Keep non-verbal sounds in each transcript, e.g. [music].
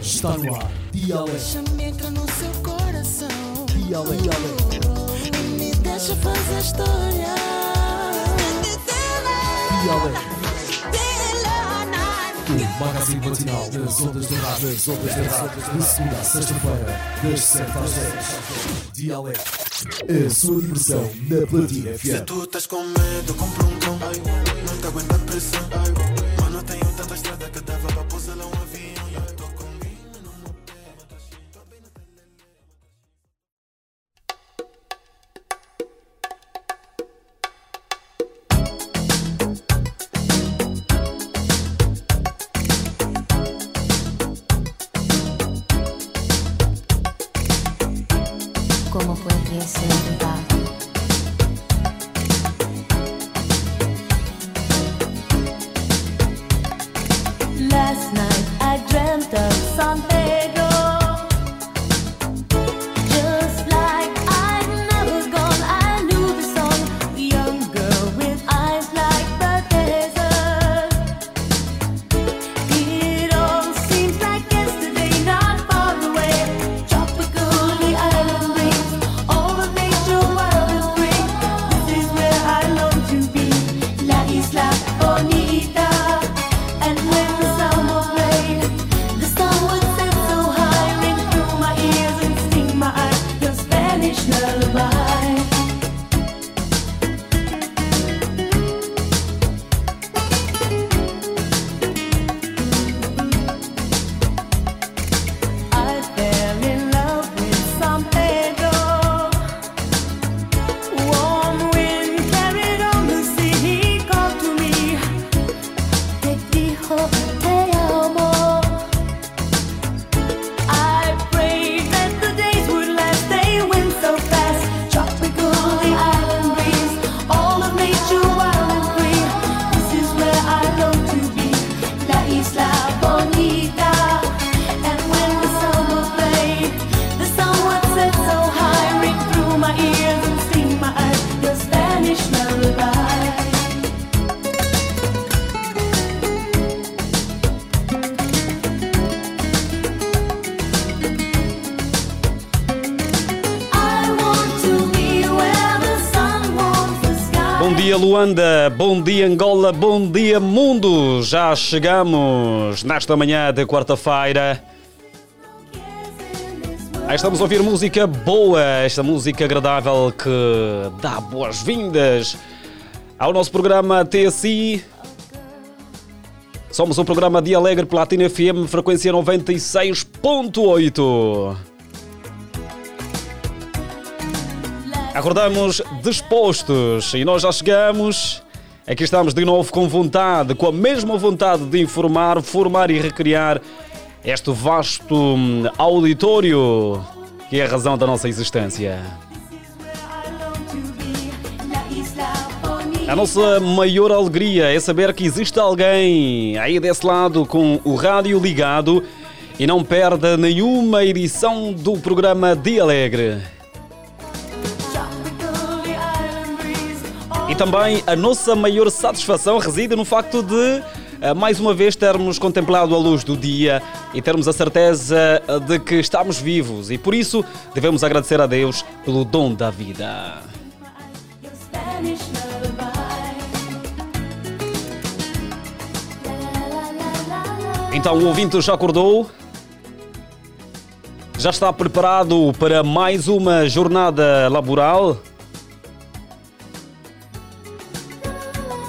Está no ar. Dialeto. Deixa-me entrar no seu coração. Dialeto. E me deixa fazer história. Dialeto. O magazine matinal das ondas da rádio. Das ondas da rádio. De segunda a sexta-feira, das 7 às 10. Dialeto. A sua diversão na Platina Se FM. tu estás com medo, compra um cão. Não te aguenta a pressão. Luanda, bom dia Angola, bom dia mundo! Já chegamos nesta manhã de quarta-feira. Estamos a ouvir música boa, esta música agradável que dá boas-vindas ao nosso programa TSI. Somos o programa Dia Alegre Platina FM, frequência 96.8. Acordamos dispostos e nós já chegamos. Aqui estamos de novo com vontade, com a mesma vontade de informar, formar e recriar este vasto hum, auditório que é a razão da nossa existência. A nossa maior alegria é saber que existe alguém aí desse lado com o rádio ligado e não perde nenhuma edição do programa Dia Alegre. Também a nossa maior satisfação reside no facto de, eh, mais uma vez, termos contemplado a luz do dia e termos a certeza eh, de que estamos vivos e por isso devemos agradecer a Deus pelo dom da vida. Então o ouvinte já acordou? Já está preparado para mais uma jornada laboral?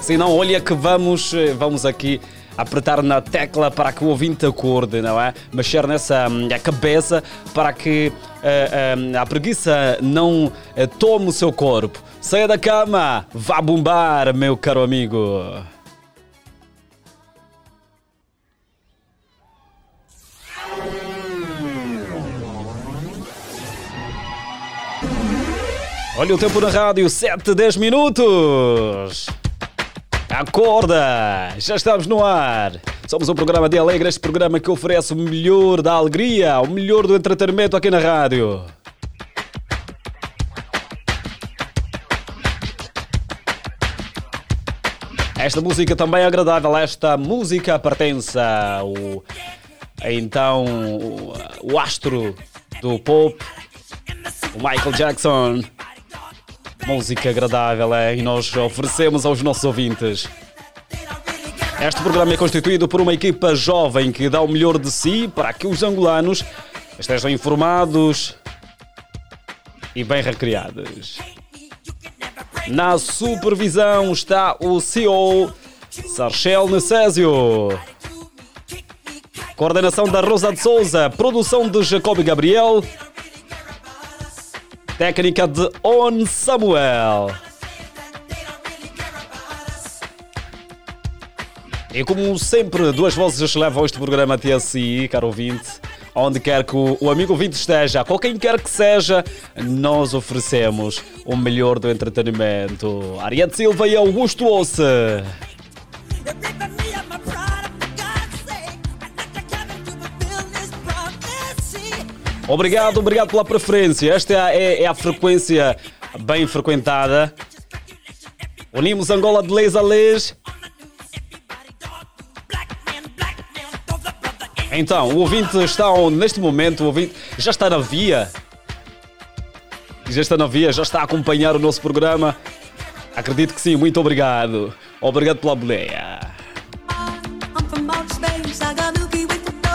Se não, olha que vamos, eh, vamos aqui apertar na tecla para que o ouvinte acorde, não é? Mexer nessa hum, a cabeça para que eh, hum, a preguiça não eh, tome o seu corpo. Saia da cama, vá bombar, meu caro amigo. Olha o tempo na rádio, 7, 10 minutos. Acorda! Já estamos no ar! Somos um programa de alegre, este programa que oferece o melhor da alegria, o melhor do entretenimento aqui na rádio. Esta música também é agradável. Esta música pertence ao Então, o, o astro do pop, o Michael Jackson. Música agradável, é? E nós oferecemos aos nossos ouvintes. Este programa é constituído por uma equipa jovem que dá o melhor de si para que os angolanos estejam informados e bem recriados. Na supervisão está o CEO Sarchel Necésio. Coordenação da Rosa de Souza, produção de Jacob Gabriel, técnica de On Samuel. E como sempre, duas vozes levam este programa até si, caro ouvinte. Onde quer que o, amigo ouvinte esteja, qual quem quer que seja, nós oferecemos o melhor do entretenimento. Ariete Silva e Augusto Osse. Obrigado, obrigado pela preferência. Esta é, a- é- é a frequência bem frequentada. Unimos Angola de leis a leis. Então, o ouvinte está? Neste momento, o ouvinte já está na via. Já está na via, já está a acompanhar o nosso programa. Acredito que sim, muito obrigado. Obrigado pela boleia.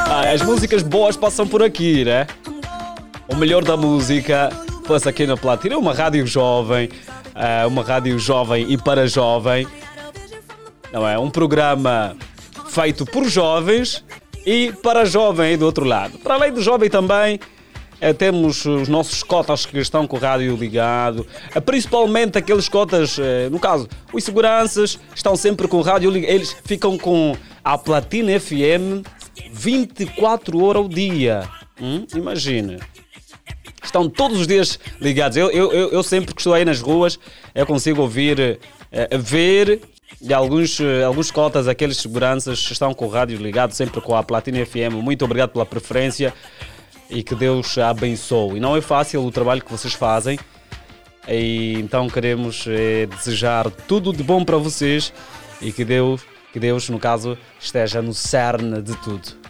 Ah, as músicas boas passam por aqui, né? O melhor da música passa aqui na Platina. É uma rádio jovem, ah, uma rádio jovem e para jovem. Não é? Um programa feito por jovens e para jovem do outro lado. Para além do jovem também, eh, temos os nossos cotas que estão com o rádio ligado, eh, principalmente aqueles cotas, eh, no caso, os seguranças estão sempre com o rádio ligado, eles ficam com a Platina FM 24 horas ao dia. Hum? Imagina. Estão todos os dias ligados. Eu, eu, eu, sempre que estou aí nas ruas, eu consigo ouvir, eh, ver e alguns, eh, alguns cotas, aqueles seguranças estão com o rádio ligado, sempre com a Platina FM. Muito obrigado pela preferência e que Deus abençoe. E não é fácil o trabalho que vocês fazem. E então queremos eh, desejar tudo de bom para vocês e que Deus, que Deus, no caso, esteja no cerne de tudo.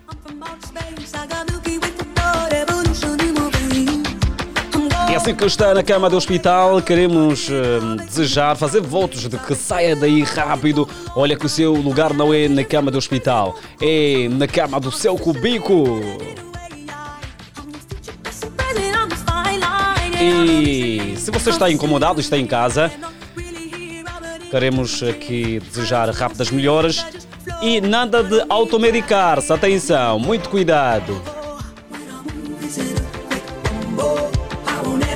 E assim que está na cama do hospital, queremos hum, desejar, fazer votos de que saia daí rápido. Olha que o seu lugar não é na cama do hospital, é na cama do seu cubico. E se você está incomodado, está em casa, queremos aqui desejar rápidas melhoras e nada de automedicar-se. Atenção, muito cuidado.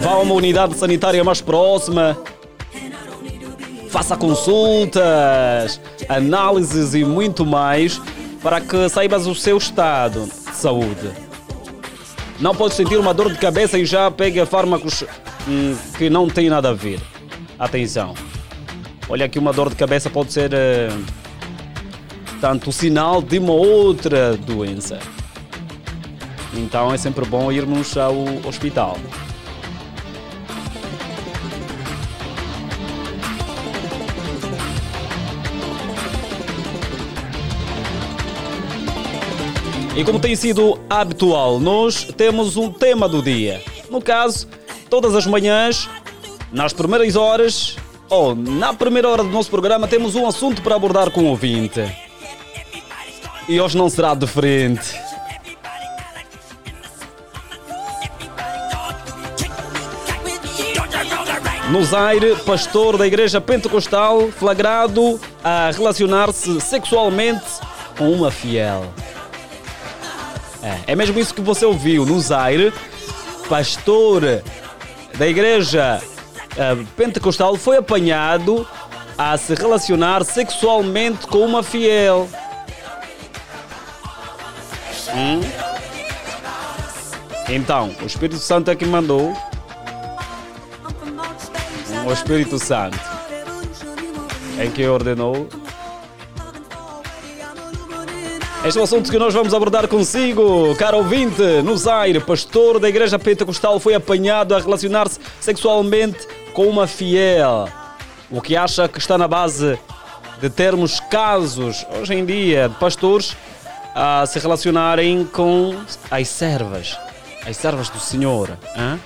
Vá a uma unidade sanitária mais próxima. Faça consultas, análises e muito mais para que saibas o seu estado de saúde. Não pode sentir uma dor de cabeça e já pega fármacos hum, que não têm nada a ver. Atenção. Olha que uma dor de cabeça pode ser eh, tanto sinal de uma outra doença. Então é sempre bom irmos ao hospital. E como tem sido habitual, nós temos um tema do dia. No caso, todas as manhãs, nas primeiras horas, ou na primeira hora do nosso programa, temos um assunto para abordar com o ouvinte. E hoje não será diferente. No Zaire, pastor da igreja pentecostal flagrado a relacionar-se sexualmente com uma fiel. É, é mesmo isso que você ouviu. No Zaire, pastor da igreja eh, pentecostal foi apanhado a se relacionar sexualmente com uma fiel. Hum? Então, o Espírito Santo é que mandou. O Espírito Santo é que ordenou. Este é o assunto que nós vamos abordar consigo, caro ouvinte. No Zaire, pastor da igreja pentecostal foi apanhado a relacionar-se sexualmente com uma fiel. O que acha que está na base de termos casos, hoje em dia, de pastores a se relacionarem com as servas, as servas do Senhor. hã?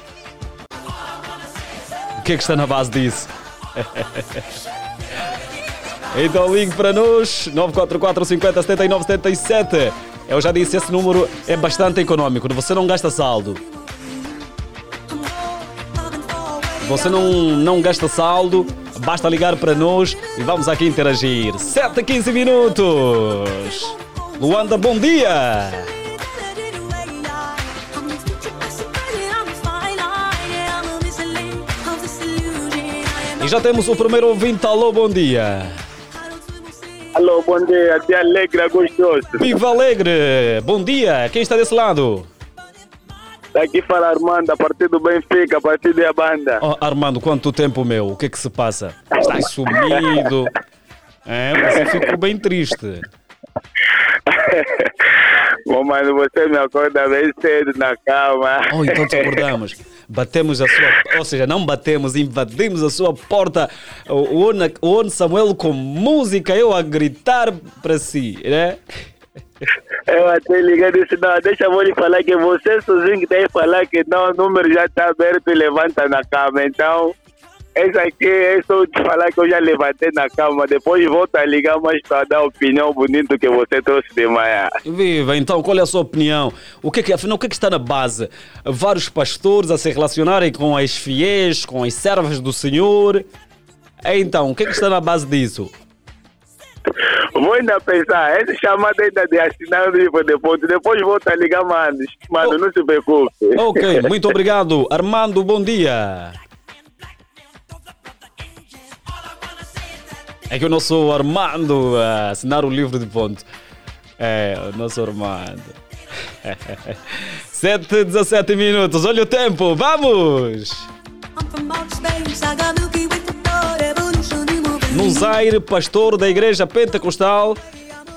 O que é que está na base disso? [laughs] Então ligue para nós, 944 50 79 77. Eu já disse, esse número é bastante econômico, você não gasta saldo. Você não, não gasta saldo, basta ligar para nós e vamos aqui interagir. 7 a 15 minutos. Luanda, bom dia! E já temos o primeiro ouvinte. Alô, bom dia. Alô, bom dia, dia alegre, gostoso. Viva Alegre! Bom dia! Quem está desse lado? Daqui fala Armando, a partir do Benfica, a partir da banda. Oh, Armando, quanto tempo, meu? O que é que se passa? Estás sumido? É, você ficou bem triste. [laughs] Bom, mano, você me acorda bem cedo na cama. Oh, então te acordamos. Batemos a sua... Ou seja, não batemos, invadimos a sua porta. O o o Samuel com música, eu a gritar para si, né? Eu até liguei e disse, não, deixa eu lhe falar que você sozinho que tem que falar que não, o número já está aberto e levanta na cama. Então, esse aqui é só te falar que eu já levantei na cama. Depois volta a ligar mais para dar a opinião bonita que você trouxe de manhã. Viva, então, qual é a sua opinião? O que é que, afinal, o que é que está na base? Vários pastores a se relacionarem com as fiéis, com as servas do Senhor. Então, o que é que está na base disso? Vou ainda pensar, essa chamada ainda de assinar o livro de ponto. Depois volta a ligar, mano. Mano, não se preocupe. Ok, muito obrigado. Armando, bom dia. É que não sou Armando a assinar o livro de ponto. É, não sou Armando. [laughs] 7, 17 minutos, olha o tempo, vamos! No Zaire, pastor da igreja pentecostal,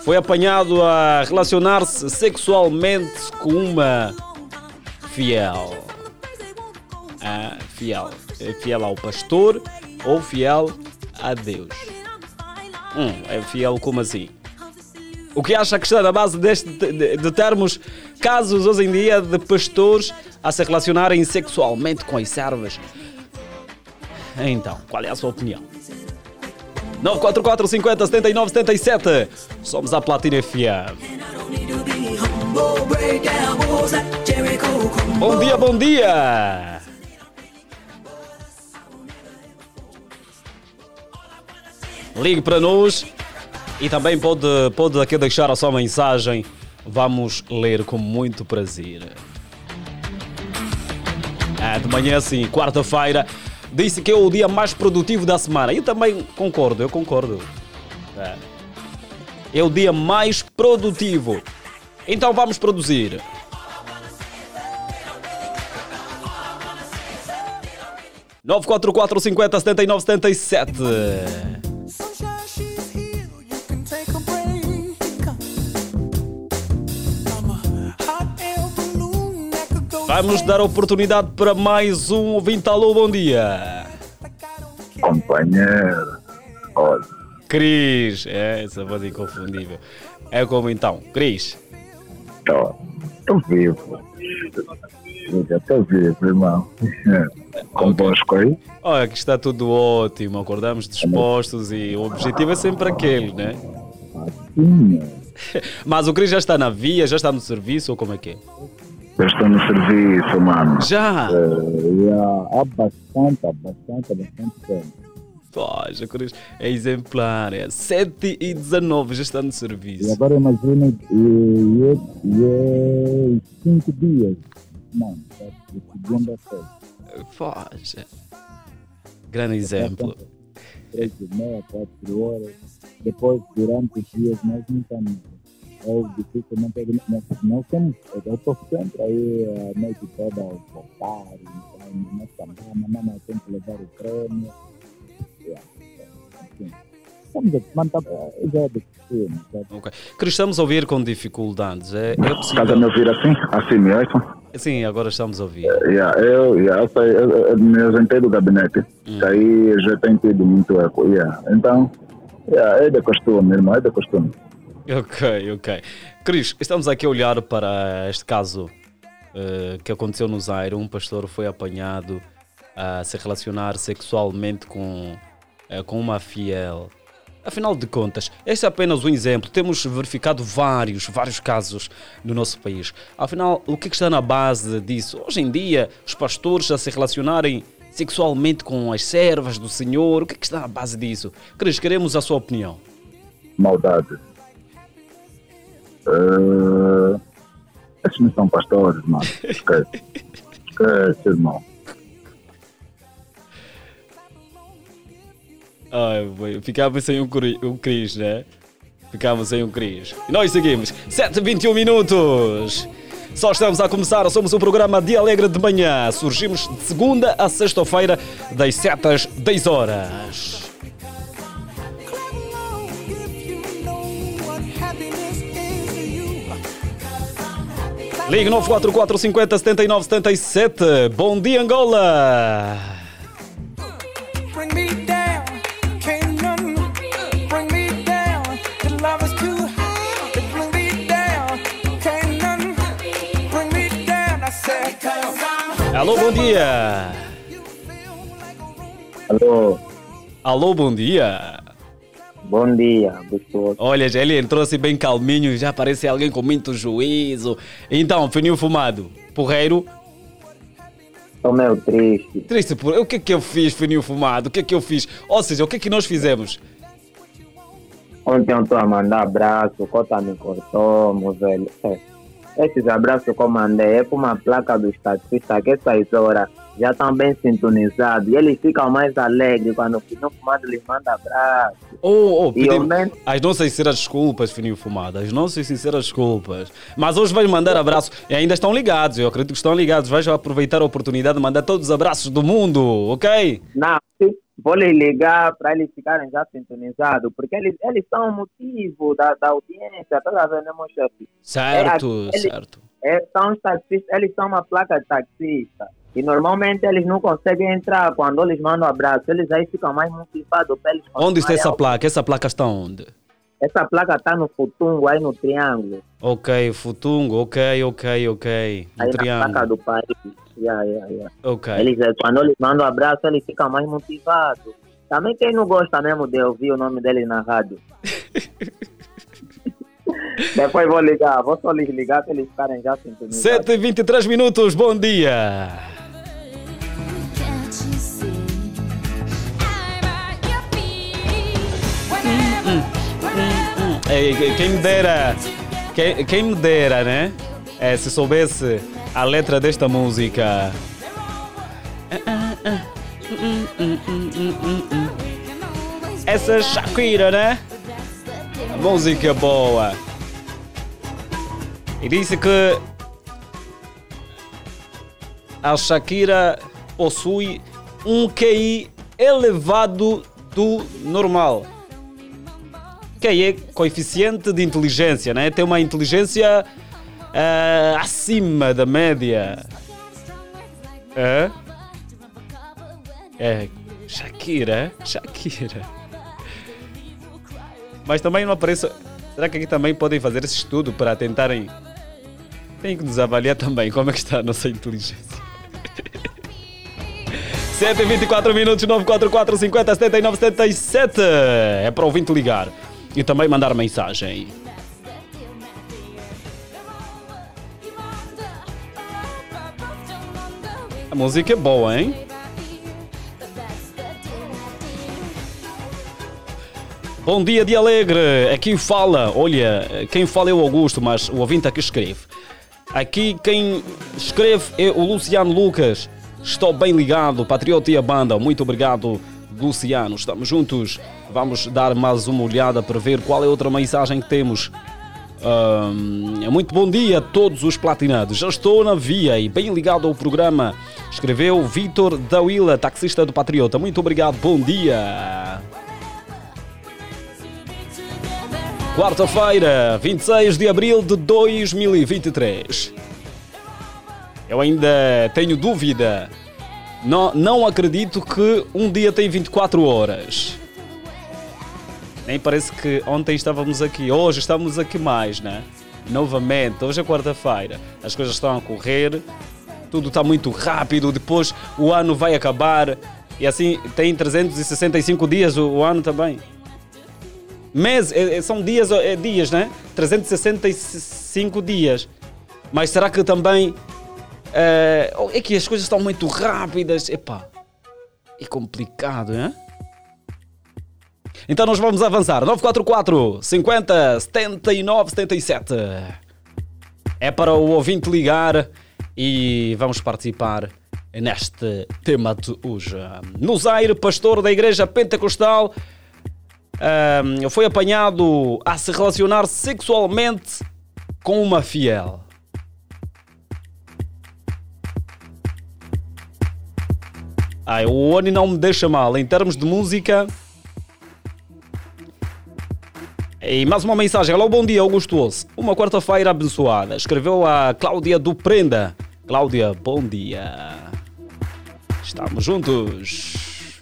foi apanhado a relacionar-se sexualmente com uma fiel. Ah, fiel. Fiel ao pastor ou fiel a Deus? Hum, é fiel como assim? O que acha que está na base deste, de, de termos casos hoje em dia de pastores a se relacionarem sexualmente com as servas? Então, qual é a sua opinião? 944 50 79 77 Somos a Platina FM. Bom dia, bom dia! Ligue para nós e também pode, pode aqui deixar a sua mensagem. Vamos ler com muito prazer. É, de manhã assim, quarta-feira, disse que é o dia mais produtivo da semana. Eu também concordo, eu concordo. É, é o dia mais produtivo. Então vamos produzir. Nove quatro quatro cinquenta setenta e nove setenta e sete. Vamos dar oportunidade para mais um ouvinte. Alô, bom dia. Companheiro, olha, Cris. É, essa voz é inconfundível. É como então? Cris. tô vivo. Tô vivo, irmão. [laughs] Convosco aí? Olha, que está tudo ótimo. Acordamos dispostos e o objetivo é sempre aquele, né? Sim, [laughs] Mas o Cris já está na via, já está no serviço ou como é que é? Eu estou no serviço, mano. Já! Eh, já há bastante, há bastante, há bastante tempo. Poxa, é exemplar. É 7 e 19 já está no E serviço. agora imagina, e, e, e, cinco dias, mano, tá? de segunda a sexta. Poxa. Grande exemplo. três e meia, quatro horas. Depois, durante os dias, nós não estamos. É dificilmente. Nós, nós temos. Eu estou sempre aí a noite toda a voltar. Então, nós também, a mamãe tem que levar o prêmio. Yeah, assim. Estamos a manter. Já é de costume. sabe? Ok. Cris, estamos a ouvir com dificuldades. É, é Estás a me possível? ouvir assim? Assim mesmo? Sim, agora estamos a ouvir. Yeah, eu, yeah, eu, sei, eu, eu, eu sentei do gabinete. Isso aí já tem tido muito eco. Yeah. Então, yeah, é de costume, irmão, é de costume. [laughs] Ok, ok. Cris, estamos aqui a olhar para este caso eh, que aconteceu no Zaire. Um pastor foi apanhado a se relacionar sexualmente com, eh, com uma fiel. Afinal de contas, este é apenas um exemplo. Temos verificado vários, vários casos no nosso país. Afinal, o que é está na base disso? Hoje em dia, os pastores a se relacionarem sexualmente com as servas do Senhor. O que é que está na base disso? Cris, queremos a sua opinião. Maldade. Uh, esses não são pastores, mano. [laughs] Esquece. Esquece, irmão. Ai, boi, ficava sem um, um Cris, né? Ficava sem um Cris. E nós seguimos. 7h21 minutos. Só estamos a começar, somos o programa Dia Alegre de Manhã. Surgimos de segunda a sexta-feira, das 7 às 10 horas. Ligue 944 50 79 77. Bom dia, Angola! Alô, bom dia! Alô, Alô, bom dia! Bom dia, pessoal. Olha, ele entrou assim bem calminho, já parece alguém com muito juízo. Então, fininho fumado, porreiro, Estou meio triste. Triste, por... o que é que eu fiz, fininho fumado? O que é que eu fiz? Ou seja, o que é que nós fizemos? Ontem eu estou a mandar abraço, Cota me cortou, meu velho. É. Esses abraços que eu mandei é para uma placa do estatística que essas horas já estão bem sintonizados e eles ficam mais alegres quando o Fininho Fumado lhes manda abraço. Oh, oh, pedimos- menos- As nossas sinceras desculpas, fininho fumado. As nossas sinceras desculpas. Mas hoje vais mandar abraço e ainda estão ligados. Eu acredito que estão ligados. Vais aproveitar a oportunidade de mandar todos os abraços do mundo, ok? Não, vou ligar para eles ficarem já sintonizados, porque eles, eles são o motivo da, da audiência, toda vez, né, meu chefe? Certo, É, certo. É, são eles são uma placa de taxista. E normalmente eles não conseguem entrar quando eles mandam abraço. Eles aí ficam mais motivados para eles Onde está essa placa? Essa placa está onde? Essa placa está no Futungo, aí no Triângulo. Ok, Futungo, ok, ok, ok. No Aí na placa triângulo. do país. Yeah, yeah, yeah. Ok. Eles, eh, quando eles mandam abraço, eles ficam mais motivados. Também quem não gosta mesmo de ouvir o nome deles na rádio. [laughs] Depois vou ligar, vou só lhes ligar para eles ficarem já sintonizados. 7 e 23 minutos, bom dia! Whenever, whenever. É, quem me dera, quem, quem me dera, né? É, se soubesse a letra desta música. Essa Shakira, né? A música boa. E disse que a Shakira possui um QI elevado do normal. QI é coeficiente de inteligência, né? Tem uma inteligência ah, acima da média. É? É, Shakira, Shakira. Mas também não aparece. Será que aqui também podem fazer esse estudo para tentarem. Tem que nos avaliar também como é que está a nossa inteligência. [laughs] 7 e 24 minutos, 944 50 79 77. É para o ouvinte ligar e também mandar mensagem. A música é boa, hein? Bom dia, dia alegre. Aqui fala, olha, quem fala é o Augusto, mas o ouvinte aqui escreve. Aqui quem escreve é o Luciano Lucas. Estou bem ligado, Patriota e a banda. Muito obrigado, Luciano. Estamos juntos. Vamos dar mais uma olhada para ver qual é outra mensagem que temos. Ahm, muito bom dia a todos os platinados. Já estou na via e bem ligado ao programa. Escreveu Vitor da Willa, taxista do Patriota. Muito obrigado, bom dia. Quarta-feira, 26 de abril de 2023. Eu ainda tenho dúvida. Não, não acredito que um dia tem 24 horas. Nem parece que ontem estávamos aqui, hoje estamos aqui mais, né? Novamente, hoje é quarta-feira, as coisas estão a correr, tudo está muito rápido, depois o ano vai acabar e assim tem 365 dias o, o ano também. Mês, é- é- são dias, é dias, né? 365 dias. Mas será que também é, é que as coisas estão muito rápidas? Epá, é complicado, né? Então nós vamos avançar. 944 50 79 77. É para o ouvinte ligar e vamos participar neste tema de hoje. No pastor da igreja pentecostal, ahm, foi apanhado a se relacionar sexualmente com uma fiel. Ai, o Oni não me deixa mal. Em termos de música, E mais uma mensagem. Alô, bom dia, Augusto Osso. Uma quarta-feira abençoada. Escreveu a Cláudia do Prenda. Cláudia, bom dia. Estamos juntos.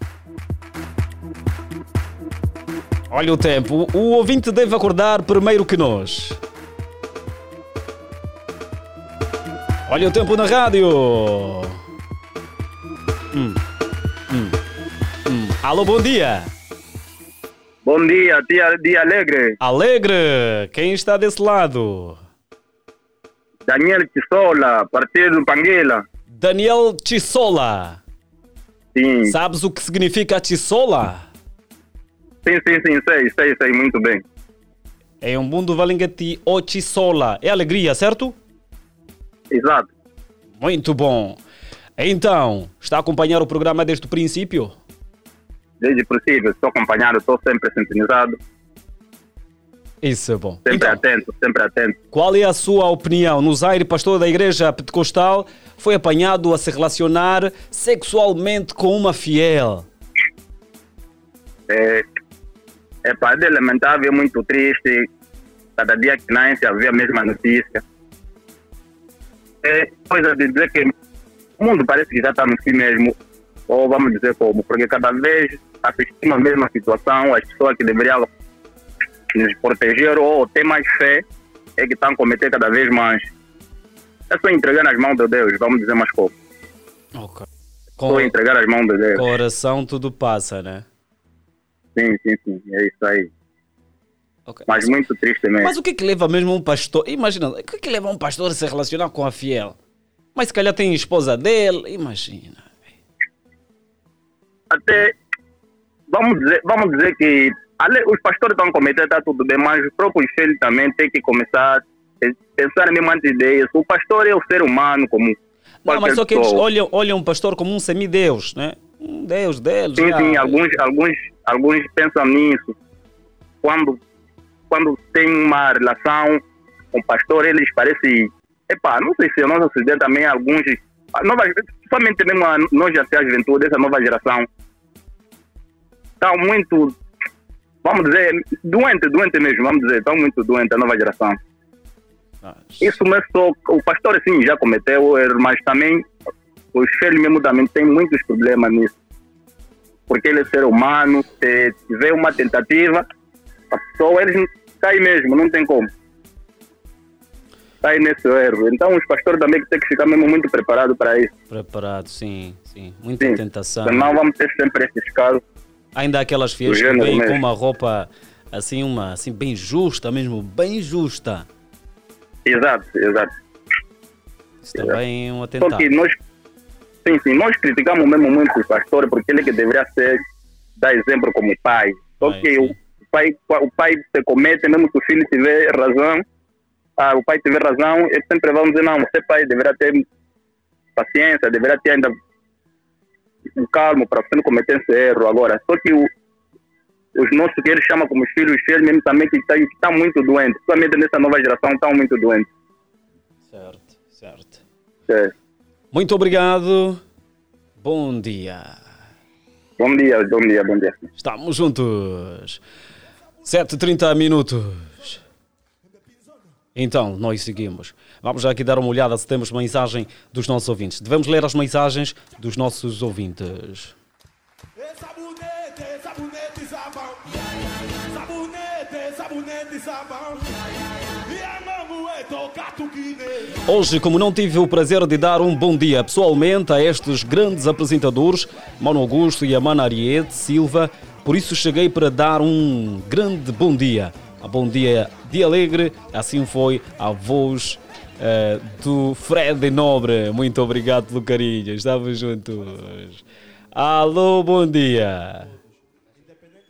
Olha o tempo. O ouvinte deve acordar primeiro que nós. Olha o tempo na rádio. Hum. Alô, bom dia. Bom dia, dia, dia alegre. Alegre, quem está desse lado? Daniel Tissola, partido Panguela. Daniel Tissola. Sim, Sabes o que significa Tissola? sim, sim, sim, sei, sei, sei muito bem. É um mundo valengati o Tissola. É alegria, certo? Exato. Muito bom. Então, está a acompanhar o programa desde o princípio? Desde o princípio, estou acompanhado, estou sempre sintonizado, Isso é bom. sempre Então, atento, sempre atento. qual é a sua opinião? No Zaire, pastor da igreja pentecostal, foi apanhado a se relacionar sexualmente com uma fiel. É, é pá, é lamentável, é muito triste. Cada dia que nasce havia a mesma notícia. É coisa de dizer que o mundo parece que já está no fim mesmo. Ou vamos dizer como, porque cada vez assistimos a mesma situação, as pessoas que deveriam nos proteger ou ter mais fé é que estão a cometer cada vez mais. É só entregar nas mãos de Deus, vamos dizer mais como. Ok. Só Com entregar nas mãos de Deus. coração tudo passa, né? Sim, sim, sim, é isso aí. Ok. Mas muito triste mesmo. Mas o que é que leva mesmo um pastor? Imagina, o que é que leva um pastor a se relacionar com a fiel? Mas se calhar tem esposa dele, imagina. até vamos dizer, vamos dizer que ale- os pastores estão a cometer, está tudo bem, mas os próprios filhos também têm que começar a pensar mesmo antes disso. O pastor é o ser humano comum. Não, mas só que eles olham, olham um pastor como um semideus, né? Um deus deles. Sim, já. sim, alguns, alguns, alguns pensam nisso. Quando, quando tem uma relação com o pastor, eles parecem. Epá, não sei se a nossa sociedade também, alguns. a Nova, somente mesmo a, nós, até a juventude, essa nova geração, estão muito. Vamos dizer, doente, doente mesmo, vamos dizer, estão muito doente a nova geração. Isso só. O pastor, sim, já cometeu erro, mas também os filhos mesmo também têm muitos problemas nisso. Porque ele é ser humano, se tiver uma tentativa, a pessoa, eles caem mesmo, não tem como. Cai nesse erro. Então, os pastores também têm que ficar mesmo muito preparados para isso. Preparado, sim, sim. Muita Sim. tentação. Senão, vamos ter sempre esses casos. Ainda há aquelas fiéis que vêm com mesmo. uma roupa assim, uma assim, bem justa mesmo, bem justa. Exato, exato. Isso também é um atentado. nós, sim, sim, nós criticamos mesmo muito o pastor porque ele que deveria ser, dar exemplo como pai. Só que sim. o pai, o pai se comete, mesmo que o filho tiver razão, ah, o pai tiver razão, ele sempre vão dizer, não, você pai deveria ter paciência, deveria ter ainda um calmo para você não cometer esse erro agora. Só que o, os nossos que eles chamam como filhos, os filhos mesmo também que estão que tá muito doentes, somente nessa nova geração estão muito doentes. Certo, certo. É. Muito obrigado. Bom dia. Bom dia, bom dia, bom dia. Estamos juntos. 7h30 minutos. Então, nós seguimos. Vamos já aqui dar uma olhada se temos mensagem dos nossos ouvintes. Devemos ler as mensagens dos nossos ouvintes. Hoje, como não tive o prazer de dar um bom dia pessoalmente a estes grandes apresentadores, Mano Augusto e a Mana Ariete Silva, por isso cheguei para dar um grande bom dia. Bom dia de alegre, assim foi a voz eh, do Fred Nobre. Muito obrigado pelo carinho, estamos juntos. Alô, bom dia.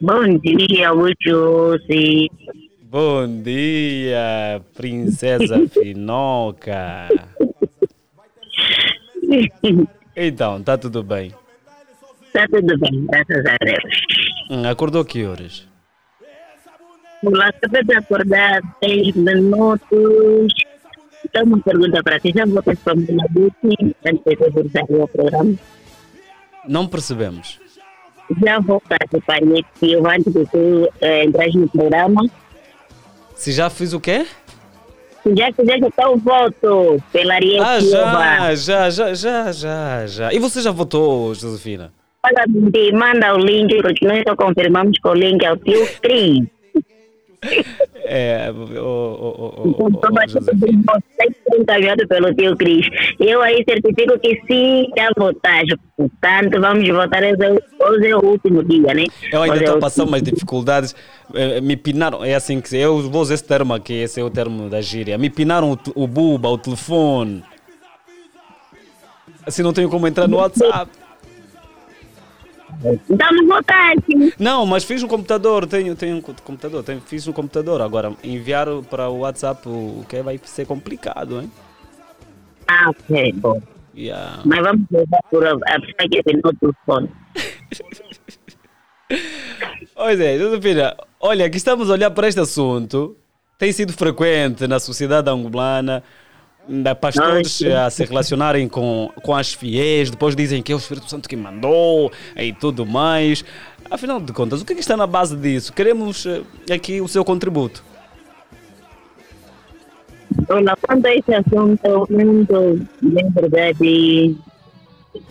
Bom dia, Luciose. Bom dia, princesa [laughs] Finoca. Então, está tudo bem? Está tudo bem, graças a Deus. Hum, acordou que horas? Olá, acabei de acordar 10 minutos. Então, uma pergunta para ti. Já votaste para Mona Duque antes de realizar o programa? Não percebemos. Já votaste para Silva antes de tu eh, entrar no programa? Se já fiz o quê? Tu já fizeste o teu voto pela Ariel Ah, Silva? já, já, já, já, já, já. E você já votou, Josefina? Manda o link, porque nós só confirmamos que o link é o tio Cris. É, o, o, o, Então, vocês foram encaminhados pelo tio Cris. Eu aí certifico que sim, já votaste. Portanto, vamos votar hoje, é- hoje é o último dia, né? Eu ainda é estou o passando umas dificuldades. Eh, Me pinaram, é assim que eu vou usar esse termo aqui, esse é o termo da gíria. Me pinaram o, o buba, o telefone. Assim não tenho como entrar no WhatsApp. Não votaste. Não, mas fiz no computador, tenho, tenho um co- computador, tenho, fiz no computador. Agora, enviar para o WhatsApp o que vai ser complicado, hein? Ah, ok, bom. Yeah. Mas vamos votar por a pessoa que tem no telefone. Pois é, Josefina, olha, aqui estamos a olhar para este assunto. Tem sido frequente na sociedade angolana, da pastores a se relacionarem com, com as fiéis, depois dizem que é o Espírito Santo que mandou e tudo mais. Afinal de contas, o que, é que está na base disso? Queremos eh, aqui o seu contributo. Olha, quanto a esse assunto, o mundo, na verdade,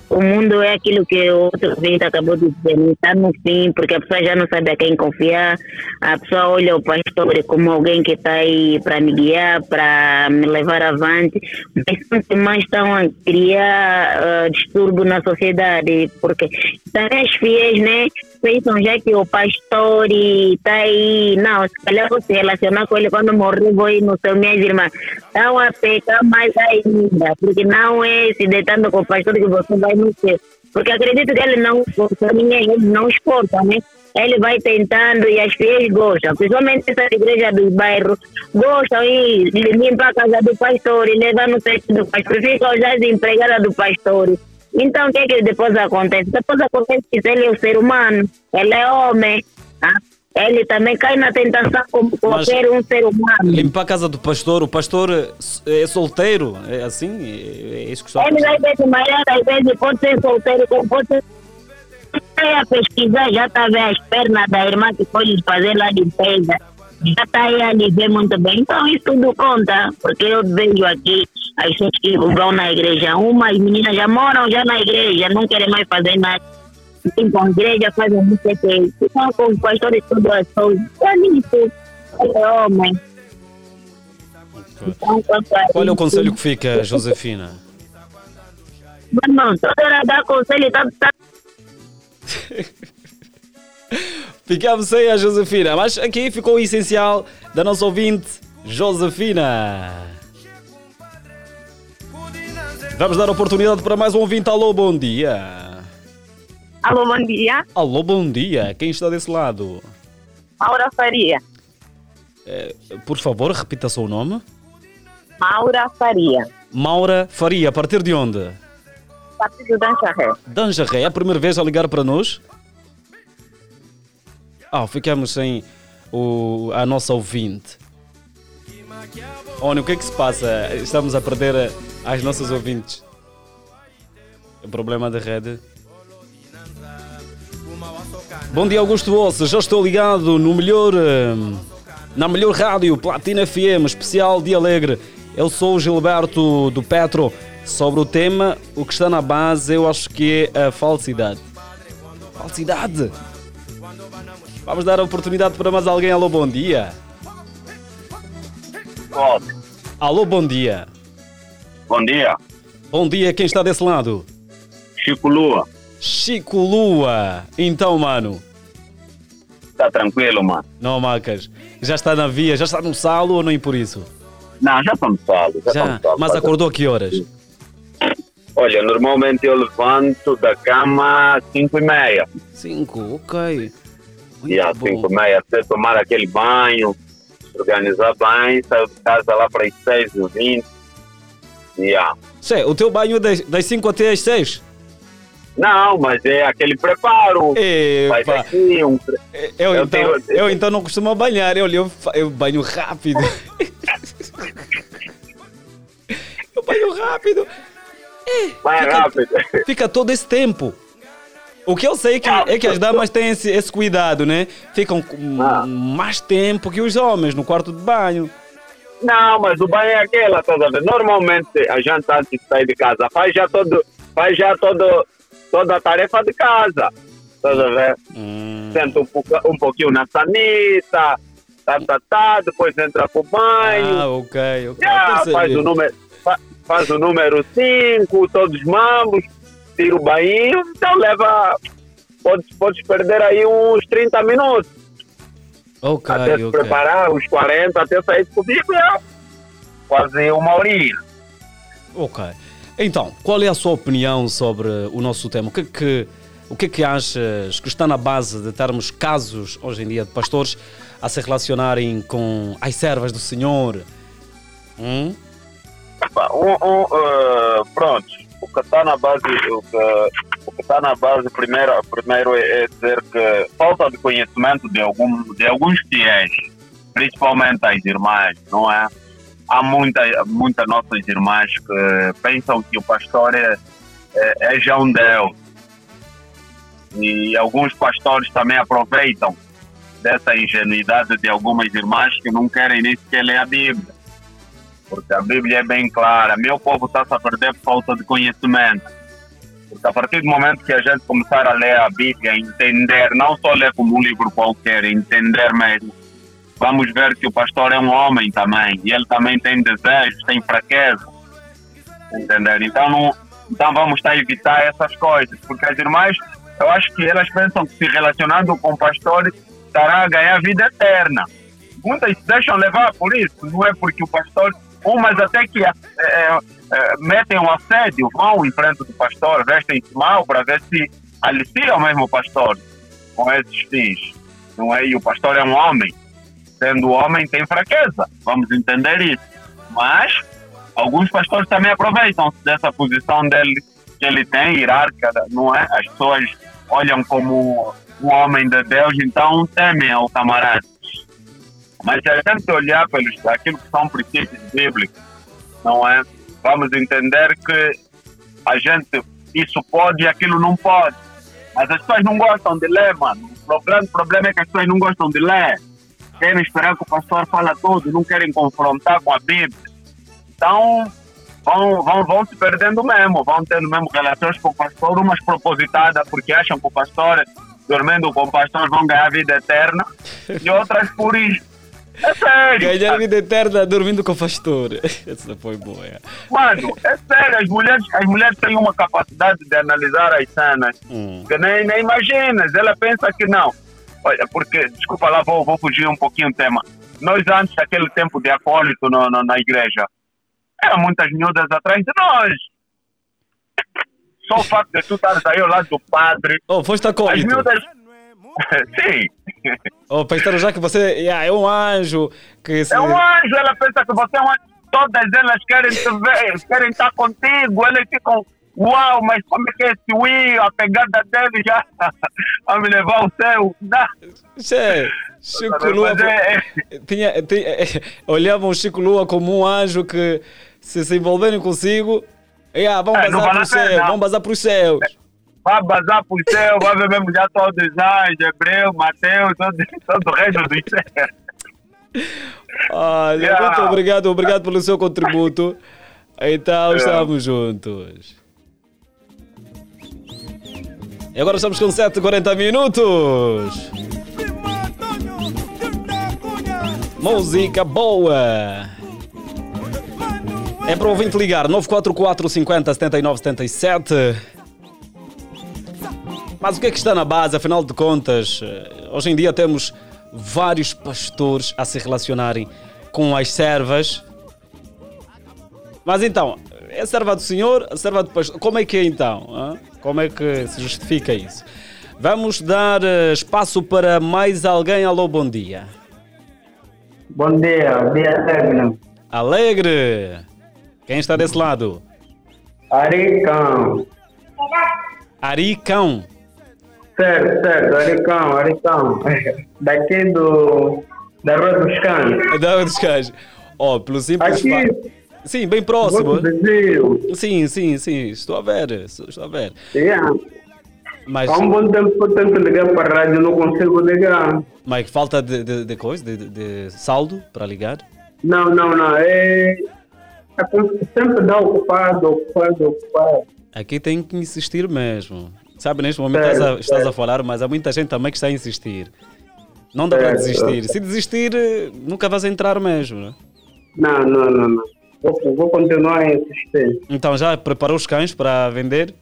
o mundo é aquilo que o outro vinte acabou de dizer, está no fim, porque a pessoa já não sabe a quem confiar, a pessoa olha o pastor como alguém que está aí para me guiar, para me levar avante, mas sempre mais estão a criar ah, distúrbio na sociedade, porque também as fiéis, né, pensam já que o pastor está aí, não, se calhar vou se relacionar com ele quando morrer, vou ir no céu, minhas irmãs, estão a pecar mais ainda, porque não é se deitando com o pastor que você vai no céu, porque acredito que ele não ninguém, ele não esforça, né? Ele vai tentando e as fiéis gostam, principalmente essa igreja dos bairros, gostam e limpar a casa do pastor e levar no teto do pastor, ficam já desempregadas do pastor. Então, o que é que depois acontece? Depois acontece que ele é um ser humano, ele é homem, tá? ele também cai na tentação como qualquer um ser humano. Limpar a casa do pastor, o pastor eh, é solteiro, é assim? É, é isso que só. Ele vai ver que Maria, às vezes, pode ser solteiro, pode ser. A pesquisar, já está vendo as pernas da irmã que foi lhe fazer lá limpeza. Já está aí a ver muito bem. Então, isso tudo conta, porque eu vejo aqui as pessoas que vão na igreja. Umas meninas já moram já na igreja, não querem mais fazer nada. Ficam com a igreja, fazem não sei o quê. Ficam com os pastores tudo assim. É isso. É homem. Então, quanto a Qual é o conselho que fica, Josefina? Mas não, toda hora dá conselho, tá, tá [laughs] Ficamos sem a Josefina, mas aqui ficou o essencial da nossa ouvinte, Josefina. Vamos dar oportunidade para mais um ouvinte. Alô, bom dia. Alô, bom dia. Alô, bom dia. Quem está desse lado? Maura Faria. Eh, por favor, repita seu nome. Maura Faria. Maura Faria, a partir de onde? Partido Dancharré. Danjaré, é a primeira vez a ligar para nós? Ah, ficamos sem o, a nossa ouvinte. Olha, o que é que se passa? Estamos a perder eh, as nossas ouvintes. É problema de rede. Bom dia, Augusto Osso. Já estou ligado no melhor, eh, na melhor rádio, Platina FM, especial de Alegre. Eu sou o Gilberto do Petro. Sobre o tema, o que está na base, eu acho que é a falsidade. Falsidade? Vamos dar a oportunidade para mais alguém. Alô, bom dia. pode. Alô, bom dia. Bom dia. Bom dia, quem está desse lado? Chico Lua. Chico Lua. Então, mano. Tá tranquilo, mano? Não, Macas. Já está na via, já está no salo ou nem por isso? Não, já estamos salo. Já, Já. estamos salo. Mas acordou a que horas? Olha, normalmente eu levanto da cama às 5 e meia. 5, ok. E às 5 e meia, até tomar aquele banho, organizar bem, saio de casa lá para as 6 e 20. Yeah. Sei, o teu banho é das- das 5 até às 6? Não, mas é aquele preparo. Epa. aqui um... Eu, Eu então, tenho- eu então não costumo banhar, eu, eu, eu banho rápido. [laughs] eu banho rápido. Vai fica, rápido. Fica todo esse tempo. O que eu sei que, é que as damas têm esse, esse cuidado, né? Ficam Ah. mais tempo que os homens no quarto de banho. Não, mas o banho é aquela, estás a ver? Normalmente a gente antes de sair de casa faz já todo, faz já todo, toda a tarefa de casa. Estás a ver? Senta um, um pouquinho na sanita, tá, tá, tá, depois entra pro banho. Ah, ok, ok. Já, faz o número fa- faz o número 5, todos os mambos, tira o banho, então leva. Podes, podes perder aí uns 30 minutos. Ok, até se ok. preparar, uns 40, até sair comigo, é quase uma horinha. Ok. Então, qual é a sua opinião sobre o nosso tema? O que é que, o que, é que achas que está na base de termos casos, hoje em dia, de pastores a se relacionarem com as servas do Senhor? Hum? Um, um, eh, pronto, o que está na base, o que, o que está na base primeiro, primeiro é, é dizer que falta de conhecimento de, algum, de alguns fiéis, principalmente as irmãs, não é? Há muita, muitas nossas irmãs que pensam que o pastor é, é, é já um Deus. E alguns pastores também aproveitam dessa ingenuidade de algumas irmãs que não querem nem sequer ler a Bíblia porque a Bíblia é bem clara. Meu povo está a perder por falta de conhecimento. Porque a partir do momento que a gente começar a ler a Bíblia, entender, não só ler como um livro qualquer, entender mesmo, vamos ver que o pastor é um homem também, e ele também tem desejos, tem fraqueza. Entender? Então, não, então vamos estar a evitar essas coisas, porque as irmãs, eu acho que elas pensam que se relacionando com o pastor, estará a ganhar vida eterna muitas se deixam levar por isso, não é porque o pastor, umas até que é, é, é, metem um assédio, vão em frente do pastor, vestem-se mal para ver se aliciam mesmo o pastor com esses fins, não é? E o pastor é um homem, sendo homem tem fraqueza, vamos entender isso. Mas alguns pastores também aproveitam-se dessa posição dele, que ele tem, hierárquica, não é? As pessoas olham como um homem de Deus, então temem ao camarada. Mas se a gente olhar pelos aquilo que são princípios bíblicos, não é? Vamos entender que a gente isso pode e aquilo não pode. Mas as pessoas não gostam de ler, mano. O grande problema é que as pessoas não gostam de ler. Querem esperar que o pastor fale tudo, não querem confrontar com a Bíblia. Então, vão, vão, vão se perdendo mesmo, vão tendo mesmo relações com o pastor, umas propositadas porque acham que o pastor, dormindo com o pastor, vão ganhar vida eterna, e outras por isso. É sério. Ganhar vida eterna dormindo com o pastor. [laughs] Essa foi boa. é. Mano, é sério, as mulheres, as mulheres têm uma capacidade de analisar as cenas Hum. que nem, nem imaginas. Ela pensa que não. Olha, porque, desculpa lá, vou, vou fugir um pouquinho do tema. Nós, antes daquele tempo de acólito no, no- na igreja, eram muitas miúdas atrás de nós. Só o facto de tu estares aí ao lado do padre. Oh, foste As acólito. miúdas. [laughs] Sim. Oh, pensaram já que você yeah, é um anjo. Que se... É um anjo, ela pensa que você é um anjo. Todas elas querem te ver, querem estar contigo. Elas ficam, uau, mas como é que é esse Wii? A pegada dele já [laughs] vai me levar ao céu. [laughs] Che, Chico Mas Lua. é- Tinha, tinha, olhavam o Chico Lua como um anjo que, se se envolverem consigo, yeah, vão É, bazar vale para a os céus. pena. Vão bazar para os céus. Vai bazar pro céu, vai ver mesmo já todos os anjos, Hebreu, Mateus, todo, todo o resto dos céus. Olha, Yeah. muito obrigado, obrigado pelo seu contributo. Então, Yeah. estamos juntos. E agora estamos com 7h40 minutos. Música boa. É para o ouvinte ligar 944 50 79 77. Mas o que é que está na base, afinal de contas? eh, Hoje em dia temos vários pastores a se relacionarem com as servas. Mas então, é serva do Senhor, serva do pastor. Como é que é então? Como é que se justifica isso? Vamos dar eh, espaço para mais alguém. Alô, bom dia. Bom dia, dia Alegre. Alegre! Quem está desse lado? Aricão. Aricão. Certo, certo, Aricão, Aricão. Daqui do. da Rua dos Cães. Da Rua dos Cães. Ó, pelo simples Aqui. fa- Sim, bem próximo. Sim, sim, sim. Estou a ver. Estou a ver. Yeah. Mas, Há um bom tempo que eu tento ligar para a rádio, não consigo ligar. mas falta de, de, de coisa, de, de- saldo para ligar? Não, não, não. É. é sempre dá ocupado, ocupado, ocupado. Aqui tem que insistir mesmo. Sabe, neste momento Certo, estás, a, estás a falar, mas há muita gente também que está a insistir. Não dá para desistir. Se desistir, nunca vais entrar mesmo. Né? Não, não, não, não. Vou, vou continuar a insistir. Então já preparou os cães para vender?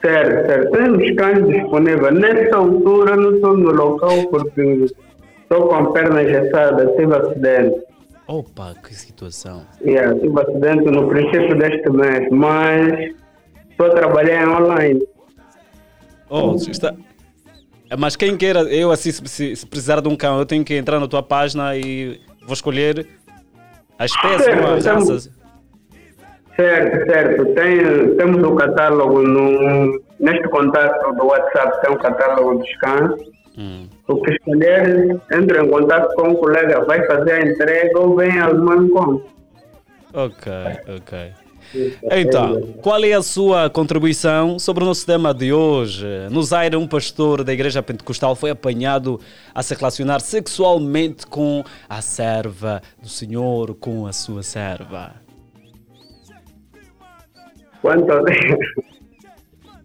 Certo, certo. Temos cães disponíveis. Nessa altura não estou no local porque estou com a perna engessada, tive acidente. Opa, que situação. Yeah, tive acidente no princípio deste mês, mas estou a trabalhar online. Oh, está... Mas quem queira, eu assim, se, se- precisar de um cão, eu tenho que entrar na tua página e vou escolher a espécie, Certo, as estamos- raças. Certo, certo. Tem, temos o catálogo no, neste contato do WhatsApp, tem um catálogo dos cães. Hum. O que escolher, entre em contato com o colega, vai fazer a entrega ou vem ao meu encontro. Ok, ok. Então, qual é a sua contribuição sobre o nosso tema de hoje? No Zaire, um pastor da Igreja Pentecostal foi apanhado a se relacionar sexualmente com a serva do Senhor, com a sua serva. Quanto a... [laughs]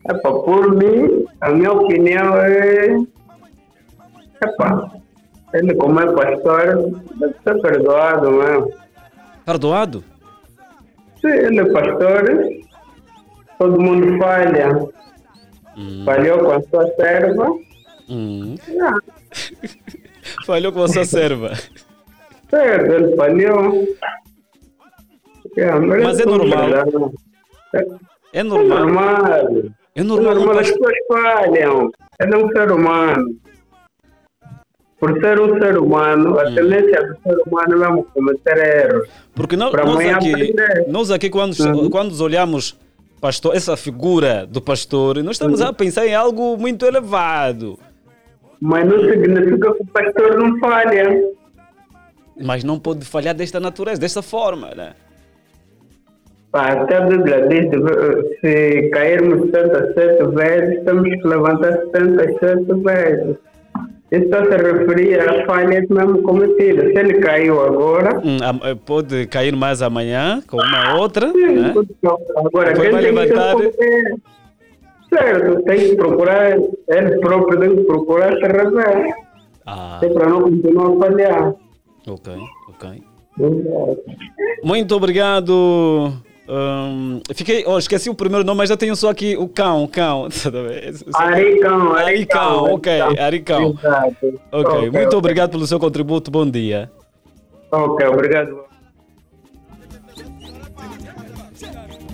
Epa, por mim, a minha opinião é. Epa, ele, como é pastor, deve ser perdoado mesmo. Perdoado? Se ele é pastor, todo mundo falha. Falhou com a sua serva. Hum. Ah, [laughs] Falhou com a sua serva. certo, ele falhou. Yeah, Mas é tudo normal. verdade. É É normal. normal. É normal. É normal, as pessoas falham. É um ser humano. Por ser um ser humano, a tendência do ser humano é mesmo cometer erros. Porque nós, nós aqui, aprender. nós aqui quando, Uhum. quando olhamos pastor, essa figura do pastor, nós estamos Uhum. a pensar em algo muito elevado. Mas não significa que o pastor não falha. Mas não pode falhar desta natureza, desta forma, né? Pá, Até a Bíblia diz eh, se cairmos 77 vezes, temos que levantar 77 vezes. Está se referir a falhas mesmo cometidas. Se ele caiu agora, Hum, eh, Pode cair mais amanhã com uma outra, sim, né? agora Depois quem vai levantar. certo, tem que procurar, ele próprio tem que procurar se rever. Ah, É para não continuar a falhar. ok, ok. Muito obrigado. Hum, fiquei, oh, esqueci o primeiro nome, mas já tenho só aqui o cão, cão. [laughs] Aricão, Aricão, ok, Aricão. Exato. Ok, muito obrigado pelo seu contributo, bom dia. Ok, obrigado.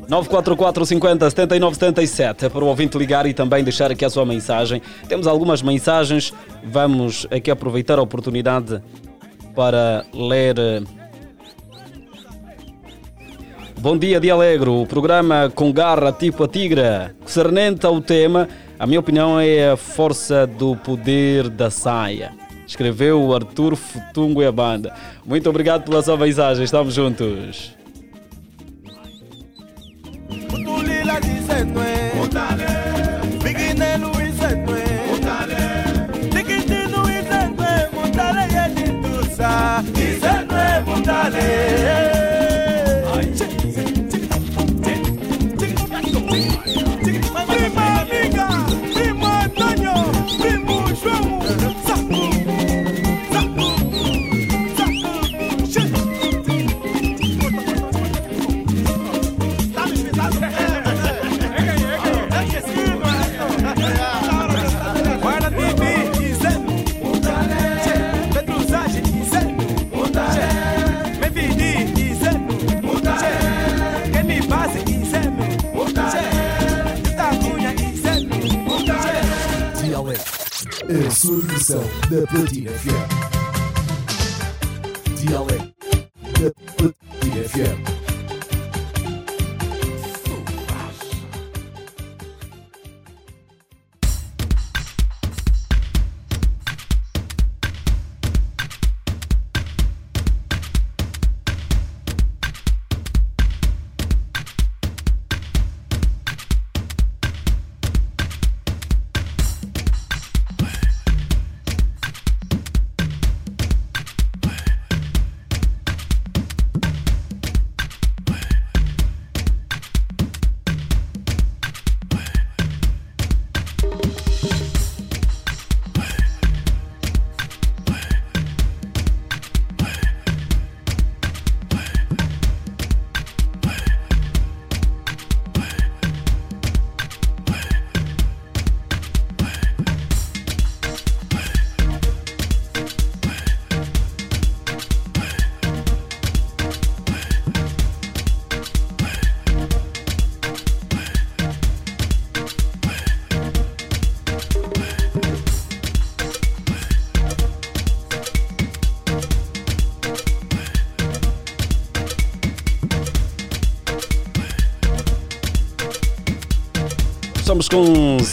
944 50 79 77 é para o ouvinte ligar e também deixar aqui a sua mensagem. Temos algumas mensagens, vamos aqui aproveitar a oportunidade para ler. Bom dia, Dia Alegro, o programa com garra tipo a tigra, concernente ao tema, a minha opinião é a força do poder da saia. Escreveu o Arthur Futungo e a banda. Muito obrigado pela sua mensagem, estamos juntos. A sua diversão na Platina FM.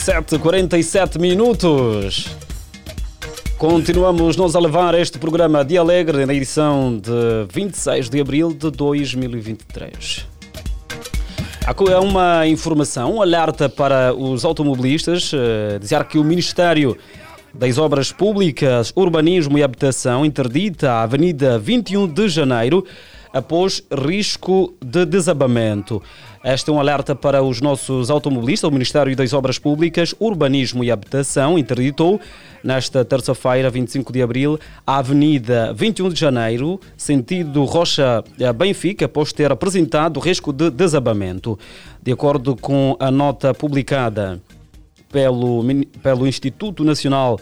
47 minutos. Continuamos nós a levar este programa de Alegre na edição de 26 de abril de 2023. Há é uma informação, um alerta para os automobilistas, eh, dizer que o Ministério das Obras Públicas, Urbanismo e Habitação interdita a Avenida 21 de Janeiro após risco de desabamento. Este é um alerta para os nossos automobilistas. O Ministério das Obras Públicas, Urbanismo e Habitação interditou nesta terça-feira, 25 de abril, a Avenida 21 de Janeiro, sentido Rocha Benfica, após ter apresentado risco de desabamento. De acordo com a nota publicada pelo, pelo Instituto Nacional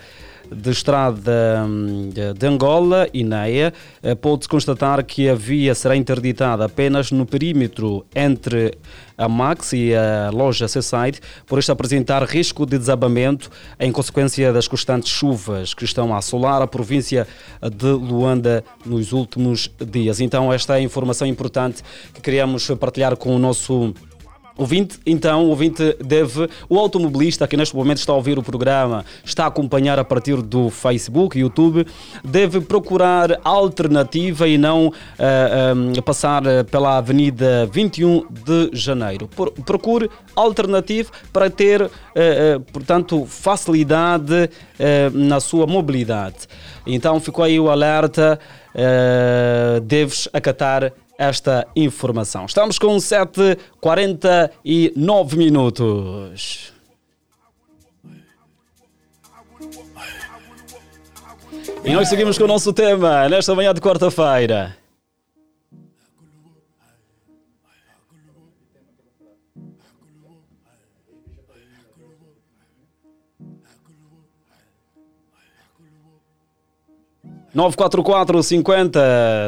de Estrada hum, de Angola, INEA, eh, pode-se constatar que a via será interditada apenas no perímetro entre a Max e a loja Seaside, por este apresentar risco de desabamento em consequência das constantes chuvas que estão a assolar a província de Luanda nos últimos dias. Então, esta é a informação importante que queríamos partilhar com o nosso Ouvinte, então, o ouvinte deve, o automobilista que neste momento está a ouvir o programa, está a acompanhar a partir do Facebook, YouTube, deve procurar alternativa e não uh, um, passar pela Avenida 21 de Janeiro. Procure alternativa para ter, uh, uh, portanto, facilidade na sua mobilidade. Então, ficou aí o alerta, deves acatar esta informação. Estamos com 7h49 minutos. E nós seguimos com o nosso tema nesta manhã de quarta-feira. 944 50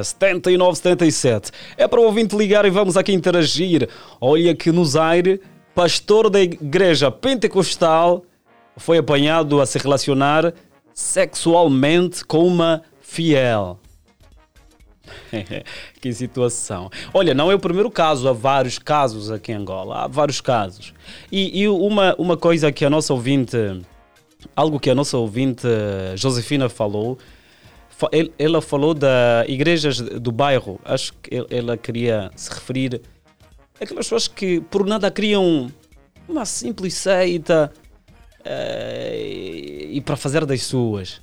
79 77. É para o ouvinte ligar e vamos aqui interagir. Olha que no Zaire, pastor da igreja pentecostal foi apanhado a se relacionar sexualmente com uma fiel. [laughs] que situação. Olha, não é o primeiro caso, há vários casos aqui em Angola, há vários casos. E, e uma, uma coisa que a nossa ouvinte, algo que a nossa ouvinte Josefina falou, ela falou da igrejas do bairro. Acho que ela queria se referir àquelas pessoas que por nada criam uma simples seita uh, e para fazer das suas.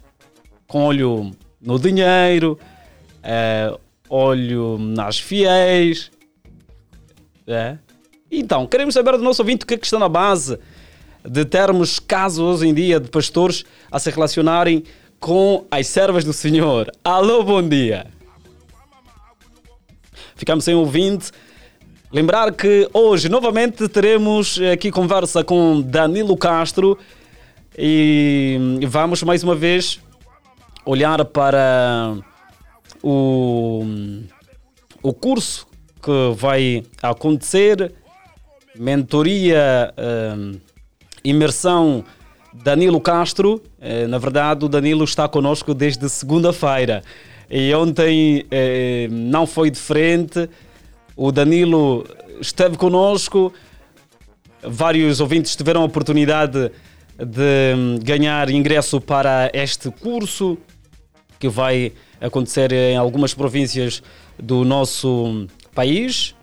Com olho no dinheiro, uh, olho nas fiéis. É? Então, queremos saber do nosso ouvinte o que é que está na base de termos casos hoje em dia de pastores a se relacionarem com as servas do Senhor. Alô, bom dia. Ficamos sem ouvinte. Lembrar que hoje novamente teremos aqui conversa com Danilo Castro e vamos mais uma vez olhar para o, o curso que vai acontecer, mentoria, hum, imersão Danilo Castro. Eh, na verdade, o Danilo está conosco desde segunda-feira. E ontem eh, não foi diferente. O Danilo esteve conosco. Vários ouvintes tiveram a oportunidade de hum, ganhar ingresso para este curso que vai acontecer em algumas províncias do nosso país.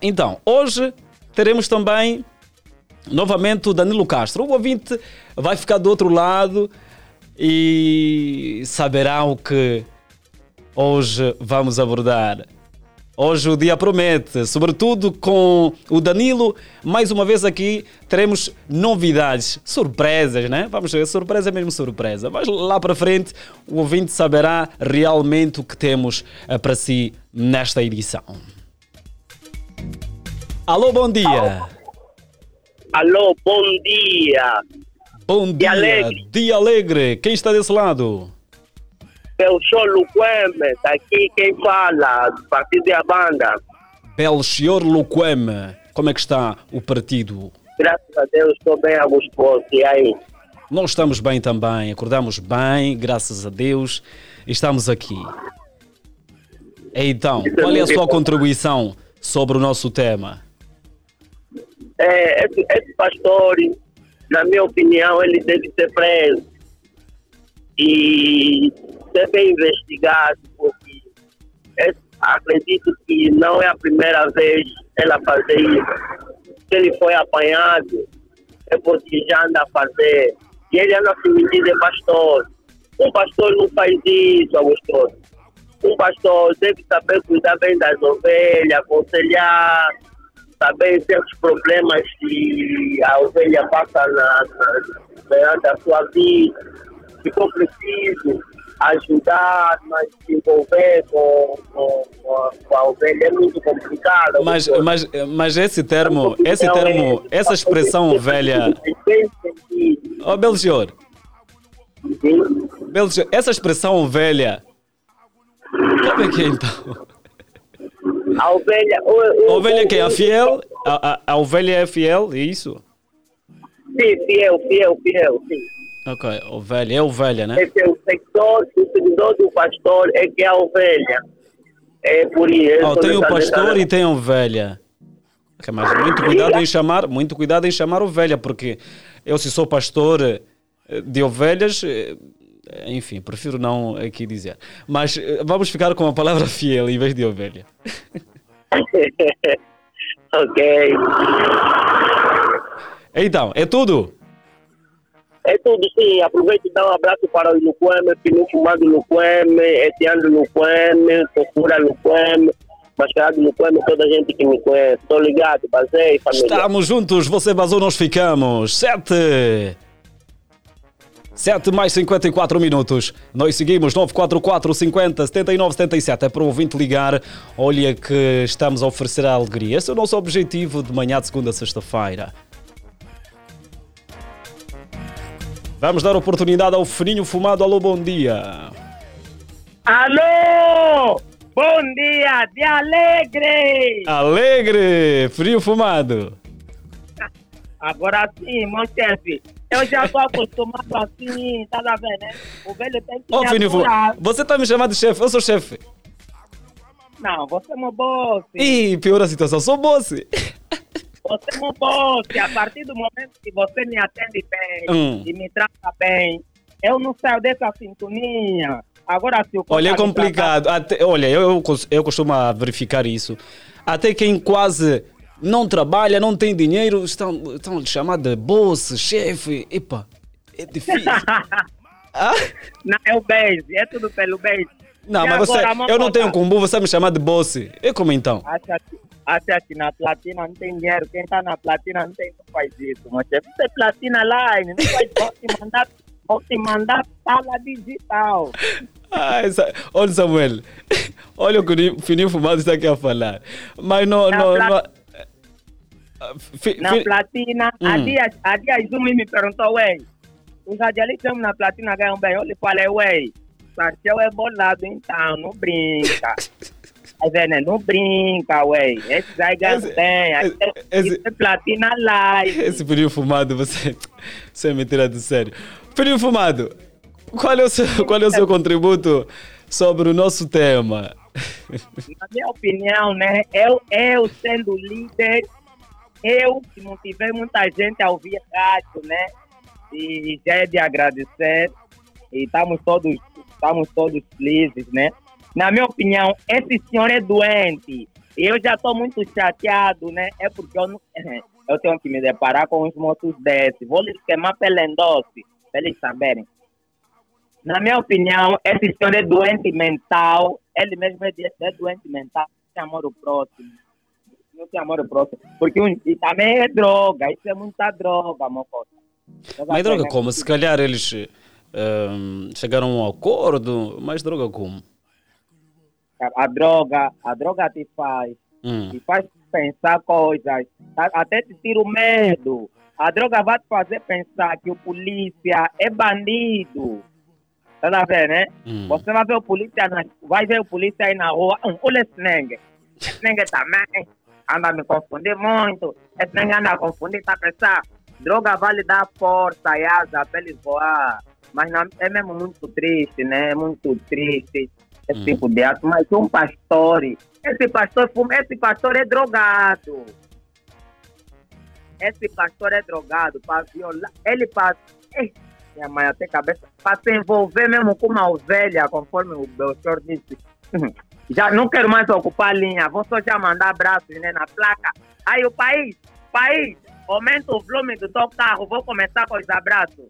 Então, hoje teremos também novamente o Danilo Castro. O ouvinte vai ficar do outro lado e saberá o que hoje vamos abordar. Hoje o dia promete, sobretudo com o Danilo. Mais uma vez aqui teremos novidades, surpresas, né? Vamos ver, surpresa é mesmo surpresa. Mas lá para frente o ouvinte saberá realmente o que temos eh, para si nesta edição. Alô, bom dia. Alô, bom dia. Bom dia. alegre. Dia alegre. Quem está desse lado? Eu sou Luqueme, daqui quem fala, do Partido da Banda. Belchior Luqueme. Como é que está o partido? Graças a Deus estou bem a gostoso. E aí? Nós estamos bem também, acordamos bem, graças a Deus, estamos aqui. Então, qual é a sua contribuição sobre o nosso tema? É, esse, esse pastor, na minha opinião, ele deve ser preso. E deve investigado, porque esse- acredito que não é a primeira vez ela fazer isso. Se ele foi apanhado, é porque já anda a fazer. E ele anda se mentir de pastor. Um pastor não faz isso, Augusto. Um pastor deve saber cuidar bem das ovelhas, aconselhar, saber certos problemas que a ovelha passa na, na, durante a sua vida. For preciso, ajudar, mas se envolver com, com, com, a, ovelha é muito complicado. Mas, mas, mas esse termo, esse termo, essa expressão [laughs] velha. Oh, Belchior. Belchior, essa expressão velha. Como é que é então? A ovelha. O, A ovelha que é a fiel? A, a, a ovelha é fiel, é isso? Sim, fiel, fiel, fiel, sim. Ok, ovelha, é ovelha, né? Esse é o seguidor, o seguidor do pastor é que é a ovelha. É por isso. Oh, tem o pastor e tem a ovelha. Ok, mas muito cuidado em chamar, muito cuidado em chamar ovelha, porque eu se sou pastor eh, de ovelhas, eh, enfim, prefiro não aqui dizer. Mas eh, vamos ficar com a palavra [laughs] fiel em vez de ovelha. [laughs] ok. Então, é tudo? É tudo, sim. Aproveito e dá um abraço para o Luqueme, Pinu Fumado Luqueme, Etiano Luqueme, Procura Luqueme, Mascarado Luqueme, toda a gente que me conhece. Estou ligado, basei, família. Estamos juntos, você vazou, nós ficamos. Sete. 7 mais 54 minutos. Nós seguimos 944 50 79 77. É para o ouvinte ligar. Olha que estamos a oferecer a alegria. Esse é o nosso objetivo de manhã de segunda a sexta-feira. Vamos dar oportunidade ao Fininho Fumado. Alô, bom dia. Alô! Bom dia, de alegre! Alegre! Frio Fumado. Agora sim, meu chefe. Eu já estou acostumado assim, tá a ver, né? O velho tem que Ô, aturar. você está me chamando de chefe? Eu sou chefe. Não, você é meu boss. Ih, pior a situação. Sou boss. Você é meu boss. A partir do momento que você me atende bem Hum. e me trata bem, eu não saio dessa sintonia. Agora, se o Olha, é complicado. Até- olha, eu, eu, eu costumo verificar isso. Até quem quase não trabalha, não tem dinheiro, estão, estão chamar de boss, chefe. Epa, é difícil. [laughs] Não, é o beijo, é tudo pelo beijo. Não, E mas você, eu não tenho combo, você me chamar de boss. E como então? Acha que, acha que na platina não tem dinheiro. Quem tá na platina não, tem, não faz isso. Mas você é platina line, não faz [laughs] vou te mandar, vou te mandar sala digital. Ah, essa- olha, Samuel, [laughs] olha o que o Fininho Fumado está aqui a falar. Mas não. Na não, pla- não fi- Na fi- platina, Hum. dias, há dias um me perguntou, ué, os radialistas na platina ganham bem. Eu lhe falei, ué, Sarcel é bolado então, não brinca. Tá [laughs] vendo? Não brinca, ué. Esse aí tem. Aí esse- Isso é platina live. Esse filhinho fumado, você, você é me tira de sério. Filhinho fumado, qual é, o seu, qual é o seu contributo sobre o nosso tema? Na minha opinião, né? Eu, eu sendo líder, eu, se não tiver muita gente a ouvir rádio, né? E já é de agradecer. E estamos todos, estamos todos felizes, né? Na minha opinião, esse senhor é doente. Eu já estou muito chateado, né? É porque eu, não, [laughs] eu tenho que me deparar com uns motos desses. Vou lhes queimar pela endosse, para eles saberem. Na minha opinião, esse senhor é doente mental. Ele mesmo é, de- é doente mental. Tem amor ao próximo. Não tem amor próximo. Porque um, e também é droga. Isso é muita droga, mocosa. Mas droga como? Se calhar eles ehm, chegaram a um acordo, mas droga como? A droga, a droga te faz. Hum. Te faz pensar coisas. A- Até te tira o medo. A droga vai te fazer pensar que o polícia é bandido. Tá a ver, né? Hum. Você vai ver o polícia, na, vai ver o polícia aí na rua. Hum, olha esse nengue. Esse nengue também anda a me confundir muito. Esse nengue anda a confundir, tá pensando? Droga vai lhe dar força e asa pra ele voar. Mas não, é mesmo muito triste, né? É muito triste esse tipo de ato. Mas um pastor, esse pastor fuma, esse pastor é drogado. Esse pastor é drogado para violar. Ele passa. Minha mãe até cabeça. Para se envolver mesmo com uma ovelha, conforme o Belchior disse. [laughs] Já não quero mais ocupar a linha. Vou só já mandar abraços né, na placa. Aí o país, país, aumenta o volume do teu carro. Vou começar com os abraços.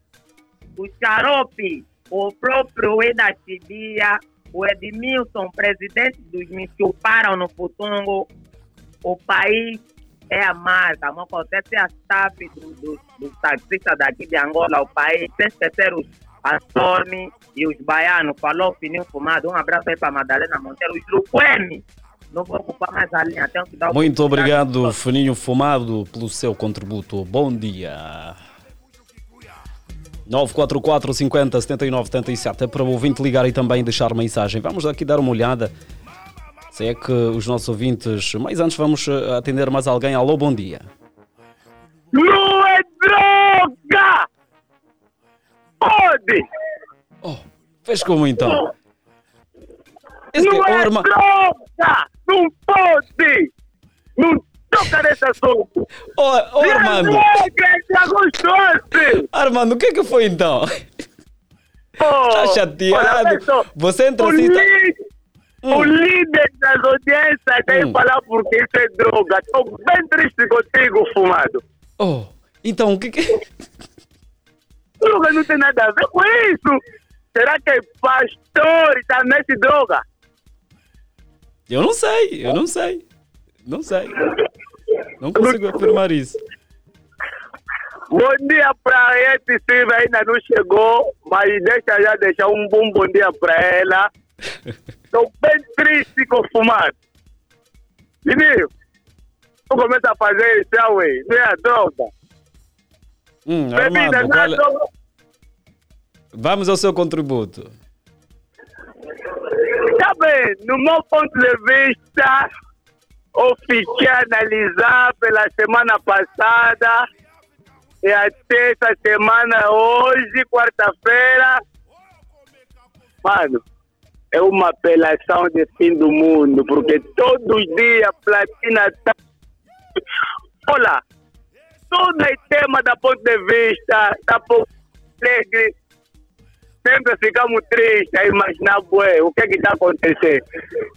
O Xarope, o próprio Eda Chibia, o Edmilson, presidente dos Me Chuparam no Futungo, o país é a marca, acontece a staff dos do, do taxistas daqui de Angola, o país, sem esquecer os Astorme e os baianos, falou fininho fumado, um abraço aí para Madalena Monteiro, os Luquemi, não vou ocupar mais a linha, tenho que dar Muito obrigado, Fininho Fumado, pelo seu contributo. Bom dia. 944 50 79 77 é para o ouvinte ligar e também deixar mensagem. Vamos aqui dar uma olhada. Se é que os nossos ouvintes. Mas antes vamos eh, atender mais alguém. Alô, bom dia. Não é droga! Pode! Fez como então? Esse não é oh, irmão- droga! Não pode! Não toca nesse assunto! Ô, ô, Armando! Armando! Armando, o que é que foi então? Está chateado? Você entra o, assim. tá- líder, o líder das audiências tem Hum. que falar porque isso é droga. Estou bem triste contigo, fumado. Oh, então o que que. Droga não tem nada a ver com isso. Será que pastor está nesse droga? Eu não sei, eu não sei. Não sei. Não consigo afirmar isso. Bom dia para esse Silvia, ainda não chegou, mas deixa já deixar um bom bom dia para ela. Estou bem triste com fumado. Menino, tu começa a fazer isso, ué, não é a droga. Hum, Armando, é qual é- droga. vamos ao seu contributo. Tá bem, no meu ponto de vista, eu fiquei a analisar pela semana passada e até essa semana, hoje, quarta-feira. Mano, é uma apelação de fim do mundo, porque todos os dias platina tá. Olha, tudo é tema da ponto de vista da alegre sempre ficamos tristes a imaginar bué, o que é que está acontecendo.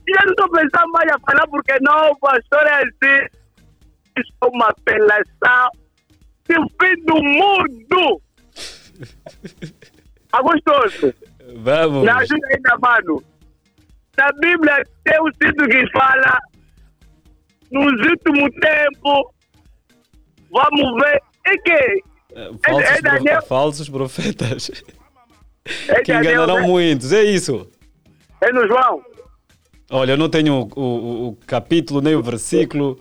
E eu não estou pensando mais a falar porque não, pastor é assim. Isso é uma apelação de fim do mundo. Tá gostoso? Vamos. Me ajuda ainda, mano. Na Bíblia tem um sítio que fala nos últimos tempos, vamos ver, é que Falsos, é profe- Daniel. falsos profetas. é Que Daniel, enganarão né? muitos, é isso. É no João. Olha, eu não tenho o, o- o capítulo nem o versículo.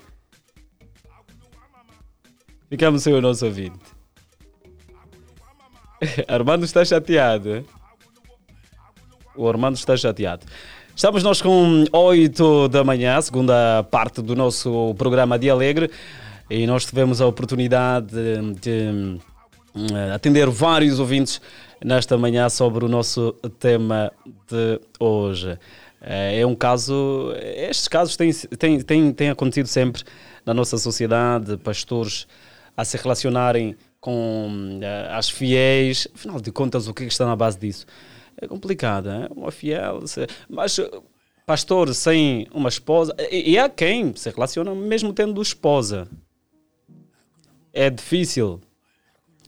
Ficamos sem o nosso ouvinte. [laughs] Armando está chateado. hein? O Armando está chateado. Estamos nós com 8 da manhã, segunda parte do nosso programa Dia Alegre, e nós tivemos a oportunidade de, de eh, atender vários ouvintes nesta manhã sobre o nosso tema de hoje. Eh, É um caso, estes casos têm, têm, têm, têm acontecido sempre na nossa sociedade, pastores a se relacionarem com eh, as fiéis, afinal de contas, o que é que está na base disso? É complicado, é? uma fiel, mas pastor sem uma esposa, e, e há quem se relaciona mesmo tendo esposa. É difícil,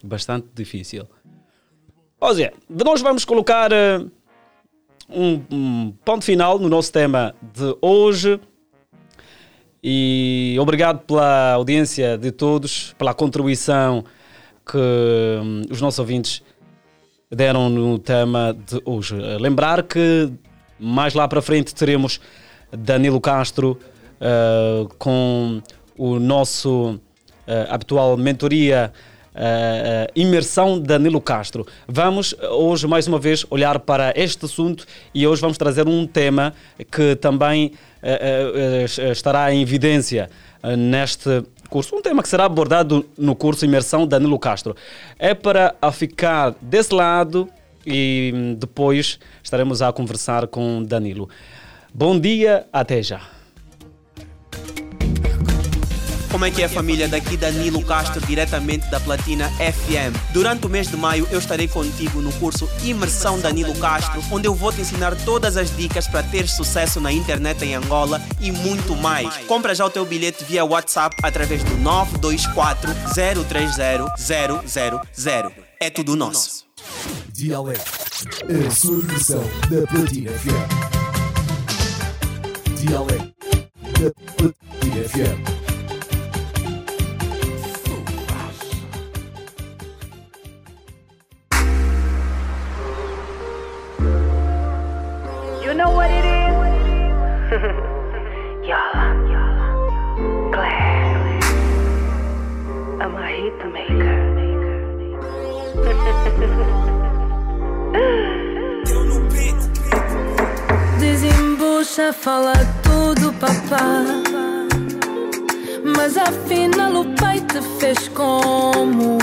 bastante difícil. Ou seja, nós vamos colocar eh, um, um ponto final no nosso tema de hoje. E obrigado pela audiência de todos, pela contribuição que hum, os nossos ouvintes deram no tema de hoje. Eh, Lembrar que mais lá para frente teremos Danilo Castro eh, com o nosso eh, habitual mentoria eh, imersão Danilo Castro. Vamos hoje mais uma vez olhar para este assunto e hoje vamos trazer um tema que também eh, eh, estará em evidência neste curso. Um tema que será abordado no curso Imersão Danilo Castro. É para ficar desse lado e hum, depois estaremos a conversar com Danilo. Bom dia, até já. Como é que é família? Daqui Danilo Castro, diretamente da Platina FM. Durante o mês de maio eu estarei contigo no curso Imersão Danilo Castro, onde eu vou te ensinar todas as dicas para ter sucesso na internet em Angola e muito mais. Compra já o teu bilhete via WhatsApp através do 924 030 000. É tudo nosso. Dialeto, a sua da Platina FM. Dialeto da Platina FM. Know what it is? [laughs] Yala, yala, glad. I'm a hit maker. [laughs] Desembucha, fala tudo, papá. Mas afinal o pai te fez como?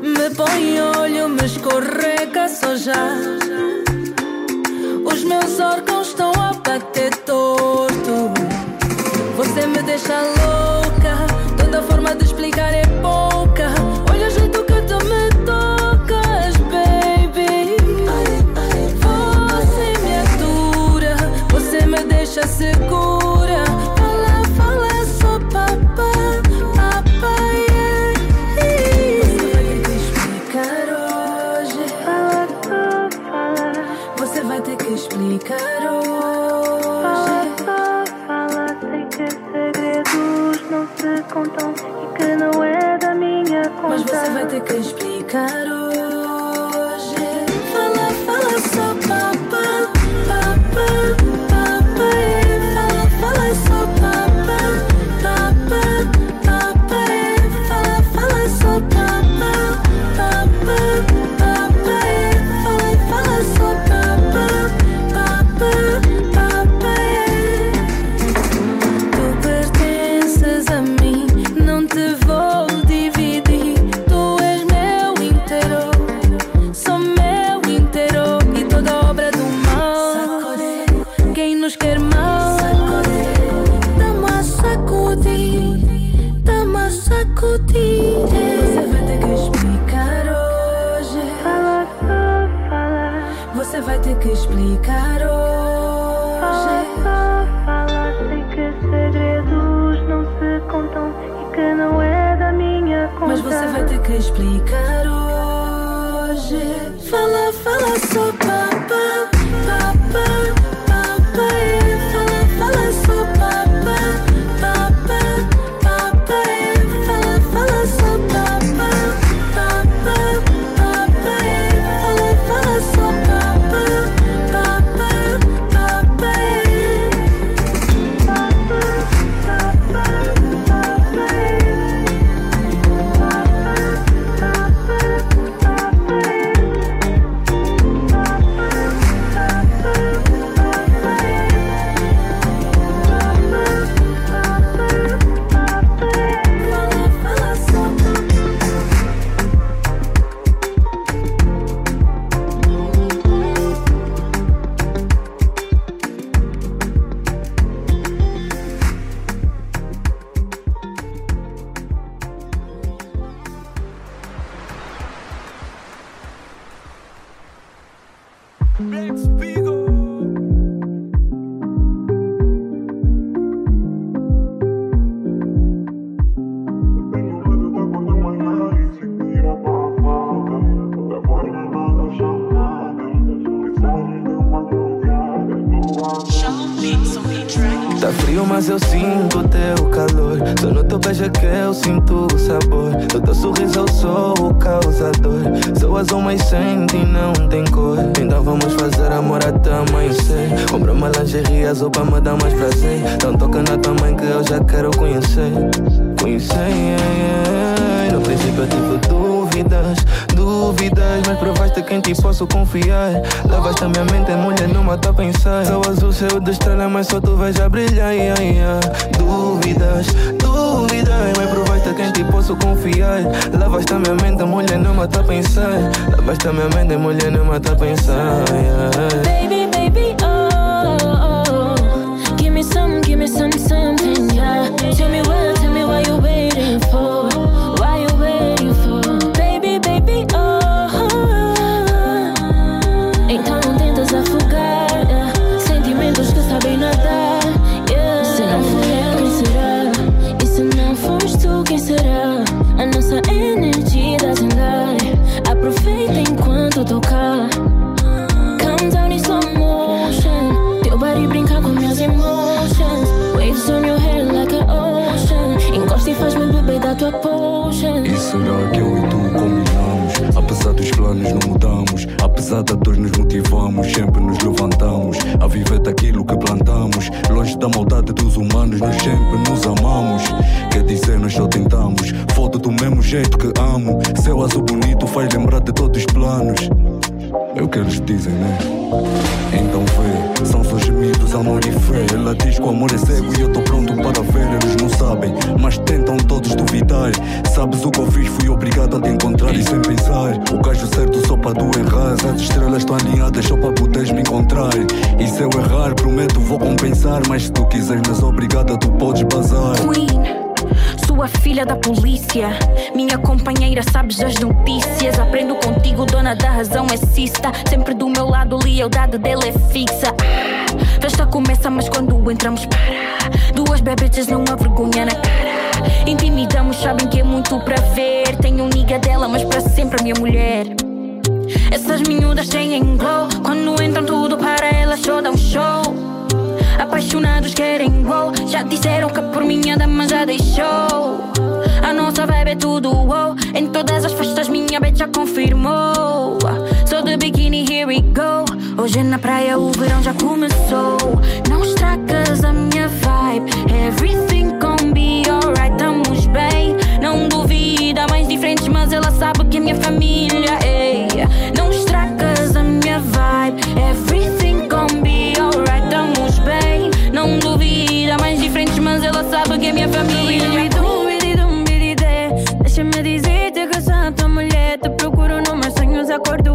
Me põe olho, me escorrega só já. Os meus órgãos estão a bater torto. Você me deixa louca. Que que explicar hoje. Fala, fala brilhar.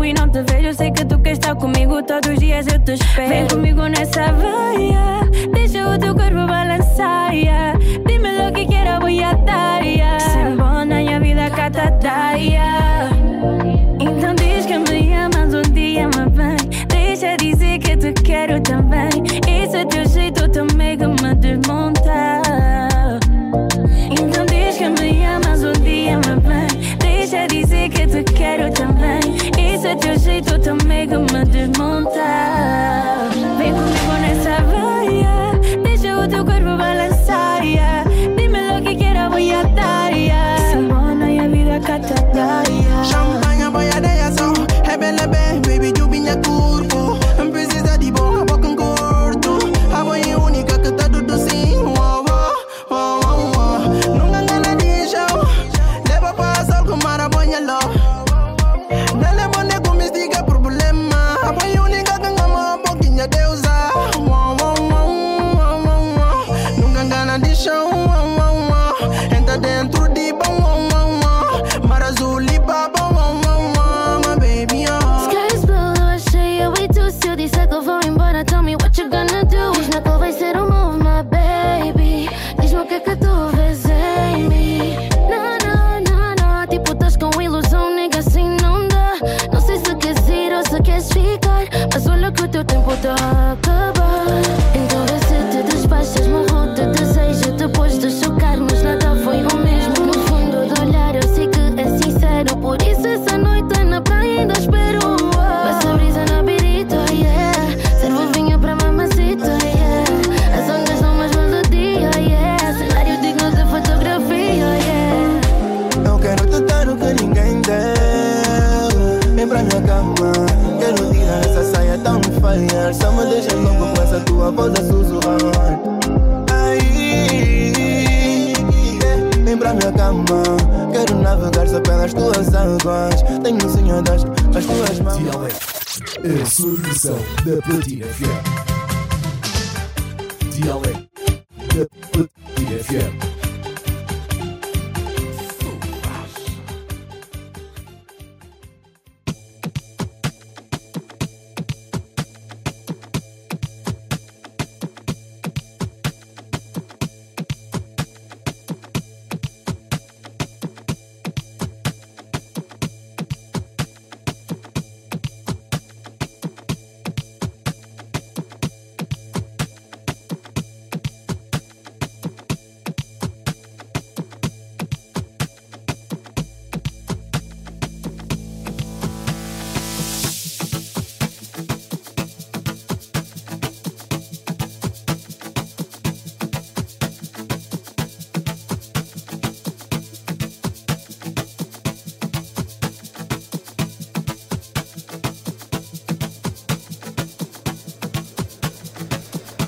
e não te vejo. Sei que tu queres estar comigo, todos os dias eu te espero. Vem comigo nessa veia, deixa o teu corpo balançar. Yeah. Dime o que quero, vou a dar. Yeah. Sem bona, minha vida catatá. Yeah. Então diz que me amas, um dia me vem. Deixa dizer que te quero também. Esse é teu jeito também que me desmonta. Então diz que me amas, um dia me vem. Quer dizer que te quero também. e é teu jeito também que me desmontar. Vem comigo nessa veia, deixa o teu corpo balançar. Yeah. Diversão na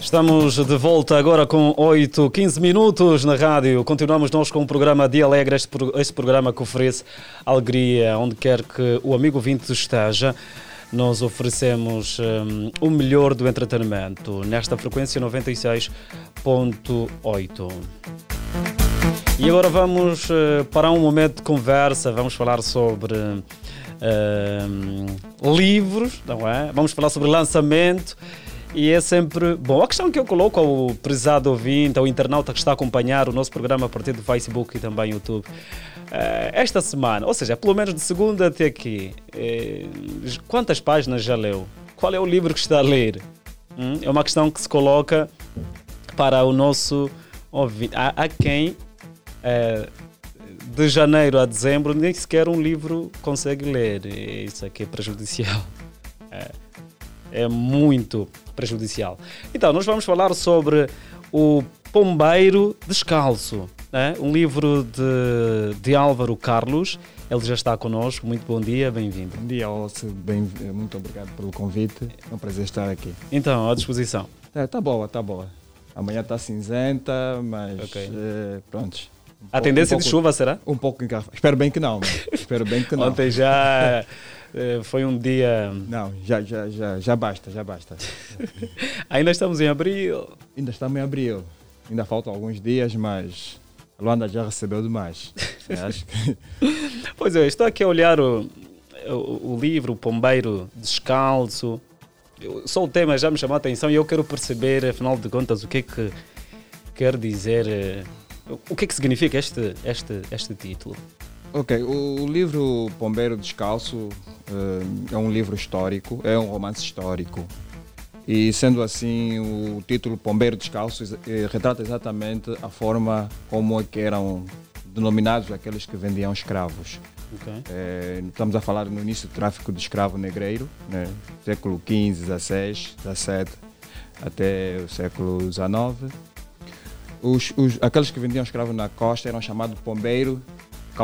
Estamos de volta agora com 8, 15 minutos na rádio. Continuamos nós com o programa Dia Alegre, este, este programa que oferece alegria onde quer que o amigo vinte esteja. Nós oferecemos hum, o melhor do entretenimento nesta frequência 96.8. E agora vamos eh, para um momento de conversa, vamos falar sobre hum, livros, não é? Vamos falar sobre lançamento. E é sempre. Bom, a questão que eu coloco ao prezado ouvinte, ao internauta que está a acompanhar o nosso programa a partir do Facebook e também YouTube. eh, esta semana, ou seja, pelo menos de segunda até aqui, eh, quantas páginas já leu? Qual é o livro que está a ler? Hum? É uma questão que se coloca para o nosso ouvinte. Há, quem, eh, de janeiro a dezembro, nem sequer um livro consegue ler. Isso aqui é prejudicial. [laughs] É é muito prejudicial. Então, nós vamos falar sobre o Pombeiro Descalço, né? um livro de, de Álvaro Carlos. Ele já está connosco. Muito bom dia, bem-vindo. Bom dia, Alce. Bem, muito obrigado pelo convite. É um prazer estar aqui. Então, à disposição. É, tá boa, tá boa. Amanhã está cinzenta, mas Ok. eh, pronto. Um A tendência de chuva, será? Um pouco engarrafado. Espero bem que não. Espero bem que não. [laughs] Ontem já foi um dia. Não, já, já, já, já basta, já basta. [laughs] Ainda estamos em abril. Ainda estamos em abril. Ainda faltam alguns dias, mas a Luanda já recebeu demais. É, acho que [laughs] Pois é, estou aqui a olhar o, o, o livro, o Pombeiro Descalço. Eu- Só o tema já me chamou a atenção e eu quero perceber, afinal de contas, o que é que quer dizer, eh, o que é que significa este, este, este título. Ok, o, livro Pombeiro Descalço eh, é um livro histórico, é um romance histórico. E sendo assim, o título Pombeiro Descalço eh, retrata exatamente a forma como é que eram denominados aqueles que vendiam escravos. Ok. Eh, estamos a falar no início do tráfico de escravo negreiro, né? século XV, XVI, XVII até o século XIX. Os, os- aqueles que vendiam escravo na costa eram chamados pombeiro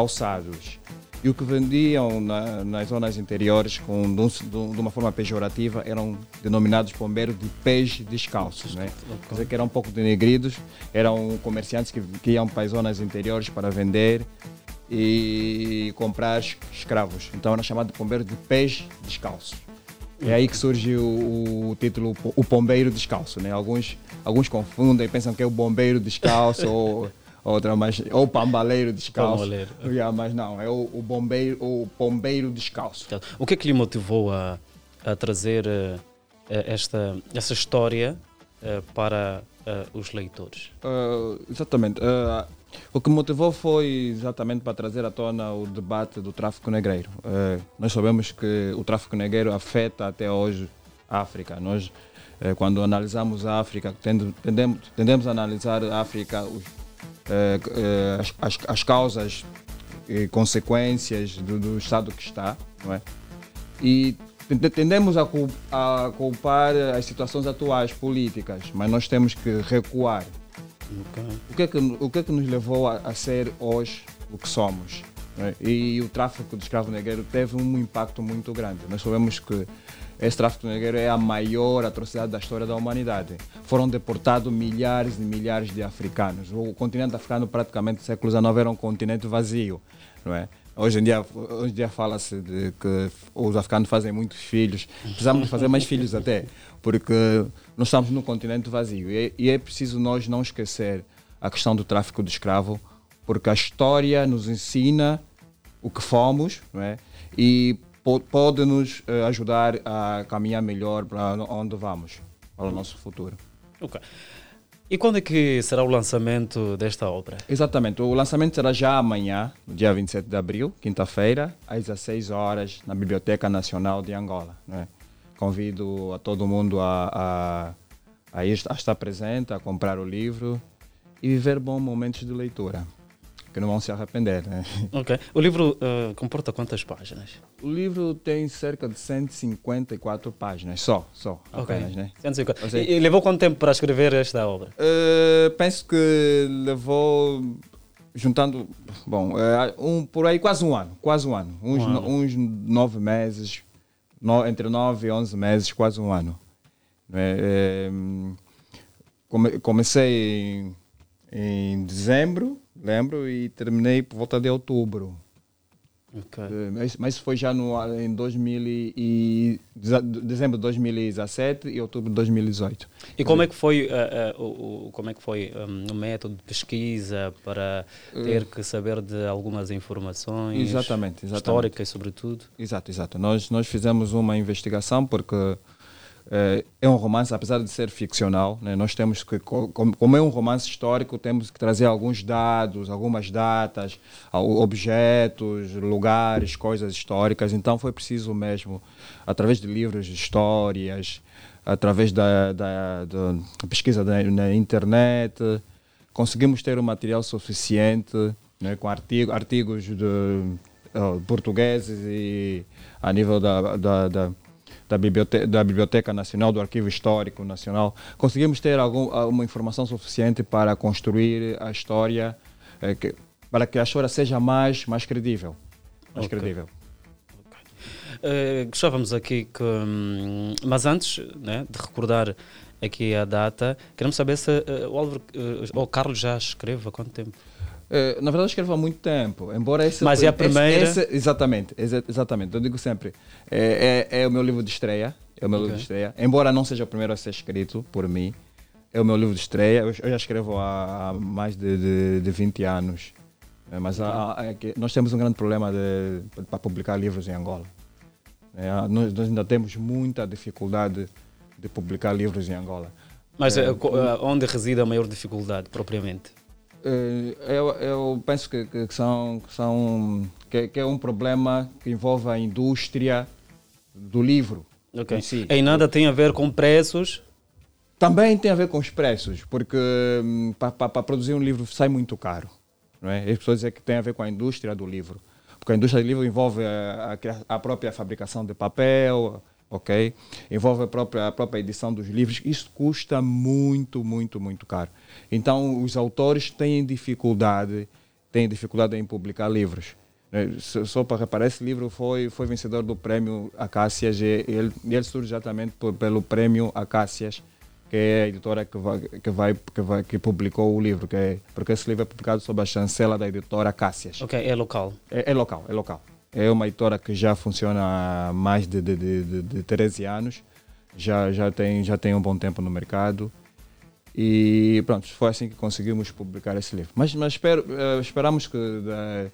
calçados. E o que vendiam na- nas zonas interiores com, de, um- um- uma forma pejorativa eram denominados pombeiros de pés descalços. Né? Quer dizer que eram um pouco denegridos, eram comerciantes que, que iam para as zonas interiores para vender e comprar es- escravos. Então era chamado de pombeiro de pés descalços. É aí que surge o, o título O Pombeiro Descalço. Né? Alguns, alguns confundem, pensam que é o bombeiro descalço [laughs] ou outra mais ou o pambaleiro descalço. Pambaleiro. Yeah, mas não, é o, o bombeiro, o pombeiro descalço. O que é que lhe motivou a, a trazer eh, esta, essa história eh, para eh, os leitores? Uh, exatamente. Uh, o que motivou foi exatamente para trazer à tona o debate do tráfico negreiro. Uh, nós sabemos que o tráfico negreiro afeta até hoje a África. Nós, quando analisamos a África, tende- tendemos, tendemos a analisar a África, os, as, as, as causas e consequências do, do estado que está, não é? E tende- tendemos a, a culpar as situações atuais políticas, mas nós temos que recuar. O que é que, o que, é que nos levou a, a ser hoje o que somos? é? E o tráfico de escravo negreiro teve um impacto muito grande. Nós sabemos que esse tráfico negreiro é a maior atrocidade da história da humanidade. Foram deportados milhares e milhares de africanos. O continente africano, praticamente, no século XIX, era um continente vazio. Não é? Hoje em dia, hoje em dia fala-se que os africanos fazem muitos filhos. Precisamos fazer mais filhos até, porque nós estamos num continente vazio. E é, e é preciso nós não esquecer a questão do tráfico de escravo, porque a história nos ensina o que fomos, não é? E pode nos eh, ajudar a caminhar melhor para onde vamos, para o nosso futuro. Ok. E quando é que será o lançamento desta obra? Exatamente, o lançamento será já amanhã, no dia 27 de abril, quinta-feira, às 16 horas, na Biblioteca Nacional de Angola. né? Convido a todo mundo a, a, a, ir- a estar presente, a comprar o livro e viver bons momentos de leitura, que não vão se arrepender. Né? [laughs] Ok. O livro eh, comporta quantas páginas? O livro tem cerca de 154 páginas, só, só, apenas, né? 150. Ou seja, E, e levou quanto tempo para escrever esta obra? Eh, penso que levou, juntando, bom, eh, um, por aí quase um ano, quase um ano, uns, Um no- ano. uns nove meses, no- entre nove e onze meses, quase um ano. Eh, come- comecei em, em dezembro, lembro, e terminei por volta de outubro. Eh, Mas, mas foi já no, em 2000 e, dezembro de 2017 e outubro de 2018. E como é que foi, eh, eh, o, como é que foi um, o método de pesquisa para ter que saber de algumas informações Exatamente, exatamente. históricas, sobretudo? Exato, exato. Nós, nós fizemos uma investigação porque é um romance, apesar de ser ficcional, né, nós temos que, co- como, é um romance histórico, temos que trazer alguns dados, algumas datas, objetos, lugares, coisas históricas. Então foi preciso mesmo, através de livros histórias, através da, da, da pesquisa na, na internet, conseguimos ter o material suficiente né, com artigo, artigos de eh, portugueses e a nível da, da, da, biblioteca, da Biblioteca Nacional, do Arquivo Histórico Nacional. Conseguimos ter algum, alguma informação suficiente para construir a história, eh, que, para que a história seja mais, mais credível. Mais Ok. credível. Eh, gostávamos aqui que. hum, mas antes né, de recordar aqui a data, queremos saber se eh, o Álvaro eh, ou o Carlos já escreve há quanto tempo? Eh, na verdade, escrevo há muito tempo, embora esse. Mas é a primeira? exatamente, exa- exatamente. Eu digo sempre, é, é, é o meu livro de estreia, é o meu livro Ok. de estreia, embora não seja o primeiro a ser escrito por mim, é o meu livro de estreia. Eu, eu já escrevo há, há mais de, de, de 20 anos, Eh, mas há- há- é nós temos um grande problema para publicar livros em Angola. É, nós, nós ainda temos muita dificuldade de publicar livros em Angola. Mas É, eh, eh, onde reside a maior dificuldade, propriamente? Eh, Eu, eu penso que, que são, que são que, que é um problema que envolve a indústria do livro. Ok. em si. Em nada tem a ver com preços. Também tem a ver com os preços, porque para produzir um livro sai muito caro. Não é? As pessoas dizem que tem a ver com a indústria do livro. Porque a indústria do livro envolve a, a a própria fabricação de papel, ok? Envolve a própria, a própria edição dos livros. Isso custa muito, muito, muito caro. Então, os autores têm dificuldade, têm dificuldade em publicar livros. né? Só para reparar, esse livro foi, foi vencedor do prêmio Acácias e ele, ele surge exatamente por- pelo prêmio Acácias, que é a editora que vai, que vai, que vai que publicou o livro, que é, porque esse livro é publicado sob a chancela da editora Acácias. Ok, é local. É, é local, é local. É uma editora que já funciona há mais de, de, de, de, de 13 anos, já, já, tem, já tem um bom tempo no mercado. E pronto, foi assim que conseguimos publicar esse livro. Mas, mas espero, eh, esperamos que eh,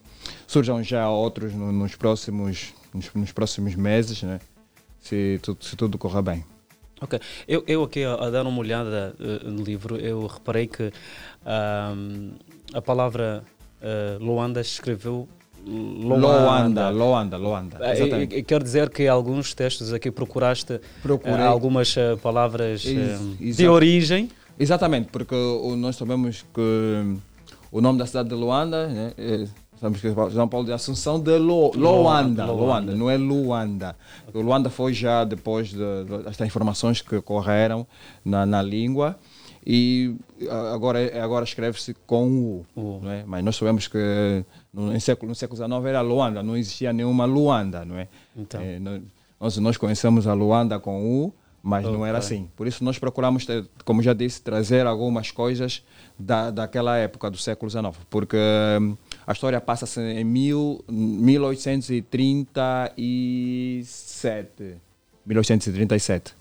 surjam já outros no- nos, próximos, nos, nos próximos meses, né? se, tudo, se tudo correr bem. Ok. Eu, eu aqui a, a dar uma olhada eh, no livro, eu reparei que ahm, a palavra eh, Luanda escreveu Loanda, Loanda, Loanda. Eh, Exatamente. e- e Quer dizer que alguns textos aqui procuraste eh, Procurei. algumas eh, palavras eh, Ex- de exato. origem. Exatamente, porque nós sabemos que o nome da cidade de Luanda, né, é, sabemos que João Paulo de Assunção de Lo, Luanda, Luanda. Luanda, não é Luanda. O Luanda foi já depois de, de- das informações que ocorreram na, na língua e agora, agora escreve-se com U, não é? mas nós sabemos que no, século, no século XIX era Luanda, não existia nenhuma Luanda, não é? Então. É, Nós, nós conhecemos a Luanda com U, mas não era assim. Por isso nós procuramos, como já disse, trazer algumas coisas da, daquela época do século XIX, porque hum, a história passa-se em mil, 1837. 1837.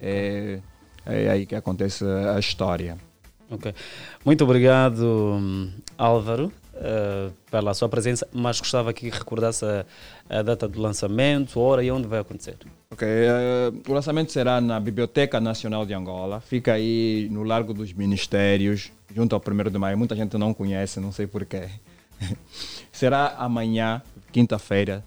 É, é aí que acontece a história. Ok. Muito obrigado, hum, Álvaro, eh, pela sua presença, mas gostava que recordasse a, a data do lançamento, a hora e onde vai acontecer. Ok, eh, o lançamento será na Biblioteca Nacional de Angola, fica aí no Largo dos Ministérios, junto ao 1 de Maio. Muita gente não conhece, não sei porquê. [laughs] será amanhã, quinta-feira,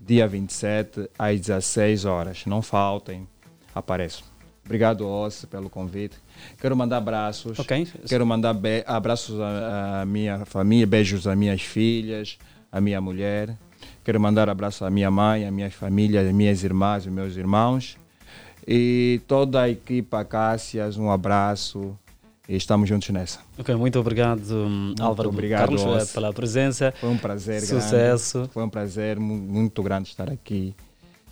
dia 27, às 16 horas. Não faltem, apareçam. Obrigado, Ossi, pelo convite. Quero mandar abraços. Ok. Quero mandar abraços à, à minha família, beijos às minhas filhas, à minha mulher. Quero mandar abraço à minha mãe, à minha família, às minhas irmãs, aos meus irmãos. E toda a equipa Cássias, um abraço. E estamos juntos nessa. Ok, muito obrigado, hum, Álvaro obrigado, Carlos, eh, pela presença. Foi um prazer Sucesso. grande. Foi um prazer mu- muito grande estar aqui.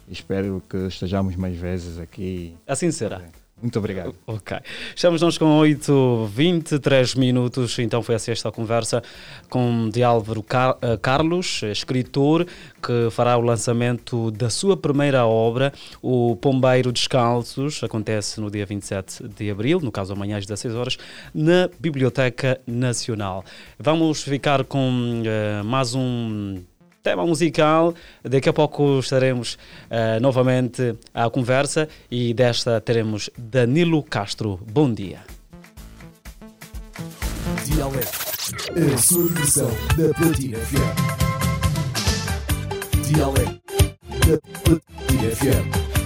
Espero que estejamos mais vezes aqui. Assim será. Muito obrigado. Ok. Estamos nós com 8, 23 minutos, então foi assim esta conversa com de Álvaro Car- eh, Carlos, escritor, que fará o lançamento da sua primeira obra, O Pombeiro Descalços, acontece no dia 27 de abril, no caso amanhã às 16 horas, na Biblioteca Nacional. Vamos ficar com eh, mais um tema musical. Daqui a pouco estaremos eh, novamente à conversa e desta teremos Danilo Castro. Bom dia. A na Platina FM. Na Platina FM.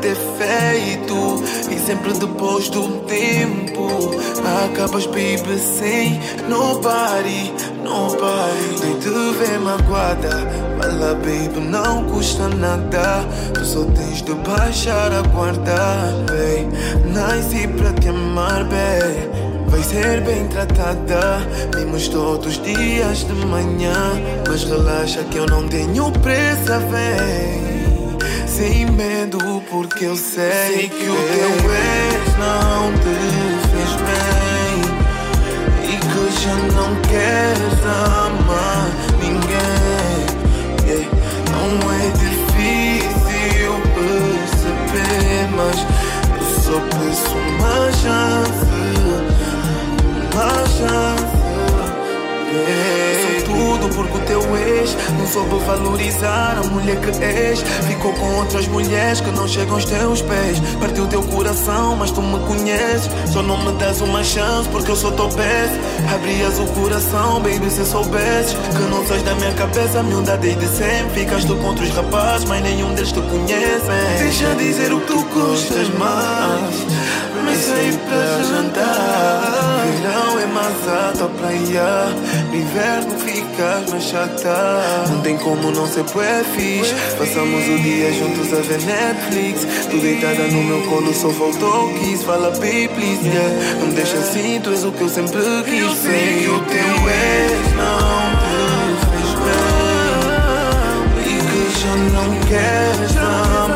Ter feito e sempre depois de um tempo acabas baby sem nobody, nobody nem te ver magoada, lá baby não custa nada, tu só tens de baixar a guarda, baby. Nasci pra te amar, baby. Vai ser bem tratada. Vimos todos os dias de manhã. Mas relaxa que eu não tenho pressa, vem sem medo, porque eu sei, sei que, que o teu ex não te fez bem e que já não queres amar ninguém. Yeah. Não é difícil perceber, mas eu só penso uma chance, uma chance. Yeah que o teu ex não soube valorizar a mulher que és. Ficou com outras mulheres que não chegam aos teus pés. Partiu teu coração, mas tu me conheces. Só não me das uma chance porque eu sou teu best. Abrias o coração, baby, se soubesses que não sais da minha cabeça, miúda desde sempre. Ficas tu com outros rapazes, mas nenhum deles te conhece. Deixa dizer o que tu gostas mais. Mas sair para jantar. Verão é mais alta praia. No inverno ficas mais chata. Não tem como não ser bué fixe. Passamos o dia juntos a ver Netflix. Tu deitada no meu colo, só faltou o kiss. Fala, baby, please, yeah. Não me deixa assim, tu és o que eu sempre quis. Eu sei que o teu ex não te fez bem. E que já não queres amar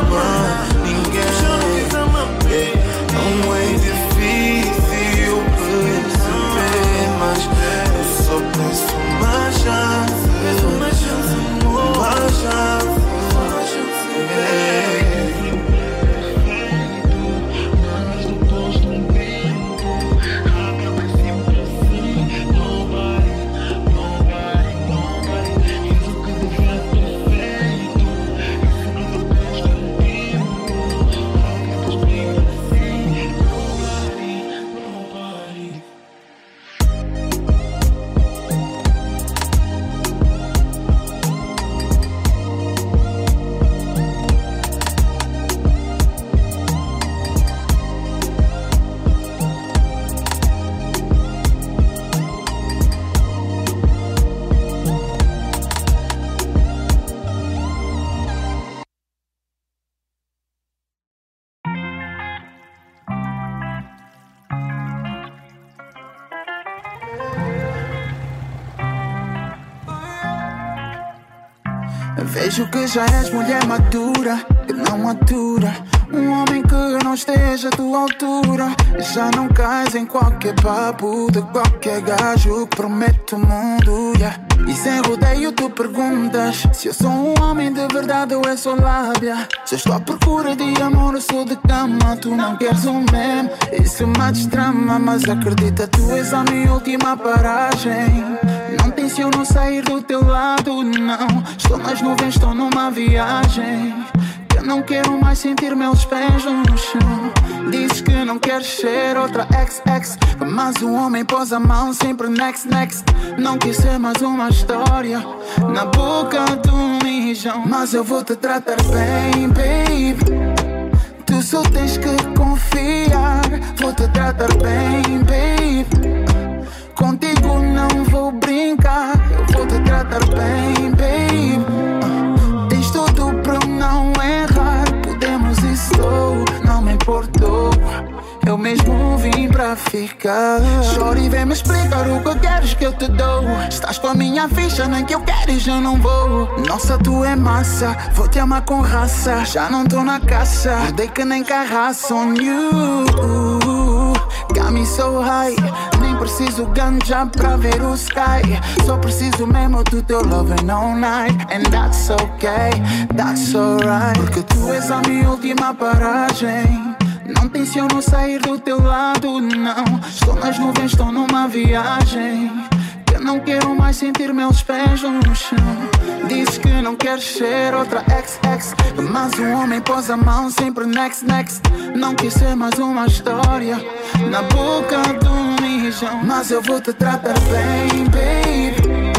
Vejo que já és mulher madura, que não atura. Um homem que não esteja à tua altura. Já não cais em qualquer papo de qualquer gajo que promete o mundo. Yeah. E sem rodeio tu perguntas se eu sou um homem de verdade ou é só lábia. Se eu estou à procura de amor ou sou de cama, tu não queres um meme. Isso me destrama, mas acredita, tu és a minha última paragem. Não tenciono sair do teu lado, não. Estou nas nuvens, estou numa viagem. Eu não quero mais sentir meus pés no chão. Dizes que não queres ser outra ex-ex. Mas o homem pôs a mão sempre next, next. Não quis ser mais uma história na boca do mijão. Mas eu vou te tratar bem, babe. Tu só tens que confiar. Vou te tratar bem, babe. Contigo não vou brincar, eu vou te tratar bem. Ah, tens tudo pra não errar, podemos e estou, não me importou. Eu mesmo vim pra ficar. Chora e vem me explicar o que queres que eu te dou. Estás com a minha ficha, nem que eu queres, eu não vou. Nossa, tu é massa, vou te amar com raça. Já não tô na caça, dei que nem carraça on you. Got me so high, nem preciso ganja pra ver o sky. Só preciso mesmo do teu love and all night. And that's okay, that's alright. Porque tu és a minha última paragem. Não tenciono sair do teu lado, não. Estou nas nuvens, estou numa viagem. Eu não quero mais sentir meus pés no chão. Dizes que não queres ser outra ex-ex. Mas o homem pôs a mão sempre next, next. Não quis ser mais uma história na boca do mijão. Mas eu vou te tratar bem, babe.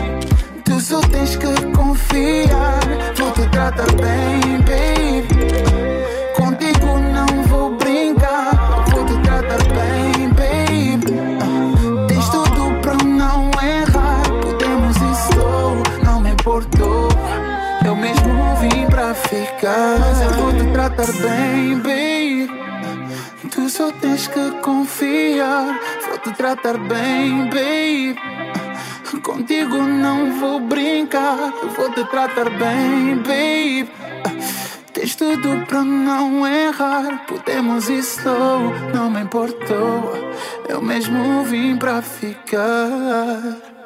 Tu só tens que confiar. Vou te tratar bem, babe. Contigo não vou brincar. Vou te tratar bem, babe. Ah, Tens tudo pra não errar. Podemos e estou, não me importou. Eu mesmo vim pra ficar. Mas eu vou te tratar bem, babe. Só tens que confiar. Vou te tratar bem, babe. Contigo não vou brincar. Vou te tratar bem, babe. Tens tudo pra não errar. Podemos e estou, não me importou. Eu mesmo vim pra ficar.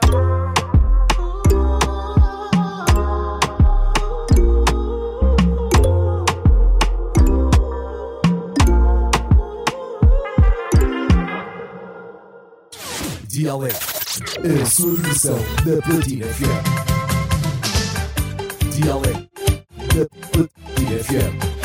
Dialeto, a sua versão da Platina FM. Dialeto da Platina FM.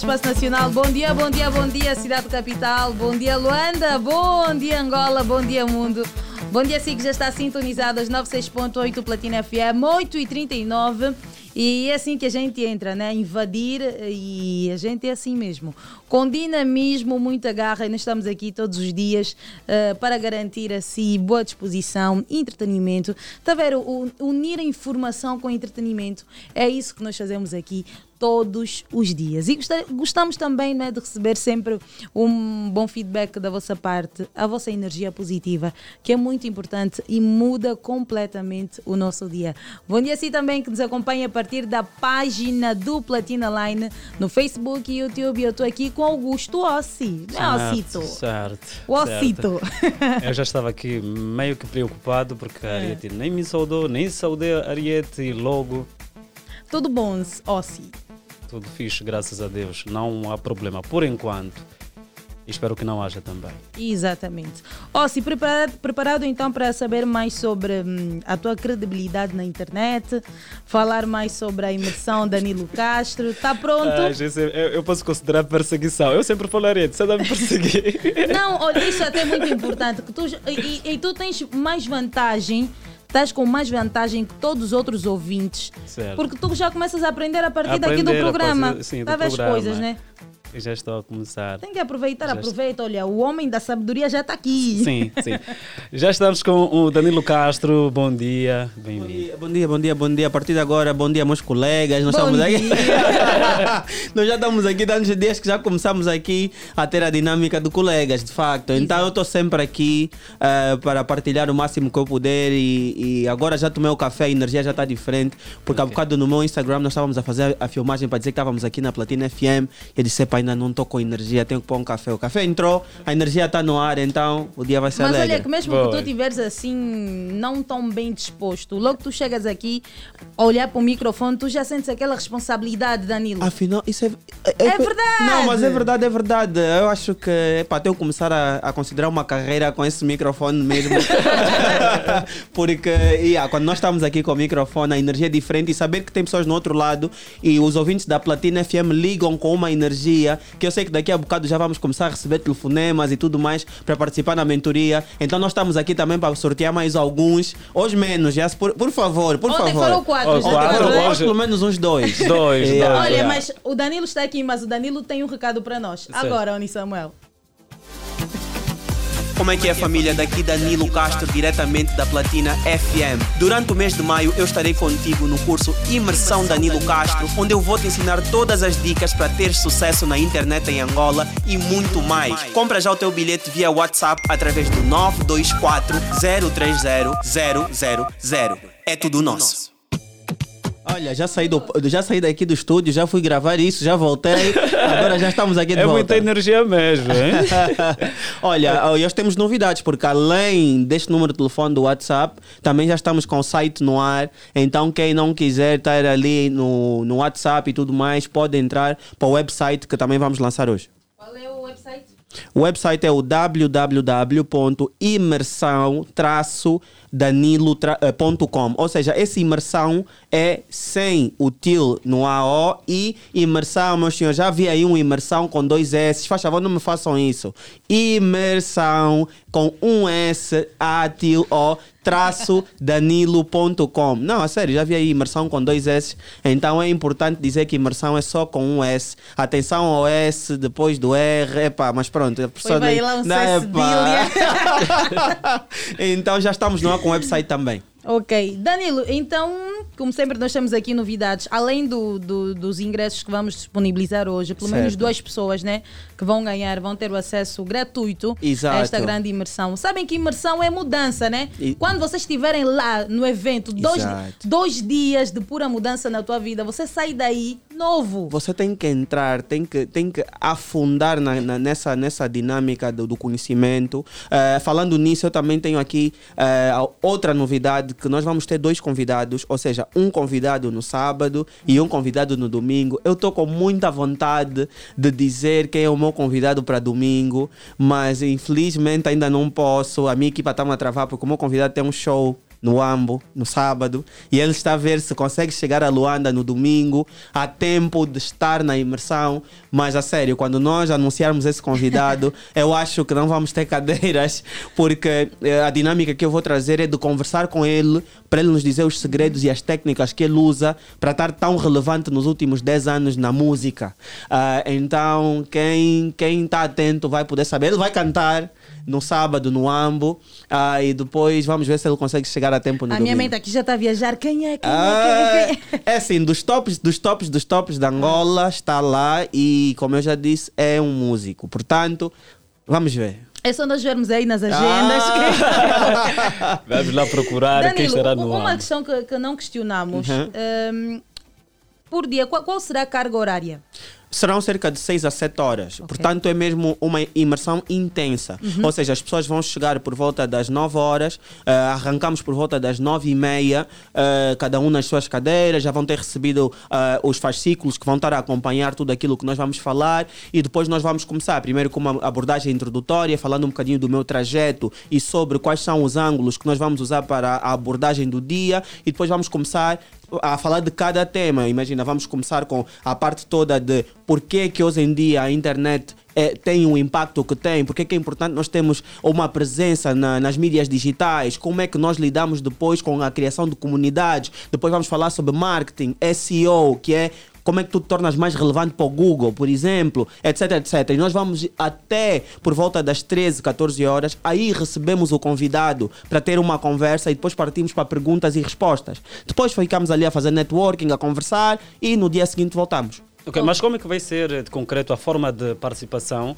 Espaço nacional. Bom dia, bom dia, bom dia, cidade capital. Bom dia, Luanda. Bom dia, Angola. Bom dia, mundo. Bom dia, SIC já está sintonizado às 96.8 Platina FM, 8 e 39 é assim que a gente entra, né? Invadir e a gente é assim mesmo. Com dinamismo, muita garra, e nós estamos aqui todos os dias eh, para garantir assim boa disposição, entretenimento. Está a ver? Unir a informação com entretenimento é isso que nós fazemos aqui todos os dias. E gostamos também né, de receber sempre um bom feedback da vossa parte, a vossa energia positiva, que é muito importante e muda completamente o nosso dia. Bom dia a si também que nos acompanha a partir da página do Platina Line no Facebook e YouTube. Eu estou aqui com Augusto Ossi. Não é Ossito? Certo. O certo. Ossito. [laughs] Eu já estava aqui meio que preocupado porque É. a Ariete nem me saudou, nem saudei a Ariete e logo Tudo bom, Ossi? Tudo fixe, graças a Deus. Não há problema por enquanto. Espero que não haja também. Exatamente. Ossi, preparado, preparado então para saber mais sobre hum, a tua credibilidade na internet, falar mais sobre a imersão [laughs] Danilo Castro. Está pronto? Ah, eu, eu posso considerar perseguição. Eu sempre falo, Ariete, você deve me perseguir. Não, olha, isso é até muito importante. Que tu, e, e tu tens mais vantagem, estás com mais vantagem que todos os outros ouvintes. Certo. Porque tu já começas a aprender a partir daqui do Aprender programa. sim, do programa. coisas, né? Eu já estou a começar. Tem que aproveitar, Já aproveita. Olha, o homem da sabedoria já está aqui. Sim, sim. Já estamos com o Danilo Castro. Bom dia, bem-vindo. Bom dia, bom dia, bom dia. A partir de agora, bom dia, meus colegas. Nós Bom estamos aqui. dia. [laughs] Nós já estamos aqui, tantos dias que já começamos aqui a ter a dinâmica de colegas, de facto. Então eu estou sempre aqui eh, para partilhar o máximo que eu puder e, e agora já tomei o café, a energia já está diferente. Porque há bocado no meu Instagram nós estávamos a fazer a filmagem para dizer que estávamos aqui na Platina FM. E eu disse, "Epa, ainda não estou com energia, tenho que pôr um café. O café entrou, a energia está no ar, então o dia vai ser Mas alegre. olha, que mesmo que tu estiveres assim, não tão bem disposto, logo que tu chegas aqui, a olhar para o microfone, tu já sentes aquela responsabilidade, Danilo. Afinal, isso é. É verdade! Não, mas é verdade, é verdade. Eu acho que é para tenho que começar a, a considerar uma carreira com esse microfone mesmo. [laughs] [laughs] Porque yeah, quando nós estamos aqui com o microfone, a energia é diferente e saber que tem pessoas no outro lado e os ouvintes da Platina FM ligam com uma energia que eu sei que daqui a bocado já vamos começar a receber telefonemas e tudo mais para participar na mentoria. Então nós estamos aqui também para sortear mais alguns, hoje menos, já, por, por favor, por Ontem favor. foram quatro, Ontem já né? hoje pelo menos uns dois. Dois, [laughs] Yeah. Olha, mas o Danilo está aqui, mas o Danilo tem um recado para nós. Agora, Oni Samuel. Como é que é família? Daqui Danilo Castro, diretamente da Platina FM. Durante o mês de maio eu estarei contigo no curso Imersão Danilo Castro, onde eu vou te ensinar todas as dicas para ter sucesso na internet em Angola e muito mais. Compra já o teu bilhete via WhatsApp através do 924 030 000. É tudo nosso. Olha, já saí, do, já saí daqui do estúdio, já fui gravar isso, já voltei. Agora já estamos aqui de É volta. muita energia mesmo, hein? [laughs] Olha, hoje temos novidades, porque além deste número de telefone do WhatsApp, também já estamos com o site no ar. Então, quem não quiser estar ali no, no WhatsApp e tudo mais, pode entrar para o website que também vamos lançar hoje. Qual é o website? O website é o www.imersão-danilo.com. Ou seja, essa imersão é sem o til no AO e imersão, meus senhores. Já vi aí uma imersão com dois S. Faz favor, não me façam isso. Imersão com um S, A, til, O, traço [laughs] danilo.com. Não, a sério, já vi aí imersão com dois S. Então é importante dizer que imersão é só com um S. Atenção ao S depois do R. Epá, mas pronto. A pessoa vai nem- lá um Não, [laughs] então já estamos no [laughs] com o website também. Ok. Danilo, então, como sempre, nós temos aqui novidades. Além do, do- dos ingressos que vamos disponibilizar hoje, pelo menos Certo. duas pessoas né, que vão ganhar, vão ter o acesso gratuito Exato. a esta grande imersão. Sabem que imersão é mudança, né? E- Quando vocês estiverem lá no evento, dois, Exato. dois dias de pura mudança na tua vida, você sai daí novo. Você tem que entrar, tem que, tem que afundar na- na- nessa, nessa dinâmica do, do conhecimento. Eh, falando nisso, eu também tenho aqui a- outra novidade, que nós vamos ter dois convidados, ou seja, um convidado no sábado e um convidado no domingo. Eu estou com muita vontade de dizer quem é o meu convidado para domingo, mas infelizmente ainda não posso. A minha equipa está-me a travar porque o meu convidado tem um show no Ambo, no sábado, e ele está a ver se consegue chegar a Luanda no domingo, a tempo de estar na imersão. Mas a sério, quando nós anunciarmos esse convidado, [laughs] eu acho que não vamos ter cadeiras, porque eh, a dinâmica que eu vou trazer é de conversar com ele, para ele nos dizer os segredos e as técnicas que ele usa para estar tão relevante nos últimos 10 anos na música. Ah, então, quem quem está atento vai poder saber. Ele vai cantar no sábado no Ambo, ah, e depois vamos ver se ele consegue chegar a tempo no a minha domingo. mente aqui já está a viajar. Quem é? Quem Ah, é? Quem é? Quem é? é assim, dos tops, dos tops, dos tops da Angola, está lá e, como eu já disse, é um músico. Portanto, vamos ver. É só nós vermos aí nas agendas. Ah. [laughs] Vamos lá procurar quem Danilo, estará u- no uma ar. questão que, que não questionamos. Uhum. Hum, por dia, qual, qual será a carga horária? Serão cerca de 6 a 7 horas. Portanto, é mesmo uma imersão intensa. Uhum. Ou seja, as pessoas vão chegar por volta das 9 horas, eh, arrancamos por volta das 9 e meia, eh, cada um nas suas cadeiras, já vão ter recebido eh, os fascículos que vão estar a acompanhar tudo aquilo que nós vamos falar e depois nós vamos começar primeiro com uma abordagem introdutória, falando um bocadinho do meu trajeto e sobre quais são os ângulos que nós vamos usar para a abordagem do dia e depois vamos começar a falar de cada tema. Imagina, vamos começar com a parte toda de por que que hoje em dia a internet eh, tem o impacto que tem, porque que é importante nós termos uma presença na- nas mídias digitais, como é que nós lidamos depois com a criação de comunidades. Depois vamos falar sobre marketing, SEO, que é como é que tu te tornas mais relevante para o Google, por exemplo, etc, etc. E nós vamos até por volta das 13, 14 horas, aí recebemos o convidado para ter uma conversa e depois partimos para perguntas e respostas. Depois ficamos ali a fazer networking, a conversar e no dia seguinte voltamos. Ok, mas como é que vai ser eh, de concreto a forma de participação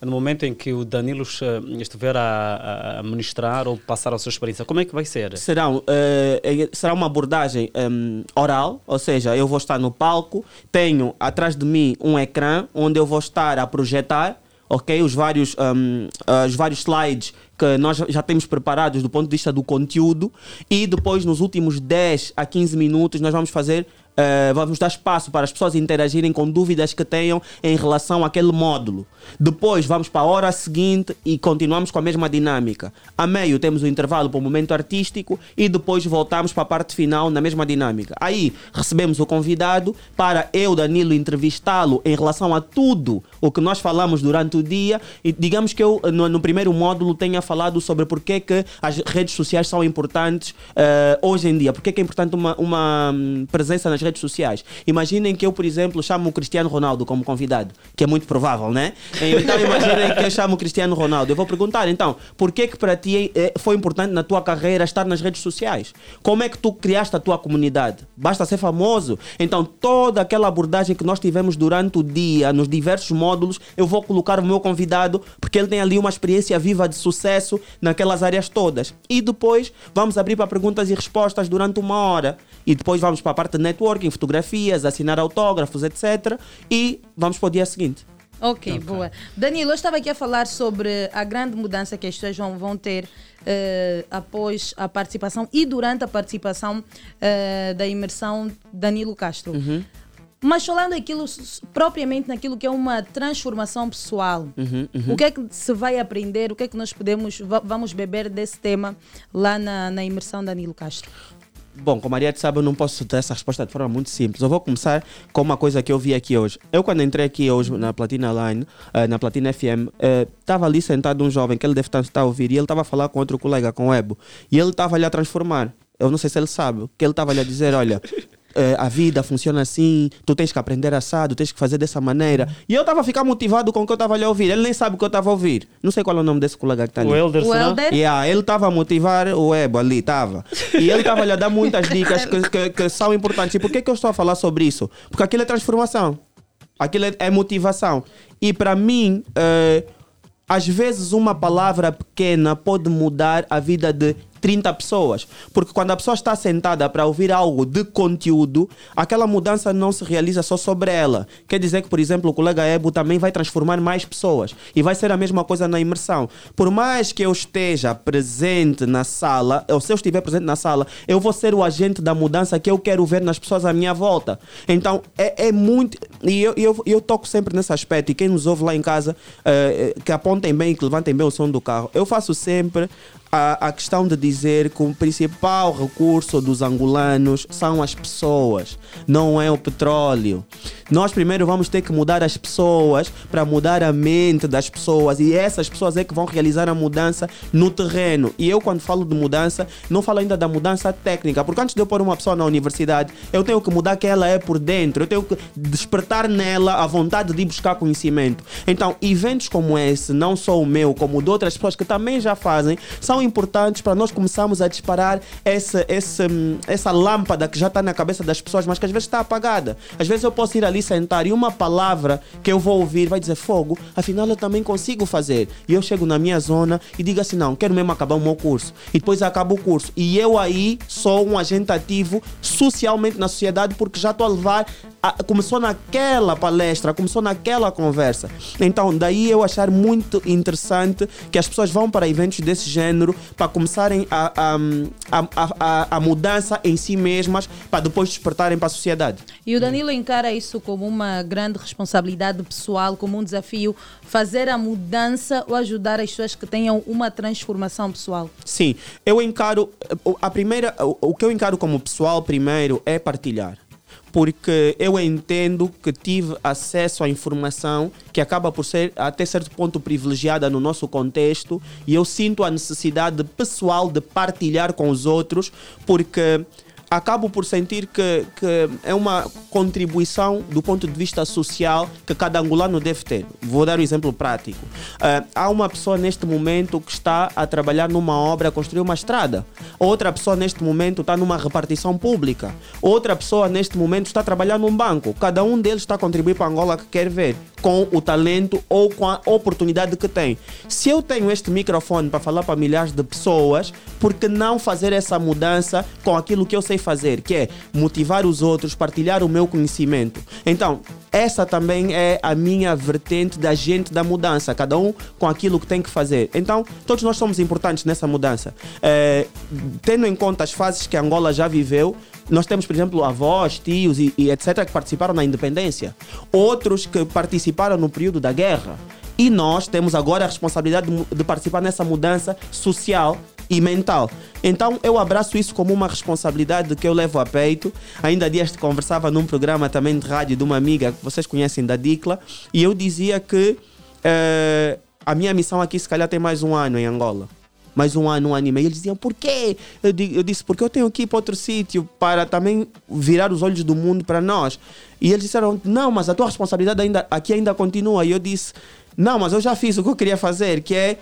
no momento em que o Danilo eh, estiver a, a ministrar ou passar a sua experiência? Como é que vai ser? Serão, eh, eh, será uma abordagem em, oral, ou seja, eu vou estar no palco, tenho atrás de mim um ecrã onde eu vou estar a projetar ok, os vários, em, os vários slides que nós já temos preparados do ponto de vista do conteúdo e depois nos últimos 10 a 15 minutos nós vamos fazer eh, vamos dar espaço para as pessoas interagirem com dúvidas que tenham em relação àquele módulo. Depois vamos para a hora seguinte e continuamos com a mesma dinâmica. A meio temos o intervalo para o momento artístico e depois voltamos para a parte final na mesma dinâmica. Aí recebemos o convidado para eu, Danilo, entrevistá-lo em relação a tudo o que nós falamos durante o dia e digamos que eu no, no primeiro módulo tenha falado sobre porque que as redes sociais são importantes eh, hoje em dia, porque que é importante uma, uma hum, presença nas redes redes sociais. Imaginem que eu, por exemplo, chamo o Cristiano Ronaldo como convidado, que é muito provável, né? Então [laughs] imaginem que eu chamo o Cristiano Ronaldo. Eu vou perguntar, então, por que que para ti eh, foi importante na tua carreira estar nas redes sociais? Como é que tu criaste a tua comunidade? Basta ser famoso? Então, toda aquela abordagem que nós tivemos durante o dia, nos diversos módulos, eu vou colocar o meu convidado, porque ele tem ali uma experiência viva de sucesso naquelas áreas todas. E depois vamos abrir para perguntas e respostas durante uma hora. E depois vamos para a parte de networking, fotografias, assinar autógrafos, etc. E vamos para o dia seguinte. Ok, boa. Danilo, eu estava aqui a falar sobre a grande mudança que as pessoas vão, vão ter eh, após a participação e durante a participação eh, da imersão Danilo Castro. Uhum. Mas falando aquilo propriamente naquilo que é uma transformação pessoal, Uhum, uhum. o que é que se vai aprender, o que é que nós podemos, va- vamos beber desse tema lá na, na imersão Danilo Castro? Bom, como a Ariete sabe, eu não posso dar essa resposta de forma muito simples. Eu vou começar com uma coisa que eu vi aqui hoje. Eu, quando entrei aqui hoje na Platina Line, eh, na Platina FM, estava ali sentado um jovem que ele deve estar a ouvir e ele estava a falar com outro colega, com o Ebo. E ele estava ali a transformar. Eu não sei se ele sabe, que ele estava ali a dizer: olha. Eh, a vida funciona assim, tu tens que aprender assado, tens que fazer dessa maneira. E eu estava a ficar motivado com o que eu estava ali a ouvir. Ele nem sabe o que eu estava a ouvir. Não sei qual é o nome desse colega que está ali. O Elder, O? Elder? Yeah, ele estava a motivar o Ebo ali, estava. E ele estava a dar muitas [laughs] dicas que, que, que são importantes. E por que, que eu estou a falar sobre isso? Porque aquilo é transformação. Aquilo é, é motivação. E para mim, eh, às vezes uma palavra pequena pode mudar a vida de 30 pessoas. Porque quando a pessoa está sentada para ouvir algo de conteúdo, aquela mudança não se realiza só sobre ela. Quer dizer que, por exemplo, o colega Ebo também vai transformar mais pessoas. E vai ser a mesma coisa na imersão. Por mais que eu esteja presente na sala, ou se eu estiver presente na sala, eu vou ser o agente da mudança que eu quero ver nas pessoas à minha volta. Então, é, é muito. E eu, eu, eu toco sempre nesse aspecto. E quem nos ouve lá em casa, eh, que apontem bem, que levantem bem o som do carro. Eu faço sempre a, a questão de dizer que o principal recurso dos angolanos são as pessoas, não é o petróleo. Nós primeiro vamos ter que mudar as pessoas para mudar a mente das pessoas e essas pessoas é que vão realizar a mudança no terreno. E eu quando falo de mudança, não falo ainda da mudança técnica, porque antes de eu pôr uma pessoa na universidade, eu tenho que mudar quem ela é por dentro, eu tenho que despertar nela a vontade de buscar conhecimento. Então, eventos como esse, não só o meu, como de outras pessoas que também já fazem, são importantes para nós começarmos a disparar essa, essa, hum, essa lâmpada que já está na cabeça das pessoas, mas que às vezes está apagada. Às vezes eu posso ir ali sentar e uma palavra que eu vou ouvir vai dizer fogo, afinal eu também consigo fazer. E eu chego na minha zona e digo assim: não, quero mesmo acabar o meu curso. E depois acaba o curso. E eu aí sou um agente ativo socialmente na sociedade porque já estou a levar. a- começou naquela palestra, começou naquela conversa. Então, daí eu achar muito interessante que as pessoas vão para eventos desse género para começarem a, a, a, a, a- mudança em si mesmas para depois despertarem para a sociedade. E o Danilo encara isso como uma grande responsabilidade pessoal, como um desafio, fazer a mudança ou ajudar as pessoas que tenham uma transformação pessoal. Sim, eu encaro a primeira, o que eu encaro como pessoal primeiro é partilhar. Porque eu entendo que tive acesso à informação que acaba por ser até certo ponto privilegiada no nosso contexto e eu sinto a necessidade pessoal de partilhar com os outros porque acabo por sentir que, que é uma contribuição do ponto de vista social que cada angolano deve ter. Vou dar um exemplo prático. Ah, há uma pessoa neste momento que está a trabalhar numa obra, a construir uma estrada. Outra pessoa neste momento está numa repartição pública. Outra pessoa neste momento está a trabalhar num banco. Cada um deles está a contribuir para a Angola que quer ver, com o talento ou com a oportunidade que tem. Se eu tenho este microfone para falar para milhares de pessoas, por que não fazer essa mudança com aquilo que eu sei fazer, que é motivar os outros, partilhar o meu conhecimento? Então, essa também é a minha vertente da gente da mudança, cada um com aquilo que tem que fazer. Então, todos nós somos importantes nessa mudança. Eh, tendo em conta as fases que Angola já viveu, nós temos, por exemplo, avós, tios e, e etc. que participaram na independência. Outros que participaram no período da guerra. E nós temos agora a responsabilidade de, de participar nessa mudança social e mental. Então eu abraço isso como uma responsabilidade que eu levo a peito. Ainda há dias conversava num programa também de rádio de uma amiga que vocês conhecem da Dicla e eu dizia que eh, a minha missão aqui se calhar tem mais um ano em Angola. Mais um ano, um ano e meio. Eles diziam, por quê? Eu, eu disse, porque eu tenho que ir para outro sítio para também virar os olhos do mundo para nós. E eles disseram, não, mas a tua responsabilidade ainda, aqui ainda continua. E eu disse, não, mas eu já fiz o que eu queria fazer, que é,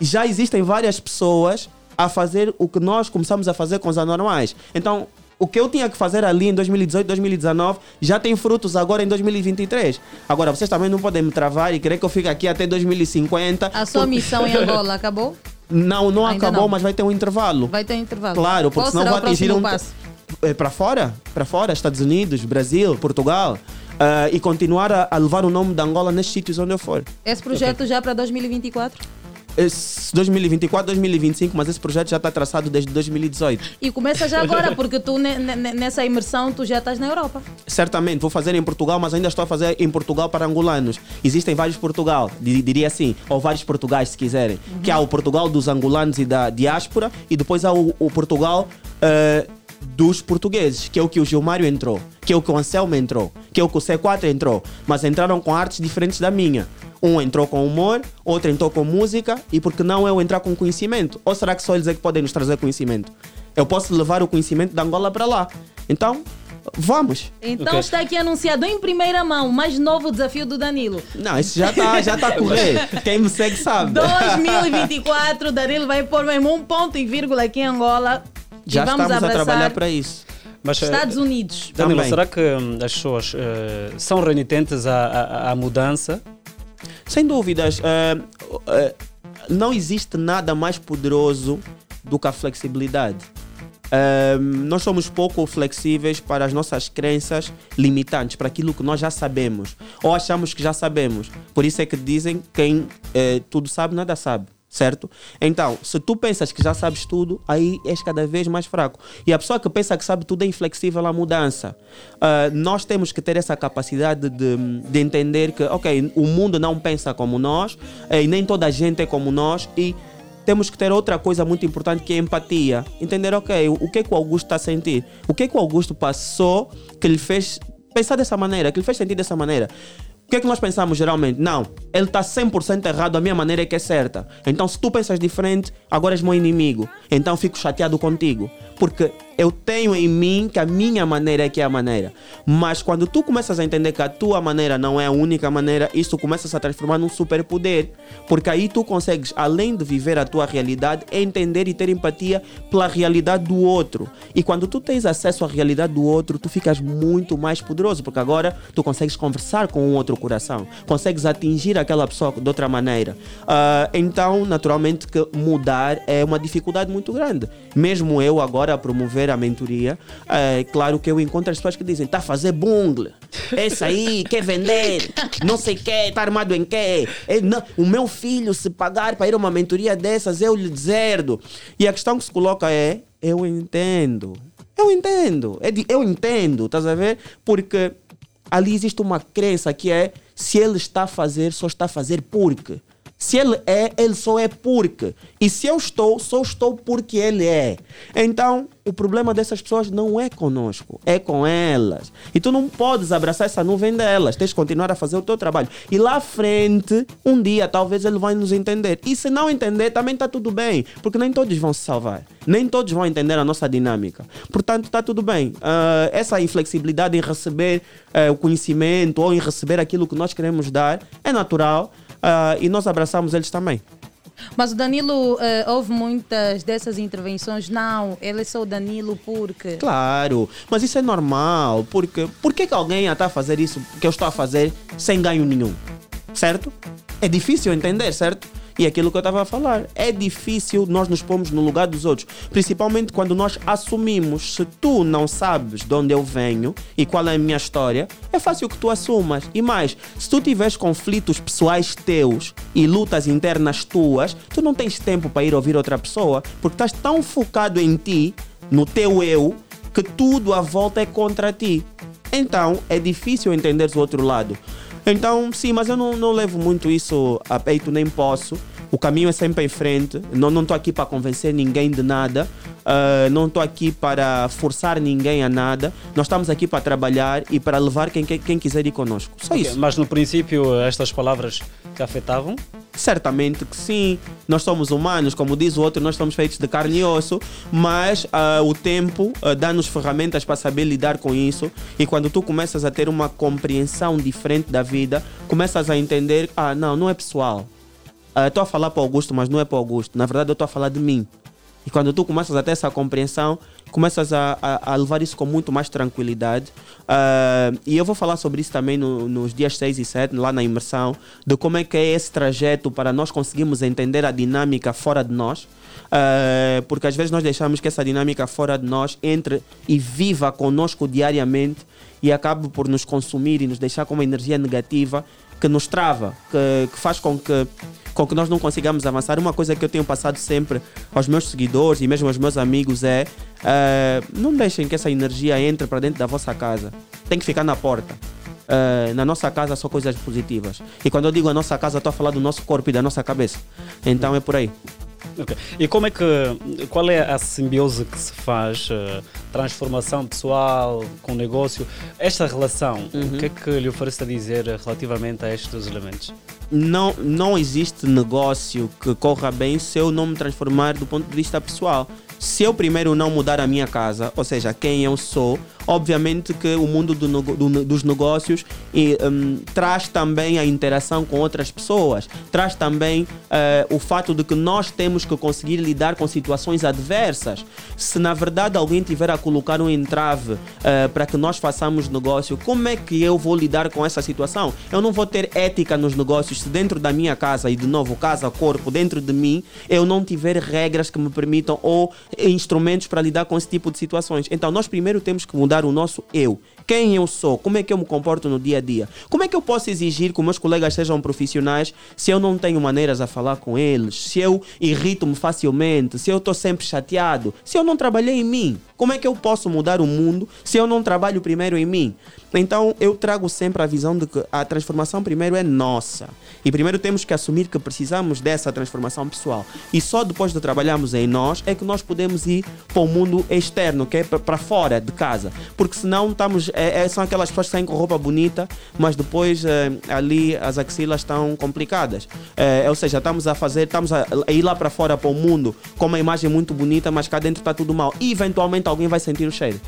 já existem várias pessoas a fazer o que nós começamos a fazer com os anormais. Então, o que eu tinha que fazer ali em 2018, 2019, já tem frutos agora em 2023. Agora, vocês também não podem me travar e querer que eu fique aqui até 2050. A sua missão em [laughs] Angola acabou? Não, não Ainda acabou, não. mas vai ter um intervalo. Vai ter um intervalo. Claro, porque Qual senão vai atingir um. passo? É, para fora, para fora, Estados Unidos, Brasil, Portugal. ah, e continuar a, a levar o nome da Angola nestes sítios onde eu for. Esse projeto já para 2024? Esse 2024, 2025, mas esse projeto já está traçado desde 2018. E começa já agora, [laughs] porque tu ne- ne- nessa imersão tu já estás na Europa. Certamente, vou fazer em Portugal, mas ainda estou a fazer em Portugal para angolanos. Existem vários Portugal, di- diria assim, ou vários Portugais, se quiserem. Que há o Portugal dos angolanos e da diáspora, e depois há o, o Portugal eh, dos portugueses, que é o que o Gilmário entrou, que é o que o Anselmo entrou, que é o que o C4 entrou. Mas entraram com artes diferentes da minha. Um entrou com humor, outro entrou com música, e por que não eu entrar com conhecimento? Ou será que só eles é que podem nos trazer conhecimento? Eu posso levar o conhecimento da Angola para lá. Então, vamos. Então está aqui anunciado em primeira mão o mais novo desafio do Danilo. Não, isso já está já tá a correr. [laughs] Quem me segue sabe. 2024, Danilo vai pôr mesmo um ponto e vírgula aqui em Angola. Já vamos estamos a trabalhar para isso. Mas, eh, Estados Unidos. Danilo, Também. será que hum, as pessoas eh, são renitentes à, à, à mudança? Sem dúvidas. eh, eh, não existe nada mais poderoso do que a flexibilidade. Eh, nós somos pouco flexíveis para as nossas crenças limitantes, para aquilo que nós já sabemos. Ou achamos que já sabemos. Por isso é que dizem quem tudo sabe, nada sabe. Certo? Então, se tu pensas que já sabes tudo, aí és cada vez mais fraco. E a pessoa que pensa que sabe tudo é inflexível à mudança. Ah, nós temos que ter essa capacidade de, de entender que, ok, o mundo não pensa como nós, eh, e nem toda a gente é como nós, e temos que ter outra coisa muito importante que é empatia. Entender, ok, o que é que o Augusto está a sentir? O que é que o Augusto passou que lhe fez pensar dessa maneira, que lhe fez sentir dessa maneira? O que é que nós pensamos geralmente? Não, ele está 100% errado, a minha maneira é que é certa. Então, se tu pensas diferente, agora és meu inimigo. Então, fico chateado contigo. Porque eu tenho em mim que a minha maneira é que é a maneira. Mas quando tu começas a entender que a tua maneira não é a única maneira, isso começa a se transformar num superpoder. Porque aí tu consegues, além de viver a tua realidade, entender e ter empatia pela realidade do outro. E quando tu tens acesso à realidade do outro, tu ficas muito mais poderoso. Porque agora tu consegues conversar com um outro coração. Consegues atingir aquela pessoa de outra maneira. Ah, então, naturalmente, que mudar é uma dificuldade muito grande. Mesmo eu agora a promover a mentoria, é claro que eu encontro as pessoas que dizem: tá a fazer bungle, esse aí quer vender, não sei o quê, tá armado em quê? É, não, o meu filho, se pagar para ir a uma mentoria dessas, eu lhe deserdo. E a questão que se coloca é: eu entendo. Eu entendo, é de- eu entendo, estás a ver? Porque ali existe uma crença que é se ele está a fazer, só está a fazer porque. Se ele é, ele só é porque. E se eu estou, só estou porque ele é. Então, o problema dessas pessoas não é conosco, é com elas. E tu não podes abraçar essa nuvem delas, tens de continuar a fazer o teu trabalho. E lá à frente, um dia, talvez ele vai nos entender. E se não entender, também está tudo bem, porque nem todos vão se salvar. Nem todos vão entender a nossa dinâmica. Portanto, está tudo bem. Ah, essa inflexibilidade em receber eh, o conhecimento ou em receber aquilo que nós queremos dar é natural. Ah, e nós abraçamos eles também. Mas o Danilo, eh, houve muitas dessas intervenções. Não, ele é só o Danilo porque. Claro, mas isso é normal, porque por que alguém está a fazer isso que eu estou a fazer sem ganho nenhum? Certo? É difícil entender, certo? E aquilo que eu estava a falar, é difícil nós nos pomos no lugar dos outros, principalmente quando nós assumimos se tu não sabes de onde eu venho e qual é a minha história, é fácil que tu assumas. E mais, se tu tiveres conflitos pessoais teus e lutas internas tuas, tu não tens tempo para ir ouvir outra pessoa, porque estás tão focado em ti, no teu eu, que tudo à volta é contra ti. Então é difícil entender o outro lado. Então, sim, mas eu não, não levo muito isso a peito, nem posso, O caminho é sempre em frente. Não não estou aqui para convencer ninguém de nada. ah, não estou aqui para forçar ninguém a nada. Nós estamos aqui para trabalhar e para levar quem, quem, quiser ir connosco. Só Ok, isso. Mas no princípio estas palavras te afetavam? Certamente que sim. Nós somos humanos, como diz o outro, nós somos feitos de carne e osso, mas ah, o tempo ah, dá-nos ferramentas para saber lidar com isso. E quando tu começas a ter uma compreensão diferente da vida, começas a entender: ah, não, não é pessoal. Ah, Estou a falar para o Augusto, mas não é para o Augusto. Na verdade, eu estou a falar de mim. E quando tu começas a ter essa compreensão, começas a, a, a levar isso com muito mais tranquilidade. Ah, e eu vou falar sobre isso também no- nos dias 6 e 7, lá na imersão, de como é que é esse trajeto para nós conseguirmos entender a dinâmica fora de nós. Ah, porque às vezes nós deixamos que essa dinâmica fora de nós entre e viva conosco diariamente e acabe por nos consumir e nos deixar com uma energia negativa que nos trava, que, que faz com que, com que nós não consigamos avançar. Uma coisa que eu tenho passado sempre aos meus seguidores e mesmo aos meus amigos é eh, não deixem que essa energia entre para dentro da vossa casa. Tem que ficar na porta. Eh, na nossa casa só coisas positivas. E quando eu digo a nossa casa, estou a falar do nosso corpo e da nossa cabeça. Então é por aí. E como é que. Qual é a simbiose que se faz? eh, transformação pessoal com negócio? Esta relação, o que é que lhe oferece a dizer relativamente a estes elementos? não, não existe negócio que corra bem se eu não me transformar do ponto de vista pessoal. Se eu primeiro não mudar a minha casa, ou seja, quem eu sou, obviamente que o mundo do do- dos negócios e, hum, traz também a interação com outras pessoas, traz também eh, o fato de que nós temos que conseguir lidar com situações adversas. Se na verdade alguém tiver a colocar um entrave eh, para que nós façamos negócio, como é que eu vou lidar com essa situação? Eu não vou ter ética nos negócios se dentro da minha casa, e de novo, casa, corpo, dentro de mim, eu não tiver regras que me permitam ou instrumentos para lidar com esse tipo de situações. Então, nós primeiro temos que mudar o nosso eu. Quem eu sou? Como é que eu me comporto no dia a dia? Como é que eu posso exigir que meus colegas sejam profissionais se eu não tenho maneiras a falar com eles? Se eu irrito-me facilmente? Se eu estou sempre chateado? Se eu não trabalhei em mim? Como é que eu posso mudar o mundo se eu não trabalho primeiro em mim? Então eu trago sempre a visão de que a transformação primeiro é nossa. E primeiro temos que assumir que precisamos dessa transformação pessoal. E só depois de trabalharmos em nós é que nós podemos ir para o mundo externo, que é pa- para fora de casa. Porque senão estamos. É, é- são aquelas pessoas que saem com roupa bonita, mas depois eh, ali as axilas estão complicadas. Eh, ou seja, estamos a fazer, estamos a, a ir lá para fora para o mundo com uma imagem muito bonita, mas cá dentro está tudo mal. E eventualmente alguém vai sentir o cheiro.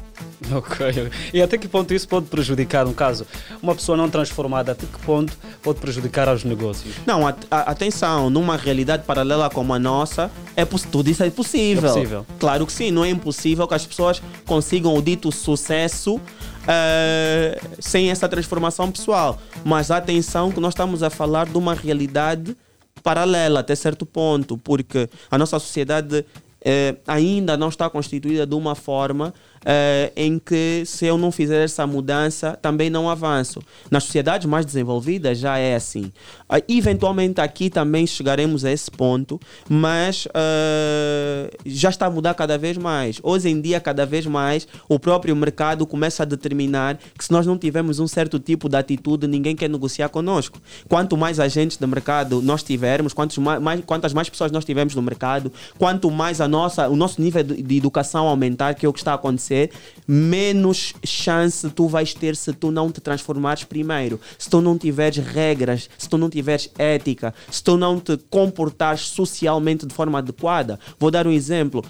Ok. E até que ponto isso pode prejudicar, no caso, uma pessoa não transformada, até que ponto pode prejudicar aos negócios? Não, a- a- atenção, numa realidade paralela como a nossa, é tudo isso é possível. É possível. Claro que sim, não é impossível que as pessoas consigam o dito sucesso eh, sem essa transformação pessoal. Mas atenção que nós estamos a falar de uma realidade paralela até certo ponto, porque a nossa sociedade eh, ainda não está constituída de uma forma eh, em que se eu não fizer essa mudança também não avanço. Nas sociedades mais desenvolvidas já é assim. Ah, eventualmente aqui também chegaremos a esse ponto, mas eh, já está a mudar cada vez mais. Hoje em dia, cada vez mais, o próprio mercado começa a determinar que se nós não tivermos um certo tipo de atitude, ninguém quer negociar conosco. Quanto mais agentes de mercado nós tivermos, quantos mais, quantas mais pessoas nós tivermos no mercado, quanto mais a nossa, o nosso nível de, de educação aumentar, que é o que está a acontecer, menos chance tu vais ter se tu não te transformares primeiro. Se tu não tiveres regras, se tu não tiveres ética, se tu não te comportares socialmente de forma adequada. Vou dar um exemplo.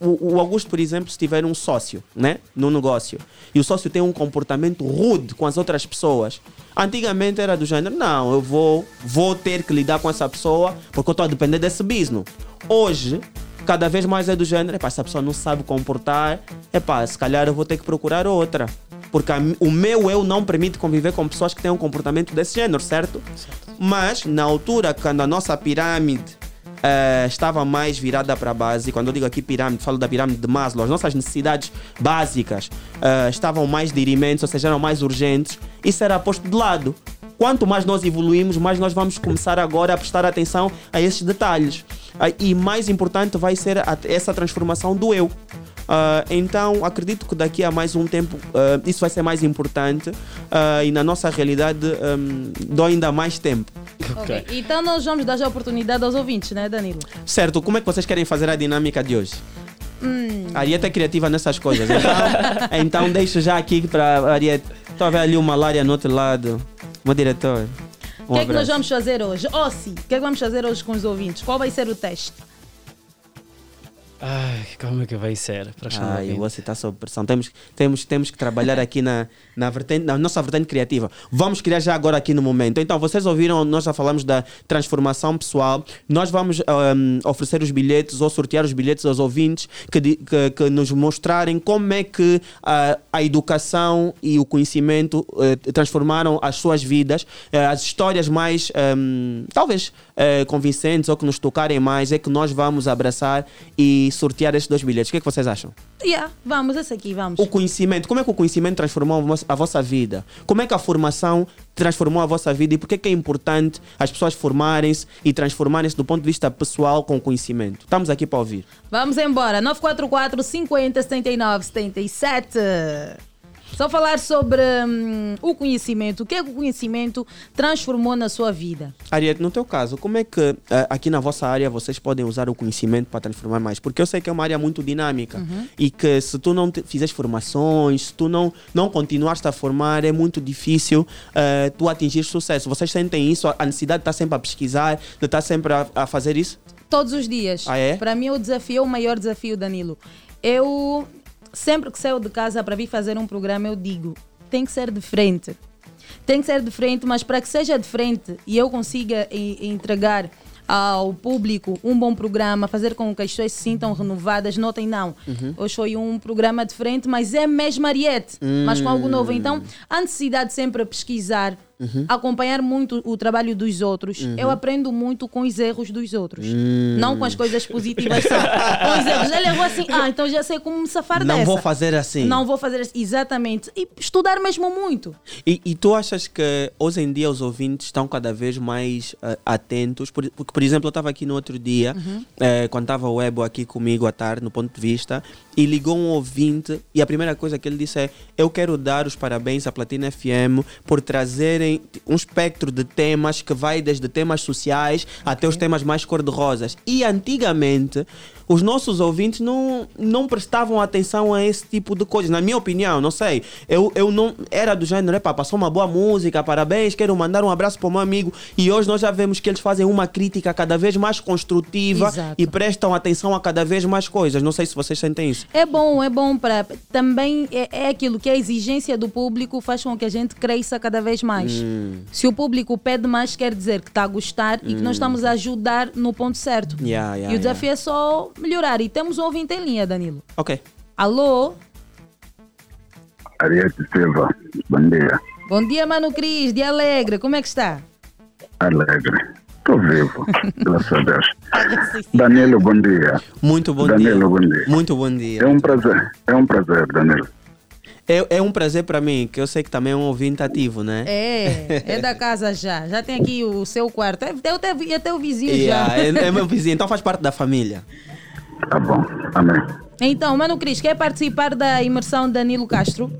O, o Augusto, por exemplo, se tiver um sócio né, no negócio e o sócio tem um comportamento rude com as outras pessoas, antigamente era do gênero: não, eu vou, vou ter que lidar com essa pessoa porque eu estou a depender desse business. Hoje, cada vez mais é do gênero: epá, essa pessoa não sabe comportar, epá, se calhar eu vou ter que procurar outra. Porque a o meu eu não permite conviver com pessoas que têm um comportamento desse gênero, certo? Mas, na altura, quando a nossa pirâmide eh, estava mais virada para a base. Quando eu digo aqui pirâmide, falo da pirâmide de Maslow. As nossas necessidades básicas eh, estavam mais dirimentes, ou seja, eram mais urgentes. Isso era posto de lado. Quanto mais nós evoluímos, mais nós vamos começar agora a prestar atenção a esses detalhes. Ah, e mais importante vai ser a- essa transformação do eu. Ah, então, acredito que daqui a mais um tempo ah, isso vai ser mais importante ah, e na nossa realidade um, dou ainda mais tempo. Ok. Então nós vamos dar já a oportunidade aos ouvintes, né, Danilo? Certo, como é que vocês querem fazer a dinâmica de hoje? Hum. A Ariete é criativa nessas coisas. Então, [laughs] então deixo já aqui para a Ariete. Estou a ver ali uma Lária no outro lado. Meu diretor. O Um que é que nós vamos fazer hoje? Ossi, o que é que vamos fazer hoje com os ouvintes? Qual vai ser o teste? Ai, como é que vai ser? Ai, você está sob pressão. Temos, temos, temos que trabalhar aqui na, na, vertente, na nossa vertente criativa. Vamos criar já agora aqui no momento. Então, vocês ouviram, nós já falamos da transformação pessoal. Nós vamos ahm, oferecer os bilhetes ou sortear os bilhetes aos ouvintes que, que, que nos mostrarem como é que ah, a educação e o conhecimento eh, transformaram as suas vidas. Eh, as histórias mais, ahm, talvez, eh, convincentes ou que nos tocarem mais é que nós vamos abraçar e sortear estes dois bilhetes. O que é que vocês acham? Yeah, vamos, esse aqui, vamos. O conhecimento, como é que o conhecimento transformou a vo- a vossa vida? Como é que a formação transformou a vossa vida e por que é que é importante as pessoas formarem-se e transformarem-se do ponto de vista pessoal com o conhecimento? Estamos aqui para ouvir. Vamos embora. 944 50 79 77. Só falar sobre hum, o conhecimento. O que é que o conhecimento transformou na sua vida? Ariete, no teu caso, como é que eh, aqui na vossa área vocês podem usar o conhecimento para transformar mais? Porque eu sei que é uma área muito dinâmica Uhum. e que se tu não fizeres formações, se tu não, não continuares a formar, é muito difícil eh, tu atingir sucesso. Vocês sentem isso? A necessidade de estar sempre a pesquisar, de estar sempre a, a fazer isso? Todos os dias. Ah, é? Para mim, o desafio é o maior desafio, Danilo. Eu, sempre que saio de casa para vir fazer um programa, eu digo: tem que ser de frente. Tem que ser de frente, mas para que seja de frente e eu consiga entregar ao público um bom programa, fazer com que as pessoas se sintam renovadas, notem, não. Uhum. Hoje foi um programa diferente, mas é mesmo Ariete, mas com algo novo. Hum. Então, a necessidade sempre a pesquisar, Uhum. acompanhar muito o trabalho dos outros. Uhum. Eu aprendo muito com os erros dos outros. Hum. Não com as coisas positivas só. [laughs] com os erros. Ele errou assim, ah, então já sei como me safar Não dessa. vou fazer assim. Não vou fazer assim. Exatamente. E estudar mesmo muito. E, e tu achas que hoje em dia os ouvintes estão cada vez mais ah, atentos? Por- porque, por exemplo, eu estava aqui no outro dia, Uhum. eh, quando estava o Ebo aqui comigo à tarde, no ponto de vista, e ligou um ouvinte, e a primeira coisa que ele disse é: Eu quero dar os parabéns à Platina FM por trazerem um espectro de temas que vai desde temas sociais até os temas mais cor-de-rosas. E antigamente. Os nossos ouvintes não, não prestavam atenção a esse tipo de coisas, na minha opinião, não sei. Eu, eu não era do gênero, epá, passou uma boa música, parabéns, quero mandar um abraço para o meu amigo. E hoje nós já vemos que eles fazem uma crítica cada vez mais construtiva Exato. e prestam atenção a cada vez mais coisas. Não sei se vocês sentem isso. É bom, é bom para. Também é, é aquilo que a exigência do público faz com que a gente cresça cada vez mais. Hum. Se o público pede mais, quer dizer que está a gostar e que Hum. nós estamos a ajudar no ponto certo. Yeah, yeah, e o desafio é só melhorar. E temos um ouvinte em linha, Danilo. Ok. Alô? Ariete Silva, bom dia. Bom dia, Mano Cris, de Alegre. Como é que está? Alegre. Estou vivo, graças a Deus. [laughs] Danilo, bom dia. Muito bom Danilo, dia. bom dia. Muito bom dia. É um prazer, é um prazer, Danilo. É, é um prazer para mim, que eu sei que também é um ouvinte ativo, né? É, é da casa já. Já tem aqui o seu quarto. É, eu até, e até o vizinho Yeah, já. é, é [laughs] meu vizinho, então faz parte da família. Tá bom, amém. Então, Mano Cris, quer participar da imersão Danilo Castro?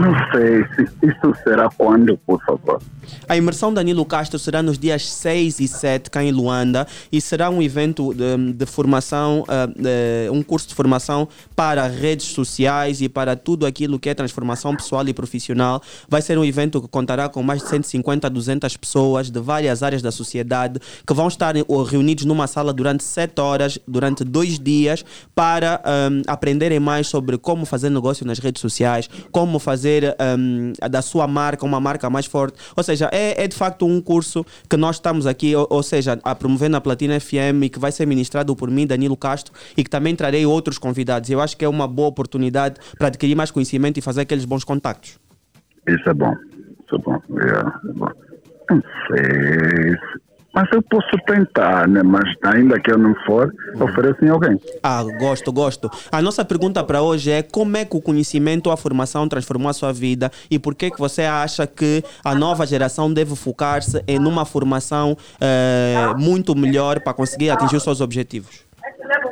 Não sei se isso será quando, por favor. A imersão Danilo Castro será nos dias 6 e 7 cá em Luanda e será um evento de, de formação, de- um curso de formação para redes sociais e para tudo aquilo que é transformação pessoal e profissional. Vai ser um evento que contará com mais de 150 a 200 pessoas de várias áreas da sociedade que vão estar eh, reunidos numa sala durante 7 horas, durante dois dias, para ahm, aprenderem mais sobre como fazer negócio nas redes sociais, como fazer ahm, da sua marca uma marca mais forte. Ou seja, é, é de facto um curso que nós estamos aqui, ou, ou seja, a promover na Platina FM e que vai ser ministrado por mim, Danilo Castro, e que também trarei outros convidados. Eu acho que é uma boa oportunidade para adquirir mais conhecimento e fazer aqueles bons contactos. Isso é bom, isso é bom. yeah, é bom. Não sei, mas eu posso tentar, né? Mas ainda que eu não for, ofereço em alguém. Ah, gosto, gosto. A nossa pergunta para hoje é como é que o conhecimento ou a formação transformou a sua vida e por que que você acha que a nova geração deve focar-se em uma formação eh, muito melhor para conseguir atingir os seus objetivos?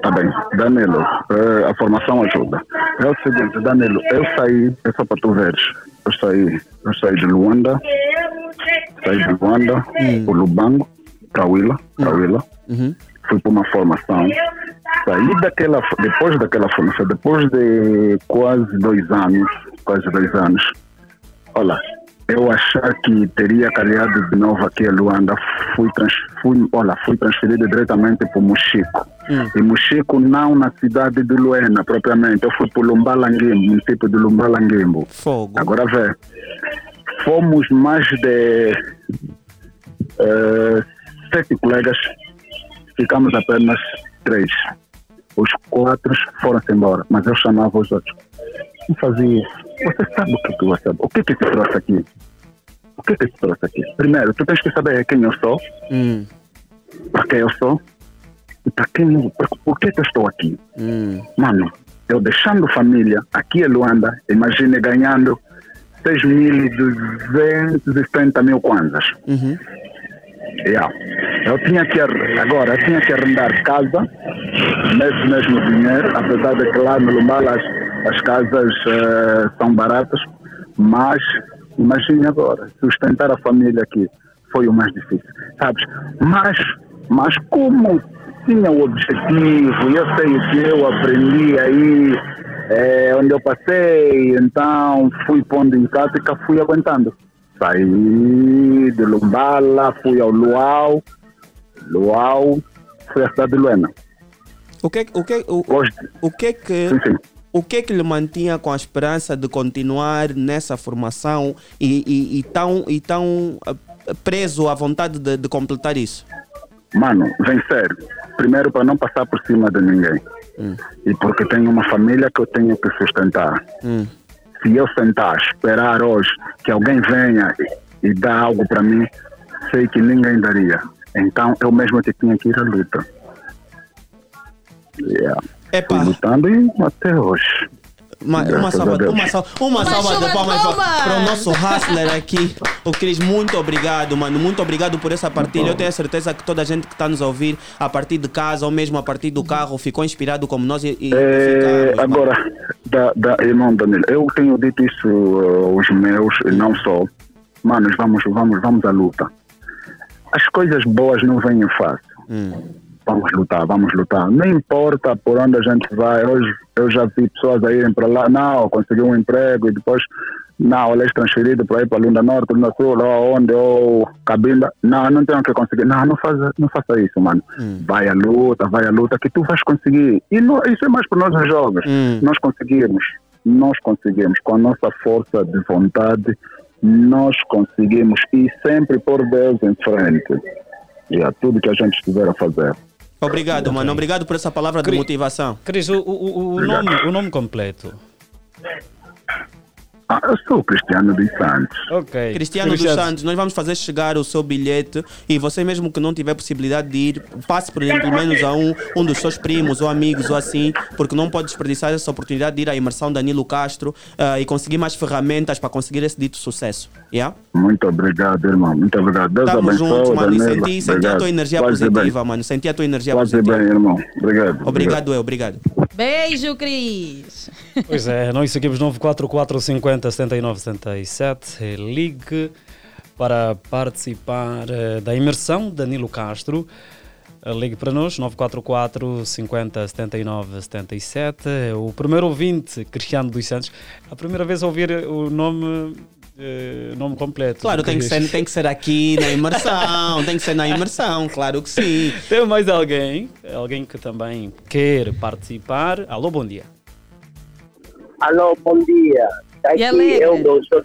Tá bem, Danilo, eh, a formação ajuda. É o seguinte, Danilo, eu saí, é só para tu veres, eu saí, eu saí de Luanda, saí de Luanda, por Lubango, Willa, para Willa. Uhum. Fui para uma formação. Saí daquela, depois daquela formação, depois de quase dois anos, quase dois anos, olha, eu achar que teria calhado de novo aqui a Luanda, fui, trans, fui, olha, fui transferido diretamente para o Mochico. E Mochico não na cidade de Luena, propriamente. Eu fui para o Lumbalanguimbo, município de Lumbalanguimbo. Fogo. Agora vê, fomos mais de eh, sete colegas, ficamos apenas três. Os quatro foram-se embora, mas eu chamava os outros. Não fazia isso. Você sabe o que, que você O que que te trouxe aqui? O que que te trouxe aqui? Primeiro, tu tens que saber quem eu sou, Hum. para quem eu sou, e para quem eu, por, por que que eu estou aqui. Hum. Mano, eu deixando família aqui em Luanda, imagine ganhando 6.270 mil kwanzas. Uhum. Yeah. Eu tinha que agora eu tinha que arrendar casa nesse mesmo dinheiro, apesar de que lá no Lumbala as, as casas eh, são baratas, mas imagine agora, sustentar a família aqui foi o mais difícil, sabes? Mas, mas como tinha o objetivo, eu sei o que eu aprendi aí, eh, onde eu passei, então fui pondo em prática, fui aguentando. Saí de Lumbala, fui ao Luau, Luau, fui à cidade de Luena. O que, o que, o, o que que o que que lhe mantinha com a esperança de continuar nessa formação e, e, e tão, e tão ah, preso à vontade de, de completar isso? Mano, vencer. Primeiro para não passar por cima de ninguém. E porque tenho uma família que eu tenho que sustentar. Hum. Se eu sentar, esperar hoje que alguém venha e, e dá algo para mim, sei que ninguém daria. Então eu mesmo que tinha que ir à luta. Yeah. Epa. Fui lutando e até hoje. Uma, uma salva, uma salva, uma salva de palmas para, o nosso hustler aqui, o Cris. Muito obrigado, mano. Muito obrigado por essa partilha. Eu tenho a certeza que toda a gente que está nos a ouvir a partir de casa ou mesmo a partir do carro ficou inspirado como nós e, e É, mano. agora, da, da, irmão Danilo, eu tenho dito isso aos meus, e não só. Manos, vamos, vamos, vamos à luta. As coisas boas não vêm fácil. Vamos lutar, vamos lutar. Não importa por onde a gente vai. Hoje eu já vi pessoas a irem para lá, não, conseguiu um emprego e depois, não, olha, és transferido para ir para Lunda Norte, Lunda Sul, ou onde, ou Cabinda. Não, não tenho que conseguir. Não, não faça, não faça isso, mano. Vai à luta, vai à luta, que tu vais conseguir. E não- isso é mais para nós os jovens. Nós conseguimos, nós conseguimos, com a nossa força de vontade, nós conseguimos e sempre por Deus em frente. E a tudo que a gente estiver a fazer. Obrigado, mano. Obrigado por essa palavra de motivação. Cris, o, o, o, nome, o nome completo. Ah, eu sou o Cristiano dos Santos. Ok. Cristiano dos Santos, nós vamos fazer chegar o seu bilhete e você mesmo que não tiver possibilidade de ir, passe por pelo menos a um, um dos seus primos ou amigos ou assim, porque não pode desperdiçar essa oportunidade de ir à imersão Danilo Castro ah, e conseguir mais ferramentas para conseguir esse dito sucesso. Yeah? Muito obrigado, irmão. Muito obrigado. Deus Estamos abençoe. juntos, mano. E Danilo. senti, senti a Obrigado. tua energia ser positiva, bem. mano. Senti a tua energia ser positiva. bem, irmão. Obrigado. Obrigado, eu, obrigado. Beijo, Cris. Pois é, nós seguimos 944 50 79 77. Eh, Ligue para participar eh, da imersão Danilo Castro. Eh, Ligue para nós, 944 50 79 77. Eh, O primeiro ouvinte, Cristiano dos Santos, a primeira vez a ouvir o nome, eh, nome completo. Claro, tem que, ser, tem que ser aqui na imersão, tem que ser na imersão, claro que sim. Tem mais alguém? Alguém que também quer participar? Alô, bom dia. Alô, bom dia. Tá E aqui alegre? eu, doutor.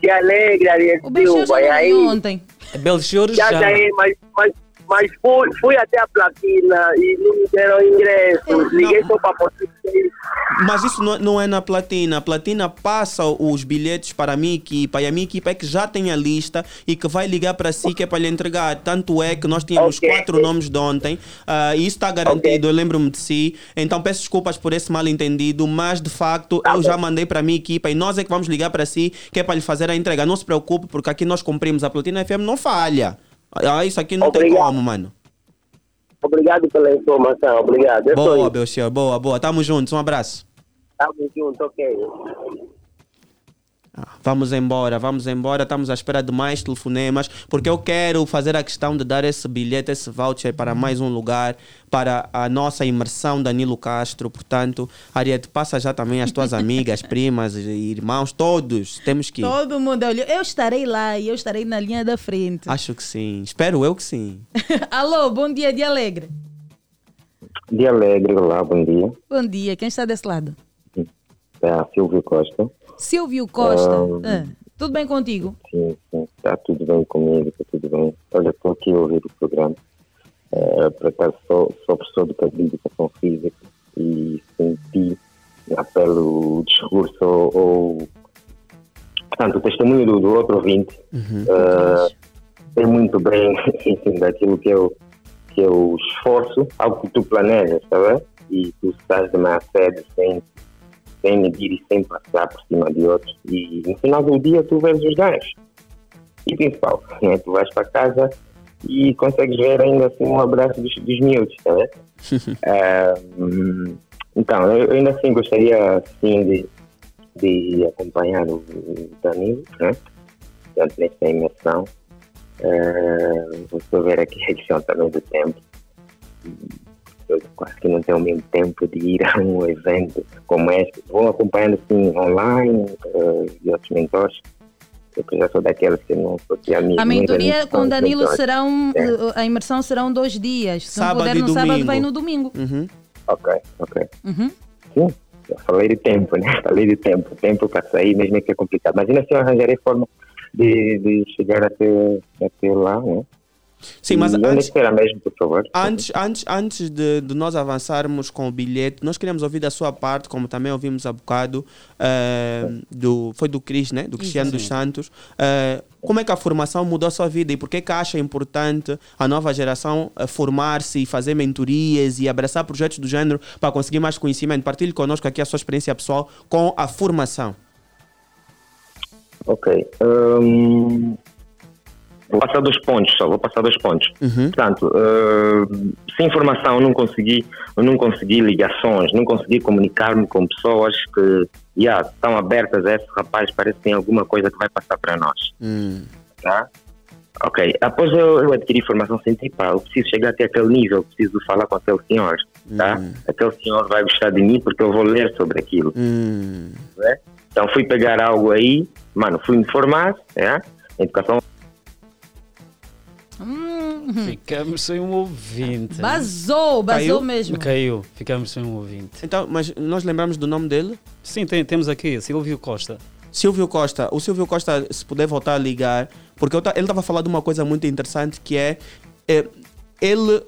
Que alegre, Ariel O Belchior Silva. Já aí, não ontem. Belchior já já. ganhei, mas, mas, mas fui, fui até a platina e não me deram ingresso. Liguei só para poder Mas isso não, não é na Platina. A Platina passa os bilhetes para a minha equipa e a minha equipa é que já tem a lista e que vai ligar para si que é para lhe entregar. Tanto é que nós tínhamos quatro nomes de ontem ah, e isso está garantido, eu lembro-me de si. Então peço desculpas por esse mal entendido, mas de facto eu já mandei para a minha equipa e nós é que vamos ligar para si que é para lhe fazer a entrega. Não se preocupe porque aqui nós cumprimos. A Platina FM não falha. Ah, isso aqui não tem Obrigado. como, mano. Obrigado pela informação, obrigado. Sou Boa, isso. Belchior, boa, boa. Tamo juntos, um abraço. Tamo junto, ok. Vamos embora, vamos embora. Estamos à espera de mais telefonemas, porque eu quero fazer a questão de dar esse bilhete, esse voucher para mais um lugar, para a nossa imersão Danilo Castro. Portanto, Ariete, passa já também as tuas amigas, [laughs] primas, irmãos, todos. Temos que ir. Todo mundo, olha, eu estarei lá e eu estarei na linha da frente. Acho que sim. Espero eu que sim. [laughs] Alô, bom dia, dia alegre. Dia Alegre, olá, bom dia. Bom dia, quem está desse lado? É a Silvio Costa. Silvio Costa. Ah, Ah, tudo bem contigo? Sim, sim, está tudo bem comigo, está tudo bem. Olha, estou aqui a ouvir o programa. É, por acaso sou, sou professor de de educação física e senti na pele o discurso ou, ou portanto, o testemunho do, do outro ouvinte eh, tem muito bem [laughs] enfim, daquilo que eu, que eu esforço, algo que tu planejas, tá bem? E tu estás de má sede sem, sem medir e sem passar por cima de outros. E no final do dia tu vês os ganhos. E principal, [laughs] né? tu vais para casa e consegues ver ainda assim um abraço dos, dos miúdos, tá? [laughs] Ah, hum, então, eu eu ainda assim gostaria assim de, de acompanhar o Danilo, né? Portanto, nesta imersão. Ah, vou ver aqui a questão também do tempo. Eu quase que não tenho mesmo tempo de ir a um evento como este. Vou acompanhando assim online ah, e outros mentores. Eu já sou daquelas que não sou de amigos. A mentoria com o Danilo serão, a imersão serão dois dias. Se Sábado não puder e no sábado, domingo. vai no domingo. Ok, ok. Uhum. Sim, eu falei de tempo, né? [laughs] Falei de tempo. Tempo para sair mesmo é que é complicado. Ainda assim eu arranjarei forma de, de chegar até, até lá, né? Sim, mas e antes- espera mesmo, por favor? Antes, antes, antes de, de nós avançarmos com o bilhete, nós queríamos ouvir da sua parte, como também ouvimos há bocado, eh, do, foi do Cris, né? do Cristiano dos. Santos. eh, como é que a formação mudou a sua vida e por que que acha importante a nova geração eh, formar-se e fazer mentorias e abraçar projetos do género para conseguir mais conhecimento? Partilhe conosco aqui a sua experiência pessoal com a formação. Ok. hum, vou passar dois pontos só, vou passar dois pontos. Portanto, hum, sem informação eu não consegui, não consegui ligações, não consegui comunicar-me com pessoas que yeah, estão abertas a esse rapaz, parece que tem alguma coisa que vai passar para nós. Tá? Ok. Após eu, eu adquirir formação, senti, pá, eu preciso chegar até aquele nível, preciso falar com aquele senhor, tá? Aquele senhor vai gostar de mim porque eu vou ler sobre aquilo. né? Então fui pegar algo aí, mano, fui me formar, é? Educação Hum, Ficamos sem um ouvinte. Basou, basou Caiu? mesmo. Caiu, ficamos sem um ouvinte. Então, mas nós lembramos do nome dele? Sim, tem- temos aqui, Silvio Costa. Silvio Costa, o Silvio Costa, se puder voltar a ligar, porque eu ta- ele estava falando de uma coisa muito interessante que é, é, ele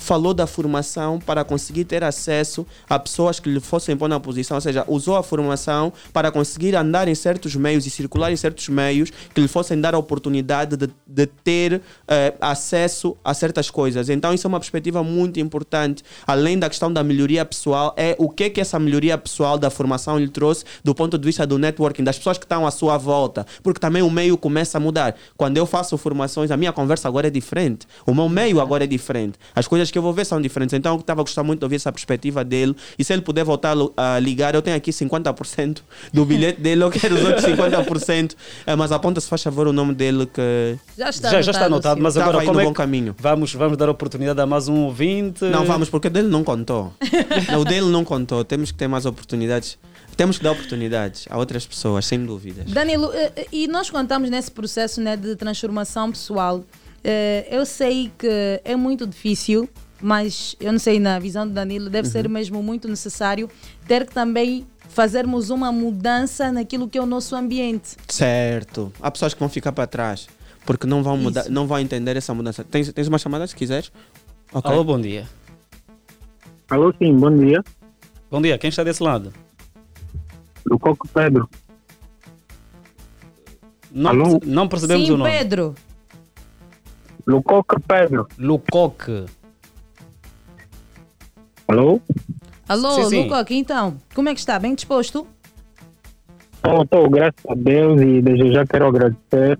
falou da formação para conseguir ter acesso a pessoas que lhe fossem pôr na posição, ou seja, usou a formação para conseguir andar em certos meios e circular em certos meios que lhe fossem dar a oportunidade de, de ter eh, acesso a certas coisas. Então isso é uma perspectiva muito importante, além da questão da melhoria pessoal, é o que que essa melhoria pessoal da formação lhe trouxe do ponto de vista do networking, das pessoas que estão à sua volta, porque também o meio começa a mudar. Quando eu faço formações, a minha conversa agora é diferente, o meu meio agora é diferente, as coisas que eu vou ver são diferentes. Então eu estava a gostar muito de ouvir essa perspectiva dele e se ele puder voltar a ligar, eu tenho aqui 50% do bilhete dele, eu quero os outros 50%, eh, mas aponta se faz favor o nome dele que Já está já, já está anotado, mas agora como no é bom que caminho. Vamos, vamos dar oportunidade a mais um ouvinte. Não, vamos, porque o dele não contou. [laughs] o dele não contou. Temos que ter mais oportunidades. Temos que dar oportunidades a outras pessoas, sem dúvidas. Danilo, eh, eh, e nós contamos nesse processo né, de transformação pessoal. Eh, Eu sei que é muito difícil, mas eu não sei, na visão do Danilo, deve ser mesmo muito necessário ter que também fazermos uma mudança naquilo que é o nosso ambiente. Certo. Há pessoas que vão ficar para trás porque não vão mudar, não vão entender essa mudança. Tens, tens uma chamada se quiseres? Ok. Alô, bom dia. Alô, sim, bom dia. Bom dia, quem está desse lado? Do Coco Pedro. Não, Alô? não percebemos Sim, o nome. Pedro. Lucoque Pedro. Lucoque. Alô? Alô, Sim. Lucoque, então, como é que está? Bem disposto? Estou, graças a Deus, e desde já quero agradecer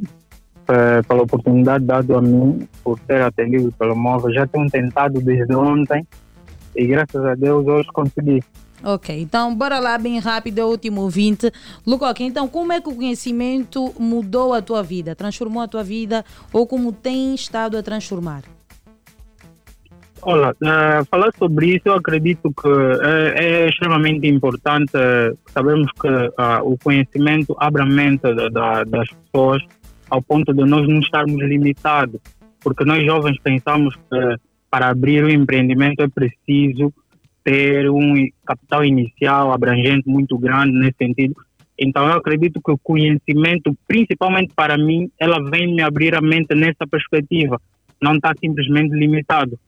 eh, pela oportunidade dada a mim, por ter atendido pelo móvel. Já tenho tentado desde ontem e graças a Deus hoje consegui. Ok, então bora lá bem rápido, é o último ouvinte. Lucoque, então como é que o conhecimento mudou a tua vida? Transformou a tua vida ou como tem estado a transformar? Olha, eh, falar sobre isso, eu acredito que é, é extremamente importante. eh, Sabemos que ah, o conhecimento abre a mente da- da- das pessoas ao ponto de nós não estarmos limitados. Porque nós jovens pensamos que para abrir um empreendimento é preciso ter um capital inicial abrangente muito grande nesse sentido. Então, eu acredito que o conhecimento, principalmente para mim, ela vem me abrir a mente nessa perspectiva. Não está simplesmente limitado.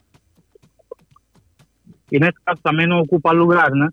E nesse caso também não ocupa lugar, né?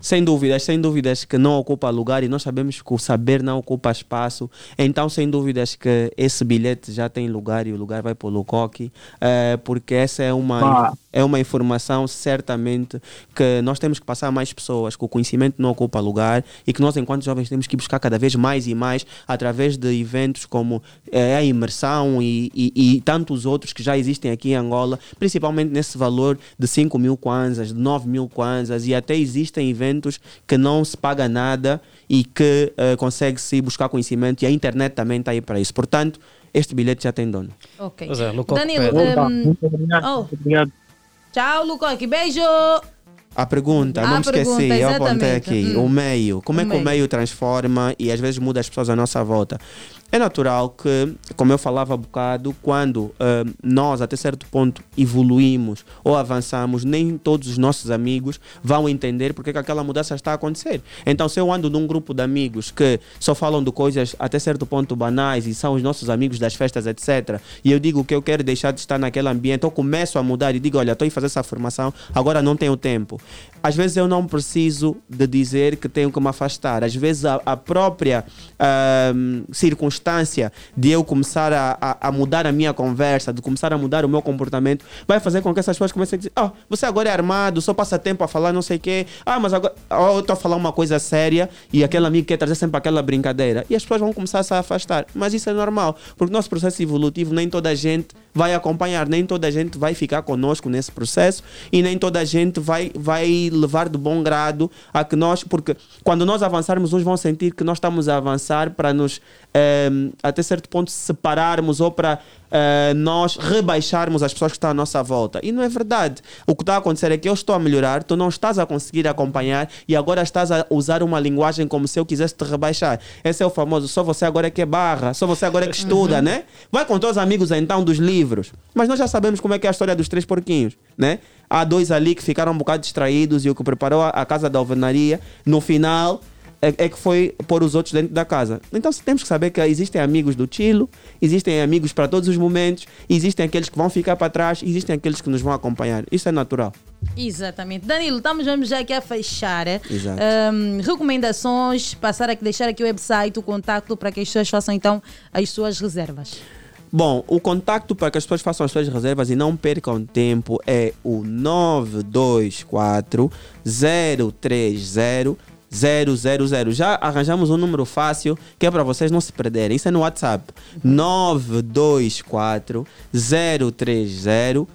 Sem dúvidas, sem dúvidas que não ocupa lugar e nós sabemos que o saber não ocupa espaço. Então, sem dúvidas que esse bilhete já tem lugar e o lugar vai para o Lucoque, eh, porque essa é uma, Ah. É uma informação certamente que nós temos que passar a mais pessoas, que o conhecimento não ocupa lugar e que nós, enquanto jovens, temos que buscar cada vez mais e mais através de eventos como eh, a imersão e, e, e tantos outros que já existem aqui em Angola, principalmente nesse valor de 5 mil kwanzas, de 9 mil kwanzas e até existem eventos que não se paga nada e que eh, consegue-se buscar conhecimento e a internet também está aí para isso. Portanto, este bilhete já tem dono. Ok. É, Danilo, Muito obrigado. oh, Muito obrigado. Tchau Lucoque, beijo! A pergunta, A não me esqueci, pergunta, eu apontei exatamente. aqui. Hum. O meio, como O é que o meio. meio transforma e às vezes muda as pessoas à nossa volta? É natural que, como eu falava há bocado, quando ah, nós até certo ponto evoluímos ou avançamos, nem todos os nossos amigos vão entender porque que aquela mudança está a acontecer. Então, se eu ando num grupo de amigos que só falam de coisas até certo ponto banais e são os nossos amigos das festas, etc., e eu digo que eu quero deixar de estar naquele ambiente, eu começo a mudar e digo: olha, estou a fazer essa formação, agora não tenho tempo. Às vezes eu não preciso de dizer que tenho que me afastar. Às vezes a, a própria ahm, circunstância de eu começar a, a, a mudar a minha conversa, de começar a mudar o meu comportamento, vai fazer com que essas pessoas comecem a dizer: oh, você agora é armado, só passa tempo a falar não sei o quê. Ah, mas agora oh, eu estou a falar uma coisa séria e aquele amigo quer trazer sempre aquela brincadeira. E as pessoas vão começar a se afastar. Mas isso é normal, porque o nosso processo evolutivo nem toda a gente vai acompanhar, nem toda a gente vai ficar conosco nesse processo e nem toda a gente vai, vai levar de bom grado a que nós, porque quando nós avançarmos, uns vão sentir que nós estamos a avançar para nos, eh, até certo ponto, separarmos ou para eh, nós rebaixarmos as pessoas que estão à nossa volta. E não é verdade. O que está a acontecer é que eu estou a melhorar, tu não estás a conseguir acompanhar e agora estás a usar uma linguagem como se eu quisesse te rebaixar. Esse é o famoso, só você agora é que é barra, só você agora é que estuda, Uhum. né? Vai com teus amigos então dos livros. Mas nós já sabemos como é que é a história dos três porquinhos, né? Há dois ali que ficaram um bocado distraídos e o que preparou a, a casa da alvenaria, no final, é, é que foi pôr os outros dentro da casa. Então temos que saber que existem amigos do Tilo, existem amigos para todos os momentos, existem aqueles que vão ficar para trás, existem aqueles que nos vão acompanhar. Isso é natural. Exatamente. Danilo, estamos vamos já aqui a fechar. eh? Ahm, recomendações, passar aqui, deixar aqui o website, o contato para que as pessoas façam então as suas reservas. Bom, o contacto para que as pessoas façam as suas reservas e não percam tempo é o 924 030 000. Já arranjamos um número fácil que é para vocês não se perderem. Isso é no WhatsApp. 924 030 000.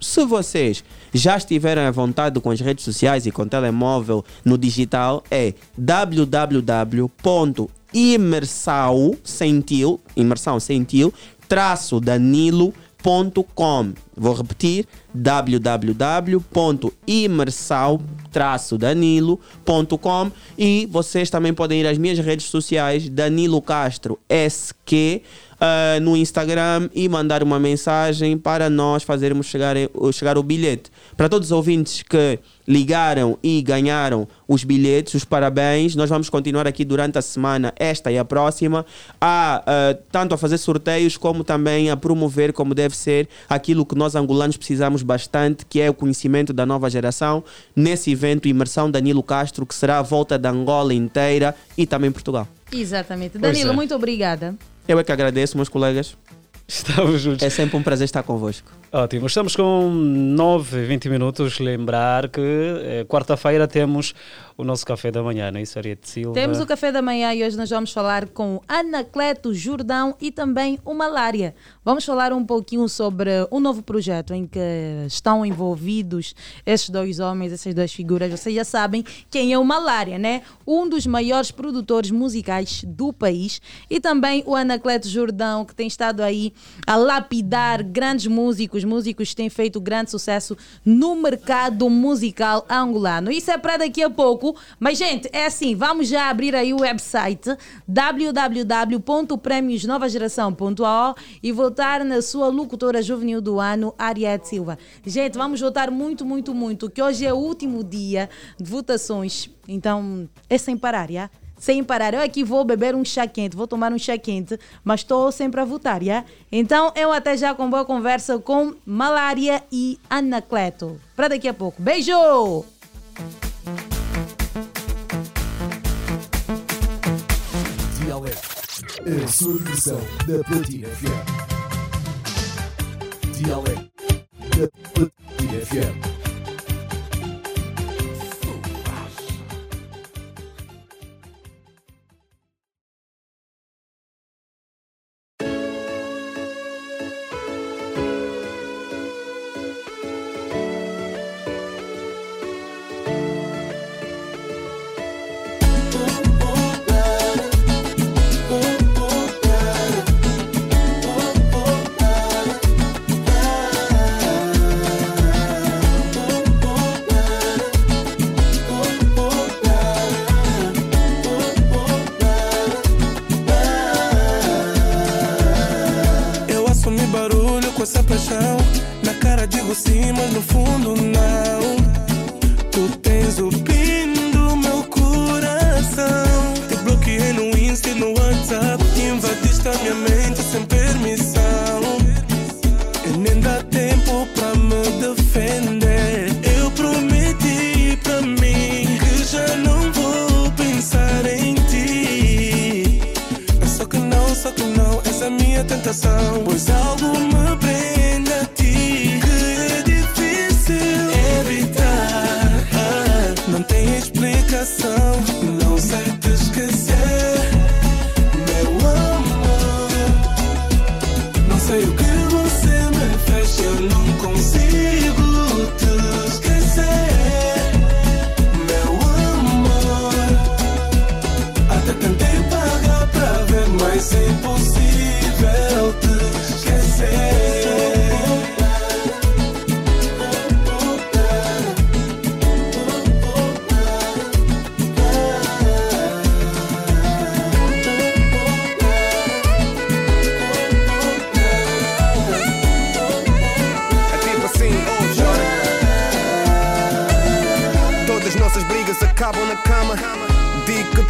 Se vocês já estiverem à vontade com as redes sociais e com telemóvel no digital, é www.imersão sentiu, imersão sentiu, traço danilo.com. Vou repetir, www.imersão-danilo.com e vocês também podem ir às minhas redes sociais, Danilo Castro SQ, ah, no Instagram e mandar uma mensagem para nós fazermos chegar, chegar o bilhete. Para todos os ouvintes que ligaram e ganharam os bilhetes, os parabéns. Nós vamos continuar aqui durante a semana, esta e a próxima, a ah, tanto a fazer sorteios como também a promover como deve ser aquilo que nós angolanos precisamos bastante, que é o conhecimento da nova geração, nesse evento Imersão Danilo Castro, que será a volta da Angola inteira e também Portugal. Exatamente. Danilo, é. muito obrigada. Eu é que agradeço, meus colegas. Estamos juntos. É sempre um prazer estar convosco. Ótimo, estamos com 9, 20 minutos. Lembrar que eh, quarta-feira temos o nosso café da manhã, não é isso, Ariete Silva? Temos o café da manhã e hoje nós vamos falar com Anacleto Jordão e também o Malária. Vamos falar um pouquinho sobre um novo projeto em que estão envolvidos esses dois homens, essas duas figuras. Vocês já sabem quem é o Malária, né? Um dos maiores produtores musicais do país e também o Anacleto Jordão, que tem estado aí a lapidar grandes músicos, músicos que têm feito grande sucesso no mercado musical angolano. Isso é para daqui a pouco. Mas, gente, é assim, vamos já abrir aí o website www.premiosnovageração.ao e votar na sua locutora juvenil do ano, Ariete Silva. Gente, vamos votar muito, muito, muito, que hoje é o último dia de votações. Então, é sem parar, já? Sem parar. Eu aqui vou beber um chá quente, vou tomar um chá quente, mas estou sempre a votar, já? Então, eu até já com boa conversa com Malária e Anacleto. Para daqui a pouco. Beijo! Dialeto, a sua diversão na Platina FM. Dialeto, na Platina FM. Paixão. Na cara digo sim, mas no fundo não. Tu tens o pin do meu coração. Te bloqueei no Insta e no WhatsApp. Invadiste a minha mente sem permissão. E nem dá tempo pra me defender. Eu prometi pra mim que já não vou pensar em ti. É só que não, só que não, essa é minha tentação. Pois algo me explicação, não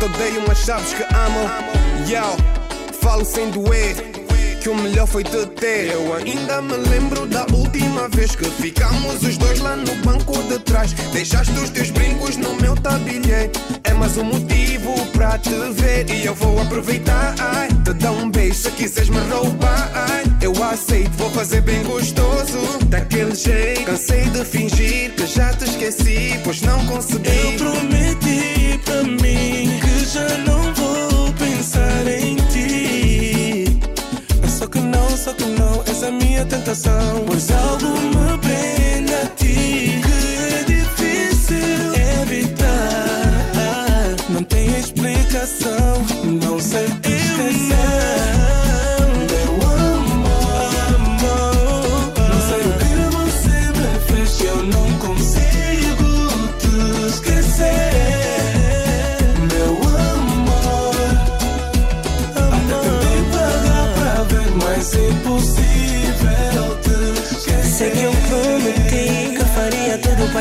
te odeio, mas sabes que amo. Yo, falo sem doer. Que o melhor foi te ter. Eu ainda me lembro da última vez que ficamos os dois lá no banco de trás. Deixaste os teus brincos no meu tabilhete. É mais um motivo pra te ver. E eu vou aproveitar. Ai, te dar um beijo se quiseres me roubar. Ai, eu aceito, vou fazer bem gostoso. Daquele jeito, cansei de fingir que já te esqueci, pois não consegui. Eu prometi pra mim já não vou pensar em ti. É só que não, só que não, essa é minha tentação. Pois algo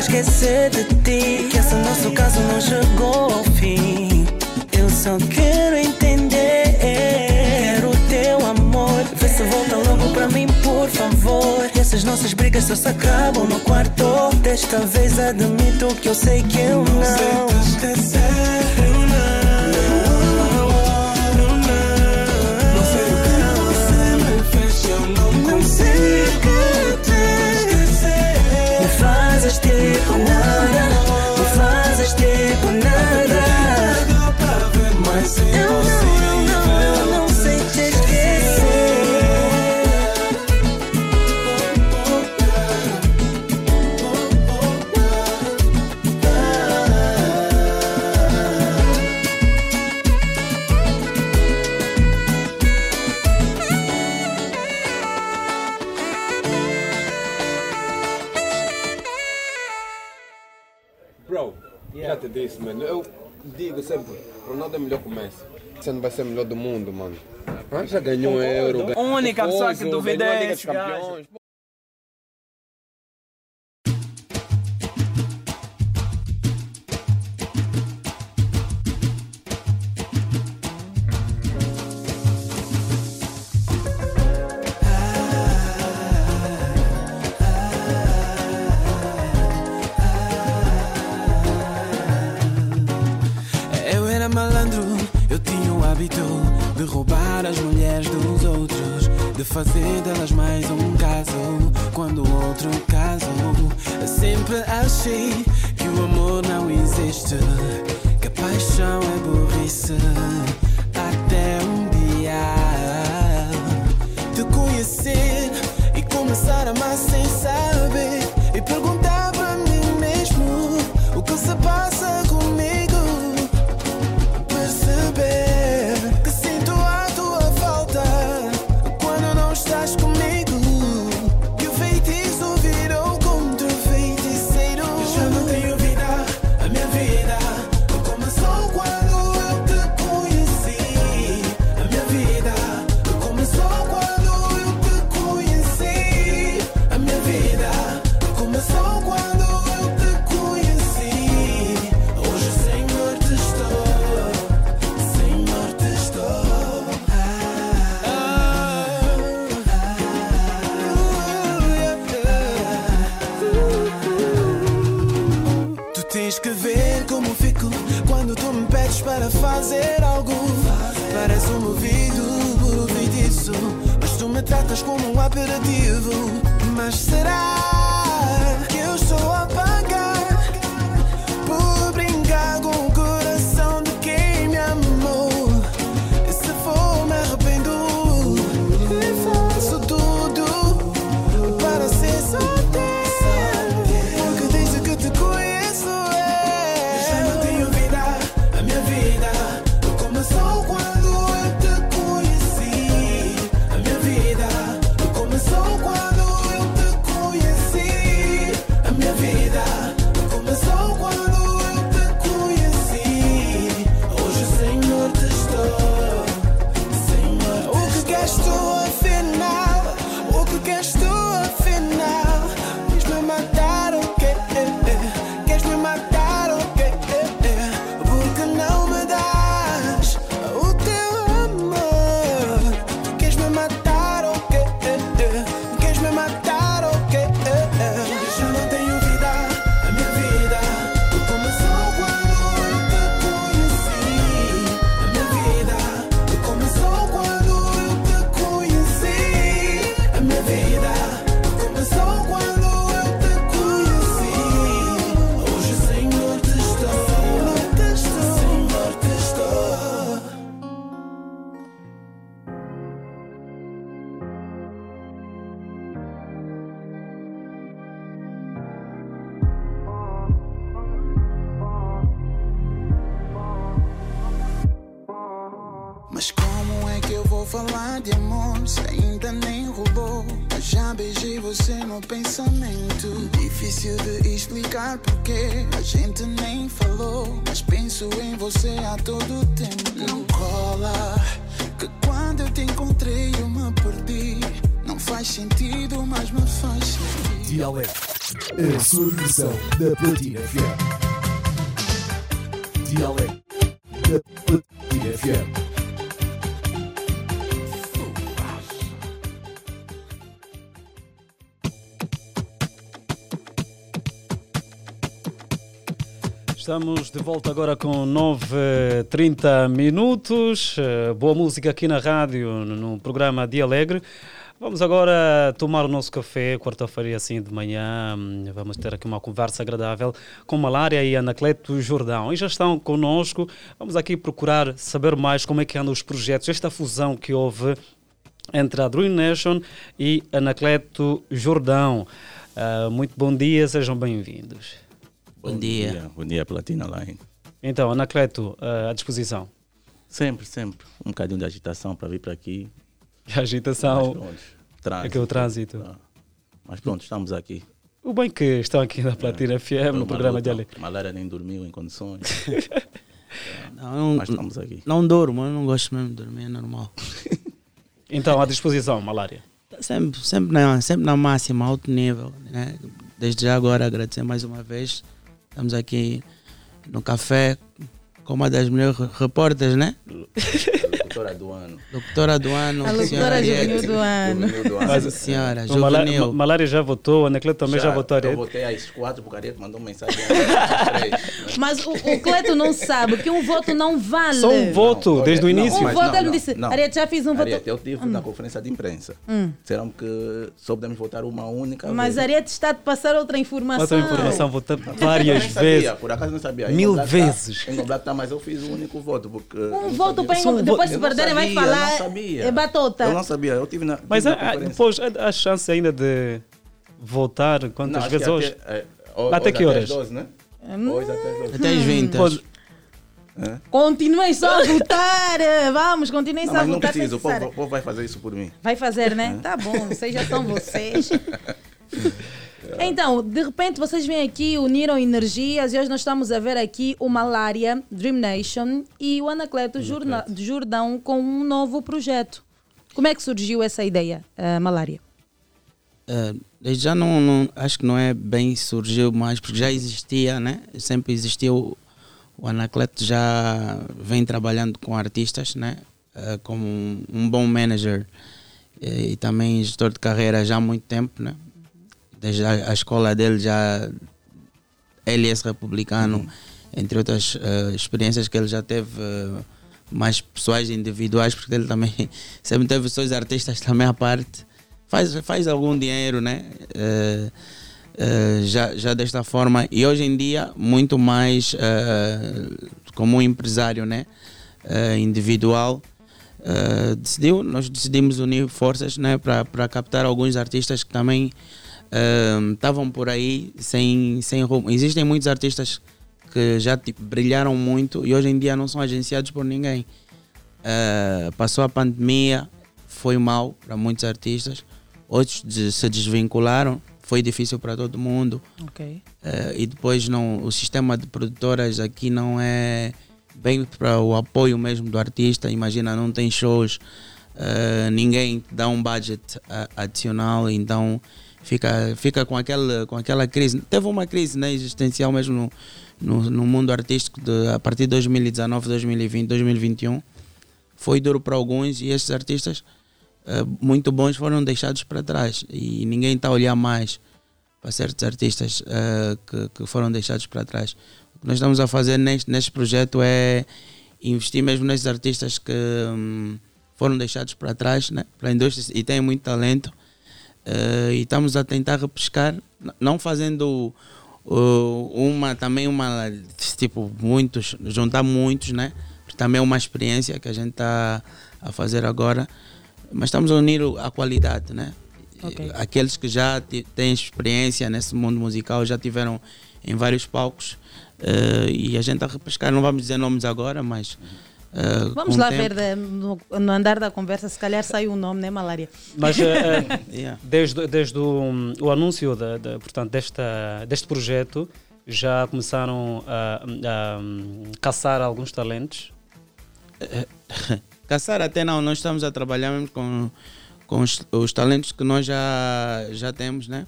esquecer de ti. Que esse nosso caso não chegou ao fim. Eu só quero entender. Quero teu amor. Vê se volta logo pra mim, por favor. E essas nossas brigas só se acabam no quarto. Desta vez admito que eu sei que eu não. Não sei te esquecer, eu. Não sei mano. Eu digo sempre, Ronaldo é melhor que o Messi. Você não vai ser melhor do mundo, mano. Ah, já ganhou um euro. Única pessoa que duvidei. fazer delas mais um caso quando outro caso. Sempre achei que o amor não existe, que a paixão é burrice. Até um dia te conhecer e começar a amar sem saber e perguntar. could have da Platina FM. Dialeto da Platina FM. Estamos de volta agora com 9, 30 minutos. Eh, boa música aqui na rádio, no programa Dia Alegre. Vamos agora tomar o nosso café, quarta-feira assim de manhã. Hum, vamos ter aqui uma conversa agradável com Malária e Anacleto Jordão. E já estão conosco. Vamos aqui procurar saber mais como é que andam os projetos, esta fusão que houve entre a Dream Nation e Anacleto Jordão. Uh, muito bom dia, sejam bem-vindos. Bom, bom dia. dia. Bom dia, Platina Line. Então, Anacleto, uh, ah, à disposição. Sempre, sempre. Um bocadinho de agitação para vir para aqui, [laughs] A agitação. Trânsito. Aquele trânsito. Ah. Mas pronto, estamos aqui. O bem que estão aqui na é. Platina é. FM, no programa de ali. Malária nem dormiu em condições. [laughs] não, não, Mas estamos aqui. Não durmo, eu não gosto mesmo de dormir, é normal. [laughs] então, à disposição, malária? Sempre, sempre, na, sempre na máxima, alto nível. Né? Desde já agora agradecer mais uma vez. Estamos aqui no café com uma das melhores repórteres, né? Doutora do ano. Doutora do ano. A senhora Ariete. juvenil do ano. Juvenil do ano. Mas, senhora, O juvenil. Ma- Malária já votou, a Anacleto também já, votou. Eu votei às quatro, porque a Ariete mandou mensagem às três. né? Mas o, o Cleto não sabe que um voto não vale. Só um voto, Não, desde o início. Um mas voto, não, ele não, disse, não. Ariete, já fiz um voto. Ariete, eu tive na conferência de imprensa. Hum. Disseram que só podemos votar uma única Mas vez. Ariete está a te passar outra informação. Outra informação, votou Eu várias nem sabia, vezes. por acaso não sabia. Mil Em Goblá tá- vezes. Em Goblá tá, mas eu fiz o único voto. Porque Um voto para um depois não perderem vai sabia, eu falar. não sabia. É batota. Eu não sabia, eu tive na. Mas tive na conferência. depois há chance ainda de voltar Não, quantas acho vezes hoje? Até, é, ho- Até hoje que horas? Até às 12, né? Hum. Hoje até às 12. Até às 20. Pode- É? Continuem só a votar. Vamos, continuem Não, só a mas não votar. preciso, o povo, o povo vai fazer isso por mim. Vai fazer, né? Tá bom, vocês já são vocês. [laughs] Então, de repente vocês vêm aqui, uniram energias e hoje nós estamos a ver aqui o Malária, Dream Nation e o Anacleto Jorna- Jordão com um novo projeto. Como é que surgiu essa ideia, uh, Malária? Uh, já não, não- acho que não é bem surgiu mais porque já existia, né? Sempre existiu. O Anacleto já vem trabalhando com artistas, né? Uh, como um, um bom manager e também gestor de carreira já há muito tempo, né? Desde a, a escola dele já LS republicano, entre outras eh, experiências que ele já teve eh, mais pessoais individuais, porque ele também [laughs] sempre teve seus artistas também à parte. Faz, faz algum dinheiro, né? Eh, já, já desta forma. E hoje em dia, muito mais como um empresário, né? Individual. decidiu, nós decidimos unir forças né, para captar alguns artistas que também estavam por aí sem, sem rumo. Existem muitos artistas que já tipo, brilharam muito e hoje em dia não são agenciados por ninguém. Eh, passou a pandemia, foi mal para muitos artistas, outros de- se desvincularam, foi difícil para todo mundo. Ok. Eh, e depois não, o sistema de produtoras aqui não é bem para o apoio mesmo do artista. Imagina, não tem shows, eh, ninguém dá um budget adicional, então fica, fica com, aquela, com aquela crise. Teve uma crise né, existencial mesmo no, no, no mundo artístico de, a partir de 2019, 2020, 2021. Foi duro para alguns e estes artistas eh, muito bons foram deixados para trás e ninguém está a olhar mais para certos artistas eh, que, que foram deixados para trás. O que nós estamos a fazer neste, neste projeto é investir mesmo nesses artistas que hum, foram deixados para trás né, para a indústria e têm muito talento. Eh, e estamos a tentar repescar, não fazendo uh, uma também uma tipo muitos, juntar muitos, né? Porque também é uma experiência que a gente está a fazer agora, mas estamos a unir a qualidade, né? Ok. Aqueles que já têm experiência nesse mundo musical, já tiveram em vários palcos eh, e a gente está a repescar, não vamos dizer nomes agora, mas eh, Vamos lá tempo- ver de- no, no andar da conversa, se calhar sai um nome, né, Malária? Mas eh, [laughs] Yeah. desde, desde o, o anúncio da, da- portanto, desta, deste projeto, já começaram a, a, hum, caçar alguns talentos. [laughs] Caçar até não, nós estamos a trabalhar mesmo com, com os, os talentos que nós já, já temos, né?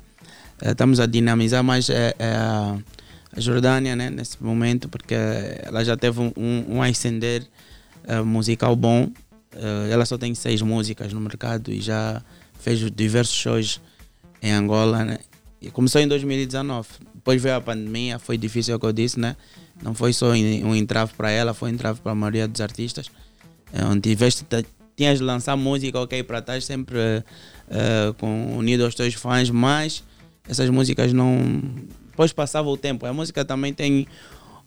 Estamos a dinamizar mais eh, eh, a, a Jordânia, né? Nesse momento, porque ela já teve um, um, um ascender eh, musical bom. Eh, ela só tem seis músicas no mercado e já fez diversos shows em Angola, né? E começou em 2019. Depois veio a pandemia, foi difícil, é o que eu disse, né? Não foi só um entrave para ela, foi um entrave para a maioria dos artistas. É, onde tiveste, tinhas de lançar música, ok, para estar sempre eh, com, unido aos teus fãs, mas essas músicas não. Depois passava o tempo. A música também tem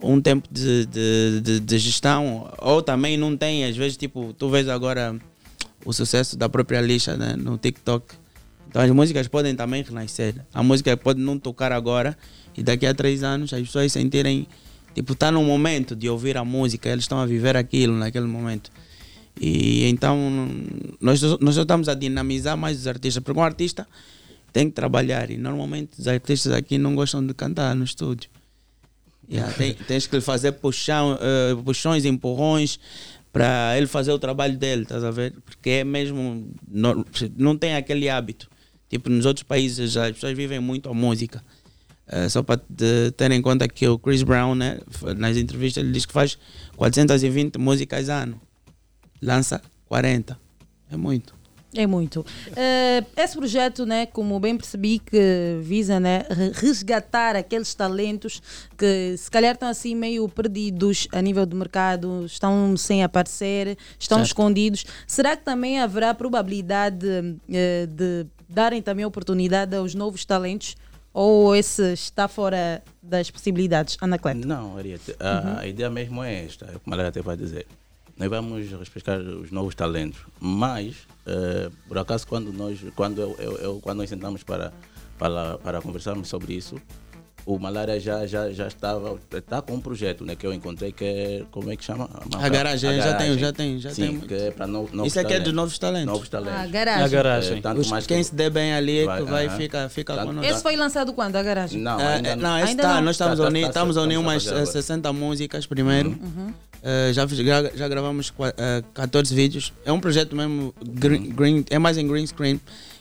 um tempo de, de, de, de gestão, ou também não tem, às vezes, tipo, tu vês agora o sucesso da própria lixa né, no TikTok. Então as músicas podem também renascer. A música pode não tocar agora e daqui a três anos as pessoas sentirem, tipo, tá no momento de ouvir a música, eles estão a viver aquilo naquele momento. E então nós, nós estamos a dinamizar mais os artistas, porque um artista tem que trabalhar. E normalmente os artistas aqui não gostam de cantar no estúdio. Yeah, tem- tens que lhe fazer puxão, eh, puxões, empurrões para ele fazer o trabalho dele, estás a ver? Porque é mesmo. Não, não tem aquele hábito. Tipo, nos outros países as pessoas vivem muito a música. Eh, só para te- ter em conta que o Chris Brown, né, nas entrevistas, ele diz que faz 420 músicas ano. Lança 40. É muito. É muito. Eh, esse projeto, né, como bem percebi, que visa né, re- resgatar aqueles talentos que se calhar estão assim meio perdidos a nível do mercado, estão sem aparecer, estão Certo. escondidos. Será que também haverá probabilidade eh, de darem também oportunidade aos novos talentos? Ou esse está fora das possibilidades, Anacleto? Não, Ariete, a, a ideia mesmo é esta, é como ela até vai dizer. Nós vamos respeitar os novos talentos, mas, eh, por acaso, quando nós, quando, eu, eu- eu- quando nós sentamos para, para, para conversarmos sobre isso, o Malária já, já, já estava, está com um projeto né, que eu encontrei que é, como é que chama? A garagem, já tenho, já tenho, já Sim, tenho. que é para no, novos Isso aqui é dos talentos. novos talentos. Novos talentos. A garagem. A garagem. Tanto Os- mais quem que- se der bem ali é que Vai, vai, aham. fica, fica Tanto- conosco. Esse foi lançado quando, a garagem? Não, É, ainda é, não, esse Ainda tá, não. nós estamos, Tá, a tá, unir, tá, estamos a unir estamos a umas fazer eh, agora. 60 músicas primeiro. Uhum. Eh, já, já, já gravamos qua- eh, 14 vídeos. É um projeto mesmo, green, green- é mais em green screen.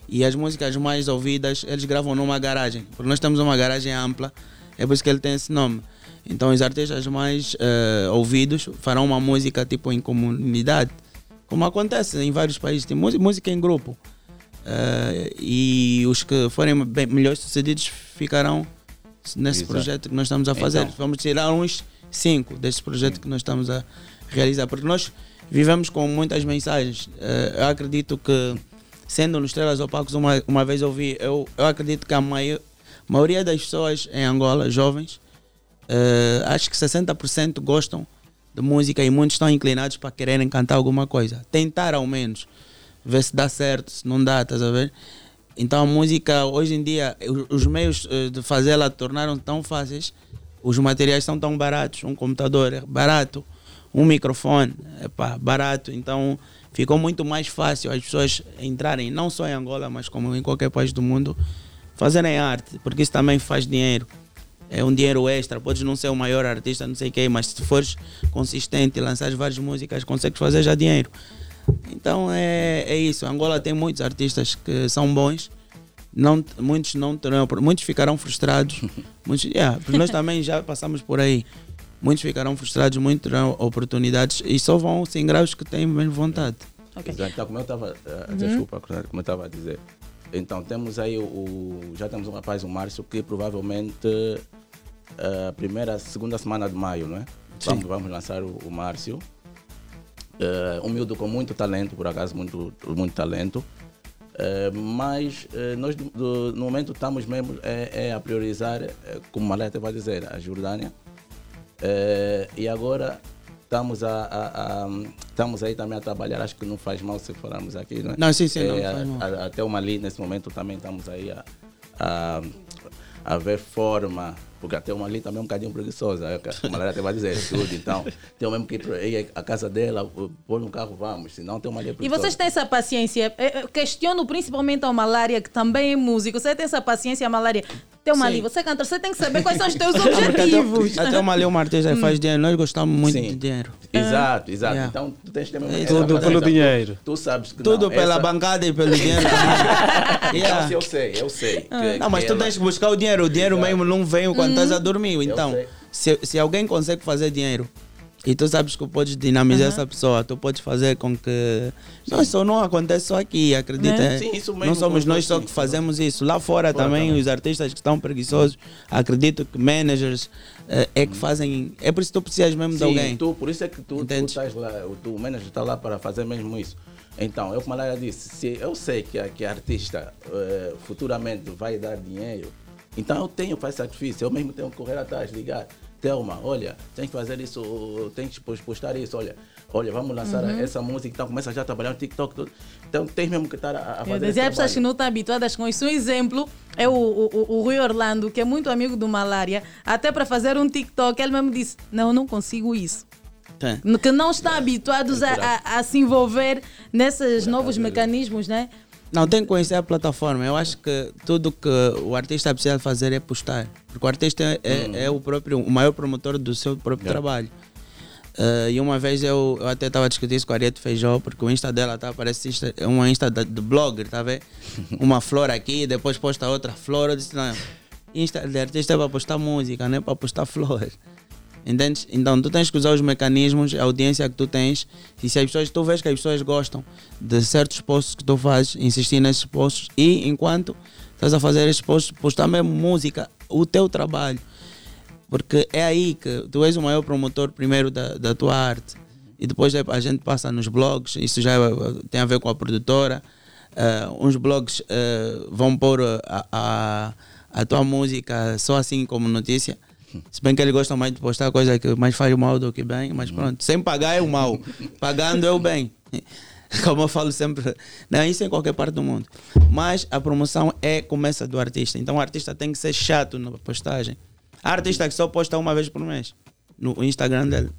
E as músicas mais ouvidas, eles gravam numa garagem. Porque nós temos uma garagem ampla, é por isso que ele tem esse nome. Então os artistas mais eh, ouvidos farão uma música tipo em comunidade. Como acontece em vários países, tem música, em grupo. E os que forem bem, melhores sucedidos ficarão nesse Exato. projeto que nós estamos a fazer. Então. Vamos tirar uns cinco desse projeto que nós estamos a realizar, porque nós vivemos com muitas mensagens. Eh, eu acredito que, sendo nos Estrelas Opacos, uma, uma vez eu vi, eu, eu acredito que a mai- maioria das pessoas em Angola, jovens, eh, acho que 60% gostam de música e muitos estão inclinados para quererem cantar alguma coisa. Tentar ao menos, ver se dá certo, se não dá, estás a ver? Então a música, hoje em dia, os meios eh, de fazê-la tornaram tão fáceis, os materiais são tão baratos, um computador é barato, um microfone é pá, barato, então ficou muito mais fácil as pessoas entrarem, não só em Angola, mas como em qualquer país do mundo, fazerem arte, porque isso também faz dinheiro. É um dinheiro extra, podes não ser o maior artista, não sei quê, mas se fores consistente e lançares várias músicas, consegues fazer já dinheiro. Então é, é isso. Angola tem muitos artistas que são bons, não, muitos não terão, muitos ficarão frustrados. [laughs] muitos, yeah, nós também já passamos por aí. Muitos ficarão frustrados, muitos terão oportunidades e só vão se ingrar os que têm mesmo vontade. Exato. Então, como eu estava, Uhum. desculpa, como eu estava a dizer. Então, temos aí o, o- já temos um rapaz, o Márcio, que provavelmente a primeira, segunda semana de maio, não é? Sim. Vamos, vamos lançar o, o Márcio. Eh, um miúdo com muito talento, por acaso, muito, muito talento. Eh, mas eh, nós, do- do- no momento, estamos mesmo é, é a priorizar, eh, como Maleta vai dizer, a Jordânia. Eh, e agora estamos, a, a- a- estamos aí também a trabalhar, acho que não faz mal se falarmos aqui, não é? Não, sim, sim, não Eh, faz mal. a- até o Mali, nesse momento, também estamos aí a, a, a ver forma, porque até o Mali também é um bocadinho preguiçosa, é, a Malera até vai dizer tudo, então tem mesmo que ir à casa dela, pôr no carro, vamos, senão tem uma Mali é E preguiçosa. vocês têm essa paciência? Eh, Questiono principalmente ao Malária, que também é músico. Você tem essa paciência, Malária? Tem uma Sim. ali, você canta, você tem que saber quais são os teus [laughs] objetivos. Até, até o Maleu Martins aí faz dinheiro, nós gostamos muito Sim. de dinheiro. Exato, exato. Yeah. Então tu tens também essa tudo pelo tu- dinheiro. Tu sabes que Tudo não, pela essa- bancada e pelo dinheiro. [laughs] [laughs] Então, se eu sei, eu sei. que- não, mas que tu ela- tens que buscar o dinheiro. O dinheiro Exato. mesmo não vem quando estás a dormir. Então, se, se alguém consegue fazer dinheiro e tu sabes que podes dinamizar Uhum. essa pessoa, tu podes fazer com que. Não, isso não acontece só aqui, acredita? Né? é. Sim, isso mesmo, não somos nós só que fazemos isso. Lá fora, Fora também, também. os artistas que estão preguiçosos, acredito que managers eh, é que fazem. É por isso que tu precisas mesmo de Sim, alguém. Tu, por isso é que tu, tu estás lá, o teu manager está lá para fazer mesmo isso. Então, eu como a Lara disse, se eu sei que a, que a artista eh, futuramente vai dar dinheiro, então eu tenho que fazer sacrifício, eu mesmo tenho que correr atrás, ligar. Telma, olha, tem que fazer isso, tem que pos- postar isso, olha, olha, vamos lançar Uhum. essa música, então começa já a trabalhar no TikTok, tudo. então tem mesmo que estar a, a Eu fazer esse dizia pessoas que não estão habituadas com isso. Um exemplo é o, o, o- o Rui Orlando, que é muito amigo do Malária. Até para fazer um TikTok, ele mesmo disse: Não, eu não consigo isso. Que não está habituados a, a- a se envolver nesses novos mecanismos, né? Não, tem que conhecer a plataforma. Eu acho que tudo que o artista precisa fazer é postar. Porque o artista é, é- é o próprio, o maior promotor do seu próprio Yeah. trabalho. Uh, e uma vez eu, eu até estava a discutir isso com a Ariete Feijó, porque o Insta dela tá, parece Insta, é uma Insta de, de blogger, tá vendo? [laughs] Uma flor aqui, depois posta outra flor. Eu disse, não, Insta de artista é para postar música, não é para postar [laughs] flores. Entendes? Então tu tens que usar os mecanismos, a audiência que tu tens, e se as pessoas, tu vês que as pessoas gostam de certos posts que tu fazes, insistir nesses posts, e enquanto estás a fazer esses posts, postar mesmo música, o teu trabalho. Porque é aí que tu és o maior promotor primeiro da, da tua arte. E depois é- a gente passa nos blogs, isso já eh, tem a ver com a produtora. Eh, uns blogs eh, vão pôr a, a, a tua música só assim como notícia. Se bem que eles gostam mais de postar coisa que mais faz mal do que bem, mas pronto, sem pagar é o mal, [laughs] pagando é o bem. [laughs] Como eu falo sempre, não, isso em qualquer parte do mundo. Mas a promoção é começa do artista, então o artista tem que ser chato na postagem. Há artista que só posta uma vez por mês no Instagram dele.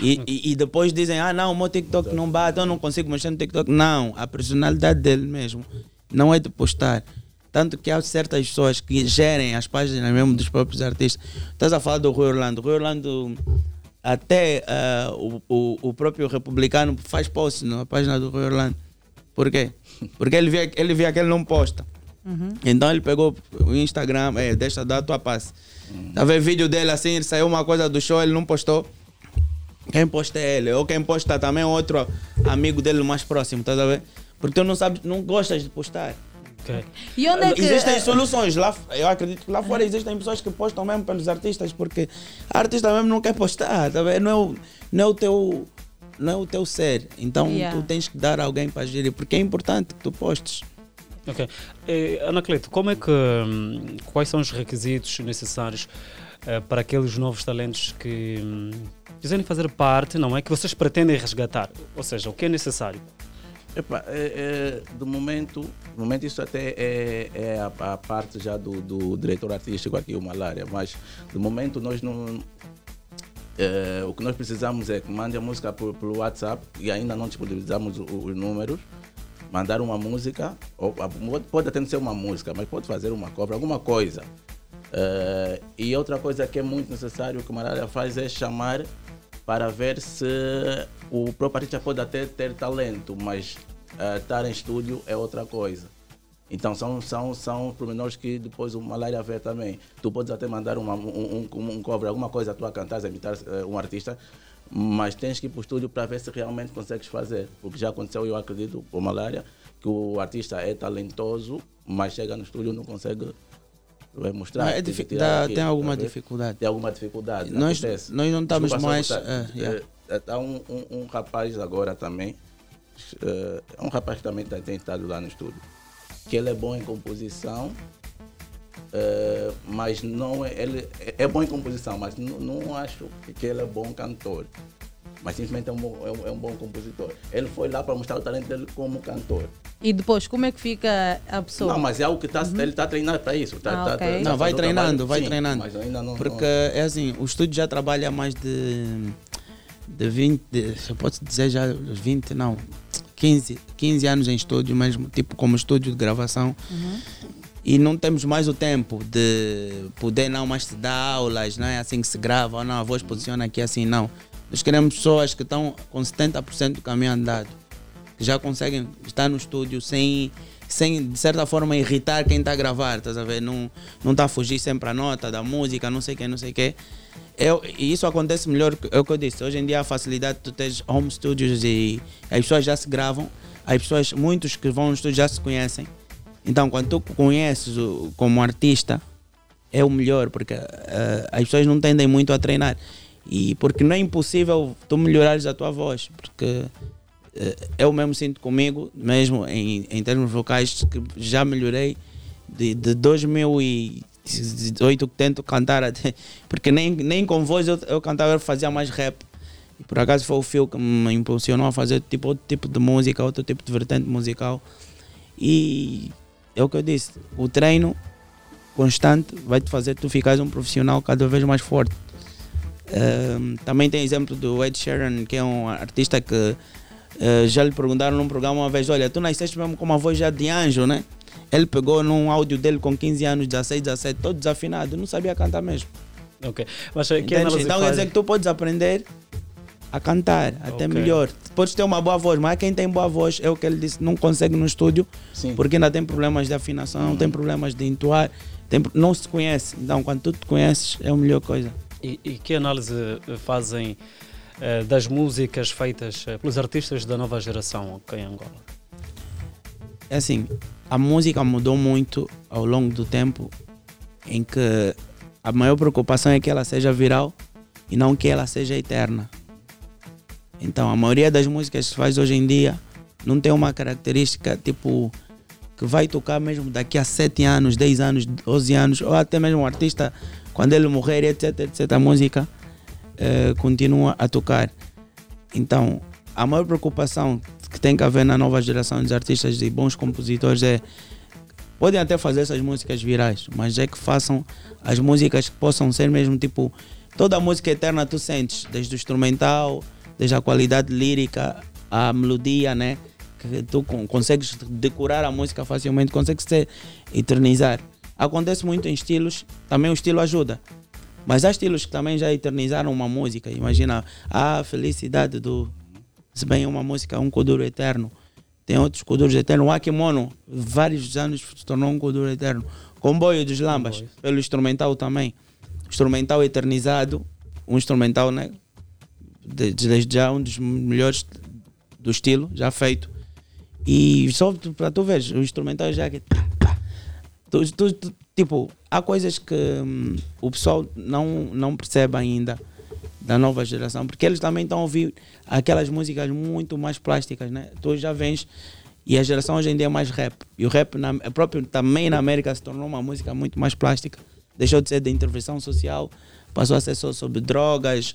E, e, e depois dizem, ah não, o meu TikTok não bate, eu não consigo mexer no TikTok. Não, a personalidade dele mesmo não é de postar. Tanto que há certas pessoas que gerem as páginas mesmo dos próprios artistas. Estás a falar do Rui Orlando. O Rui Orlando, até ah, o, o, o próprio republicano faz post na página do Rui Orlando. Por quê? Porque ele vê, ele vê que ele não posta. Uhum. Então ele pegou o Instagram, é, deixa dar a tua passe. Tá vendo vídeo dele assim, saiu uma coisa do show, ele não postou. Quem posta é ele, ou quem posta também é outro amigo dele mais próximo, tá a ver? Porque tu não sabes, não gostas de postar. E onde é que. Existem soluções lá, eu acredito que lá fora existem pessoas que postam mesmo pelos artistas, porque a artista mesmo não quer postar, tá? Não é o, não é o teu não é o teu ser. Então Yeah. tu tens que dar alguém para gerir, porque é importante que tu postes. Ok. Eh, Anacleto, como é que. hum, Quais são os requisitos necessários eh, para aqueles novos talentos que hum, quiserem fazer parte, não é? Que vocês pretendem resgatar? Ou seja, o que é necessário? Epá, é, é, do momento, do momento isso até é, é a, a parte já do, do diretor artístico aqui, o Malária, mas do momento nós não. é, o que nós precisamos é que mande a música pelo WhatsApp e ainda não disponibilizamos o- os números. Mandar uma música, ou, pode até não ser uma música, mas pode fazer uma cobra, alguma coisa. É, e outra coisa que é muito necessário que o Malária faz é chamar para ver se o próprio artista pode até ter talento, mas eh, estar em estúdio é outra coisa. Então são, são, são pormenores que depois o Malária vê também. Tu podes até mandar uma, um, um, um alguma coisa a tua cantar, a imitar eh, um artista, mas tens que ir para o estúdio para ver se realmente consegues fazer. Porque já aconteceu, eu acredito, com Malária, que o artista é talentoso, mas chega no estúdio não consegue eh, mostrar. Não, é tem aquilo, tem alguma tá dificuldade. Tem alguma dificuldade. Nós- acontece. nós não estamos Desculpa mais, cortar. eh, yeah. Há um, um, um rapaz agora também, é um rapaz que também tá- tem estado lá no estúdio, que ele é bom em composição, eh, mas não é, ele é- é bom em composição, mas não, não acho que ele é bom cantor. Mas simplesmente é um, bom, é, um, é um bom compositor. Ele foi lá para mostrar o talento dele como cantor. E depois, como é que fica a pessoa? Não, mas é algo que tá, ele está treinando para isso. Tá, Ah, tá- ok. tá- Não, vai treinando, vai Sim, treinando. Mas ainda não. Porque não- é assim, o estúdio já trabalha há mais de, de 20, de, eu posso dizer já 20, não, 15, 15 anos em estúdio mesmo, tipo como estúdio de gravação. E não temos mais o tempo de poder não mais te dar aulas, não é assim que se grava, ou não, a voz posiciona aqui assim, não. Nós queremos pessoas que estão com 70% do caminho andado, que já conseguem estar no estúdio sem, sem de certa forma, irritar quem está a gravar, estás a ver? Não está a fugir sempre a nota da música, não sei o que, não sei o que. Eu, e isso acontece melhor, é o que eu disse. Hoje em dia a facilidade de tu teres home studios e as pessoas já se gravam, as pessoas, muitos que vão no estúdio já se conhecem. Então, quando tu conheces como artista, é o melhor, porque eh, as pessoas não tendem muito a treinar. E porque não é impossível tu melhorares a tua voz, porque eh, eu mesmo sinto comigo, mesmo em, em termos vocais, que já melhorei de, de 2018 que tento cantar até, porque nem, nem com voz eu, eu cantava, eu fazia mais rap. E por acaso foi o Phil que me impulsionou a fazer tipo, outro tipo de música, outro tipo de vertente musical. E é o que eu disse, o treino constante vai te fazer tu ficares um profissional cada vez mais forte. Também tem exemplo do Ed Sheeran, que é um artista que Eh, já lhe perguntaram num programa uma vez: Olha, tu nasceste mesmo com uma voz já de anjo, né? Ele pegou num áudio dele com 15 anos, 16, 17, todo desafinado, não sabia cantar mesmo. Ok. Mas eh, que análise Então quer dizer que tu podes aprender a cantar, até Ok. melhor. Podes ter uma boa voz, mas quem tem boa voz é o que ele disse, não consegue no estúdio, porque ainda tem problemas de afinação, tem problemas de entoar, tem, não se conhece. Então quando tu te conheces é a melhor coisa. E, e que análise eh, fazem eh, das músicas feitas eh, pelos artistas da nova geração aqui em Angola? É assim, a música mudou muito ao longo do tempo em que a maior preocupação é que ela seja viral e não que ela seja eterna. Então, a maioria das músicas que se faz hoje em dia não tem uma característica tipo que vai tocar mesmo daqui a 7 anos, 10 anos, 12 anos, ou até mesmo um artista, quando ele morrer, etc, etc, a música eh, continua a tocar. Então, a maior preocupação que tem que haver na nova geração de artistas e bons compositores é podem até fazer essas músicas virais, mas é que façam as músicas que possam ser mesmo tipo toda a música eterna tu sentes, desde o instrumental, desde a qualidade lírica, a melodia, né? Que tu con- consegues decorar a música facilmente, consegues se eternizar. Acontece muito em estilos, também o estilo ajuda. Mas há estilos que também já eternizaram uma música. Imagina a felicidade do. Se bem é uma música, um Kuduro eterno. Tem outros Kuduros eternos. O Akimono, vários anos se tornou um Kuduro eterno. Comboio dos Lambas, pelo instrumental também. Instrumental eternizado. Um instrumental, né? de- de- Desde já um dos melhores do estilo, já feito. E só pra tu ver, o instrumental já que. Tu, tu- tu- tipo, há coisas que hum, o pessoal não, não percebe ainda da nova geração, porque eles também estão a ouvir aquelas músicas muito mais plásticas, né? Tu já vens e a geração hoje em dia é mais rap. E o rap na, é próprio também na América se tornou uma música muito mais plástica. Deixou de ser de intervenção social, passou a ser só sobre drogas,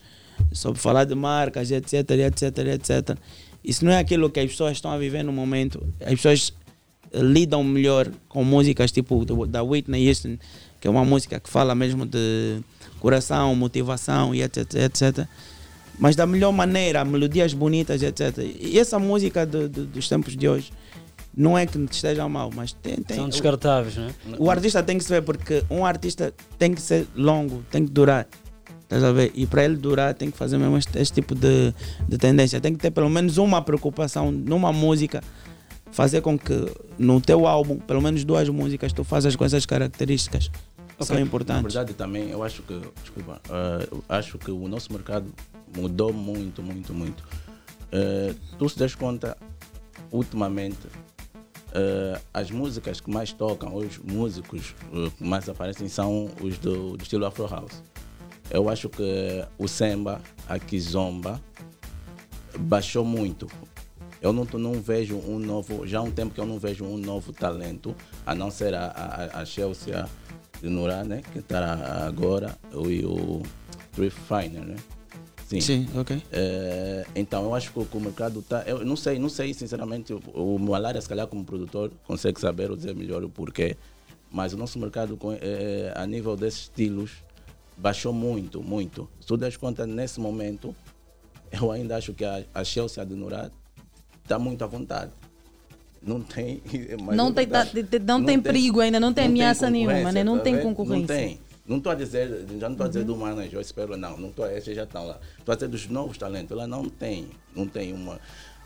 sobre falar de marcas, etc, etc, etc. Isso não é aquilo que as pessoas estão a viver no momento. As pessoas lidam melhor com músicas tipo da Whitney Houston, que é uma música que fala mesmo de coração, motivação e etc, etc. Mas da melhor maneira, melodias bonitas, etc. E essa música do- do- dos tempos de hoje não é que esteja mal, mas tem, tem São descartáveis, não é? o artista tem que se ver porque um artista tem que ser longo, tem que durar. Estás a ver? E para ele durar tem que fazer mesmo este, este tipo de, de tendência. Tem que ter pelo menos uma preocupação numa música, fazer com que no teu álbum, pelo menos duas músicas, tu faças com essas características. São Na importantes. verdade, também, eu acho que, desculpa, eu acho que o nosso mercado mudou muito, muito, muito. Eh, tu se das conta, ultimamente, eh, as músicas que mais tocam, os músicos que mais aparecem são os do, do estilo Afro House. Eu acho que o Samba, a Kizomba, baixou muito. Eu não, não vejo um novo, já há um tempo que eu não vejo um novo talento, a não ser a, a, a Chelsea de Nurá, né? Que está agora, e o Thrift Finer, né? Sim, ok. Eh, então eu acho que, o- mercado está. Eu não sei, não sei, sinceramente, o, o Malaria, se calhar, como produtor, consegue saber ou dizer melhor o porquê. Mas o nosso mercado, eh, a nível desses estilos, baixou muito, muito. Se tu das conta, nesse momento, eu ainda acho que a, a Chelsea de Nurá está muito à vontade. Não tem. [laughs] mas Não é tem, tá- não tem perigo ainda, não tem ameaça nenhuma, né? Não tá tem concorrência. Não tem. Não estou a dizer, já não estou a dizer Uhum. do manager, eu espero, não. Não estou, esses já estão lá. Estou a dizer dos novos talentos. Ela não tem. Não tem uma.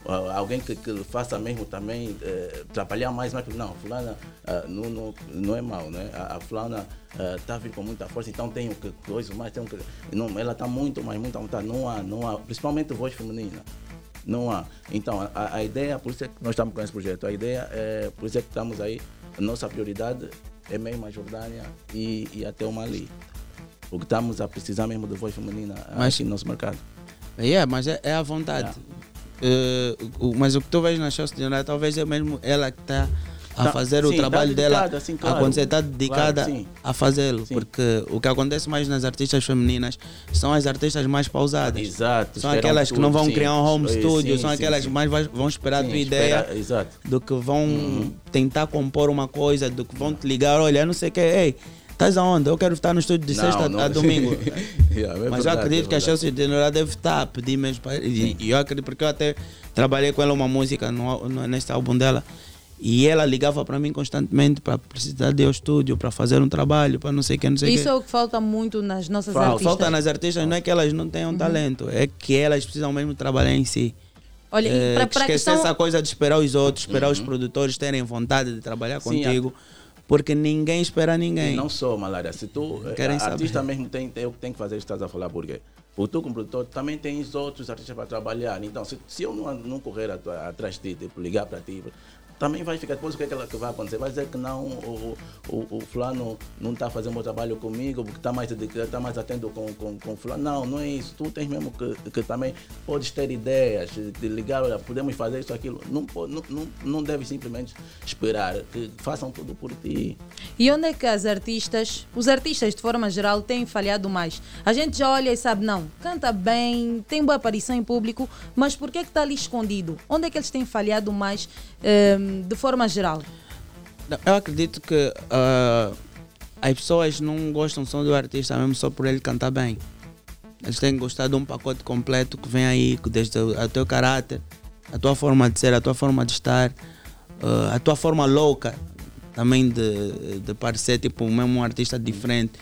ah, Alguém que, que faça mesmo também eh, trabalhar mais, mas não, fulana ah, não, não, não é mal, né? A, a fulana está a vir com muita força, então tenho que coisa mais, tenho que. Não, ela está muito, mas muito à vontade. Não há, não há, principalmente voz feminina. Não há. Então, a, a ideia, por isso é que nós estamos com esse projeto, a ideia é, por isso é que estamos aí, a nossa prioridade é mesmo a Jordânia e, e até o Mali. Porque estamos a precisar mesmo de voz feminina Mas- aqui no nosso mercado. É, mas é, é à vontade. Eh, o- mas o que tu vês na Chelsea talvez é mesmo ela que está a Tá- fazer o sim, tá trabalho dela dedicada, sim, claro. acontecer, está dedicada Claro, a fazê-lo. Porque o que acontece mais nas artistas femininas são as artistas mais pausadas. Exato, São aquelas que não tudo, vão sim. criar um home Sim, studio, sim, são aquelas sim. que mais vão esperar a tua espera- ideia exato. do que vão Uhum. tentar compor uma coisa, do que vão te ligar, olha, não sei o que, ei, Estás aonde? Eu quero estar no estúdio de Não, sexta não. a domingo. Yeah, [laughs] é Mas eu verdade, acredito é que a. Chelsea Denorá deve estar a pedir mesmo para e, e eu acredito, porque eu até trabalhei com ela uma música no, no, neste álbum dela. E ela ligava para mim constantemente para precisar de ir ao estúdio, para fazer um trabalho, para não sei o que, não sei o Isso que. é o que falta muito nas nossas Fal- artistas. Falta nas artistas, não é que elas não tenham talento, é que elas precisam mesmo trabalhar em si. Olha, e É, pra- que pra esquecer questão- essa coisa de esperar os outros, esperar os produtores terem vontade de trabalhar Sim, contigo, porque ninguém espera ninguém. E não só, Malária. Se tu, eh, Querem a- artista saber. mesmo tem, tem, o que tem que fazer, estás a falar? Porque tu, como produtor, também tens outros artistas para trabalhar. Então, se, se eu não, não correr at- atrás de ti, tipo, ligar para ti, também vai ficar. Depois, o que é que, vai acontecer? Vai dizer que não, o, o, o fulano não está fazendo o trabalho comigo, porque está mais, dedicado, está mais atento com, com, com fulano. Não, não é isso. Tu tens mesmo que, que também podes ter ideias, de ligar, olha, podemos fazer isso, aquilo. Não, não, não, não deve simplesmente esperar que façam tudo por ti. E onde é que as artistas, os artistas de forma geral, têm falhado mais? A gente já olha e sabe, não, canta bem, tem boa aparição em público, mas por que é que está ali escondido? Onde é que eles têm falhado mais de forma geral? Eu acredito que ah, as pessoas não gostam só do artista mesmo só por ele cantar bem. Eles têm que gostar de um pacote completo que vem aí, desde o teu caráter, a tua forma de ser, a tua forma de estar, ah, a tua forma louca também de, de parecer tipo mesmo um artista diferente.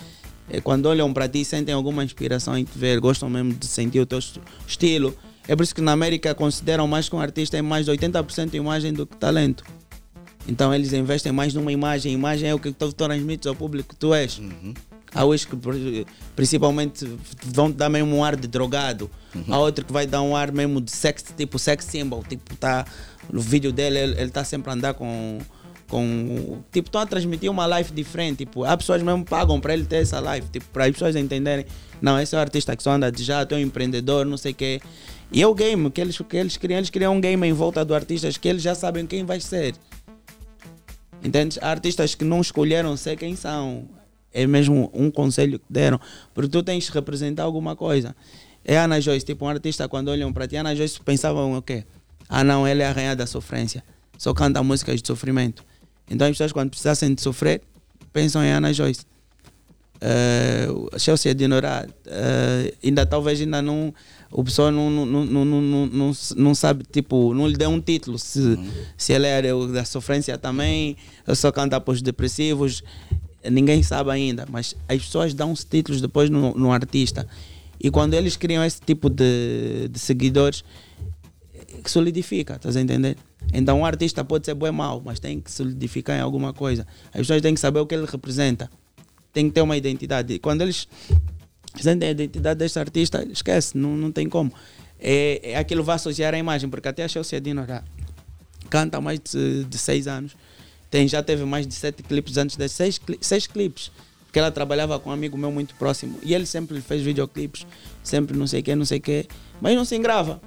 É, quando olham para ti sentem alguma inspiração em te ver, gostam mesmo de sentir o teu est- estilo. É por isso que na América consideram mais que um artista é mais de 80% imagem do que talento. Então eles investem mais numa imagem. Imagem é o que tu transmites ao público que tu és. Há uns que pri- principalmente vão te dar mesmo um ar de drogado. Há outro que vai dar um ar mesmo de sex, tipo sex symbol. Tipo, tá, no vídeo dele ele, ele tá sempre a andar com. com tipo, estão a transmitir uma live diferente. Tipo, há pessoas mesmo pagam para ele ter essa live. Tipo, para as pessoas entenderem. Não, esse é o artista que só anda de jato, é um empreendedor, não sei o quê. E é o game que eles, que eles criam. Eles criam um game em volta do artista que eles já sabem quem vai ser. Entende? Há artistas que não escolheram ser quem são. É mesmo um conselho que deram. Porque tu tens que representar alguma coisa. É Ana Joyce, tipo um artista, quando olham para ti, Ana Joyce pensavam o quê? Ah, não, ela é a rainha da sofrência. Só canta músicas de sofrimento. Então as pessoas, quando precisassem de sofrer, pensam em Ana Joyce. Uh, Chelsea de Norá, uh, ainda talvez ainda não o pessoal não, não, não, não, não, não, não sabe, tipo, não lhe deu um título se, se ele era da sofrência também, ou só canta para os depressivos, ninguém sabe ainda, mas as pessoas dão os títulos depois no, no artista. E quando eles criam esse tipo de, de seguidores, solidifica, estás a entender? Então um artista pode ser bom ou mau, mas tem que solidificar em alguma coisa. As pessoas têm que saber o que ele representa. Tem que ter uma identidade. E quando eles sentem a identidade deste artista, esquece, não, não tem como. É, é aquilo vai associar à imagem, porque até a Chelsea Dino já canta há mais de, de seis anos. Tem, já teve mais de sete clipes antes de seis, seis clipes. Porque ela trabalhava com um amigo meu muito próximo. E ele sempre fez videoclipes, sempre não sei o que, não sei o que. Mas não se engrava.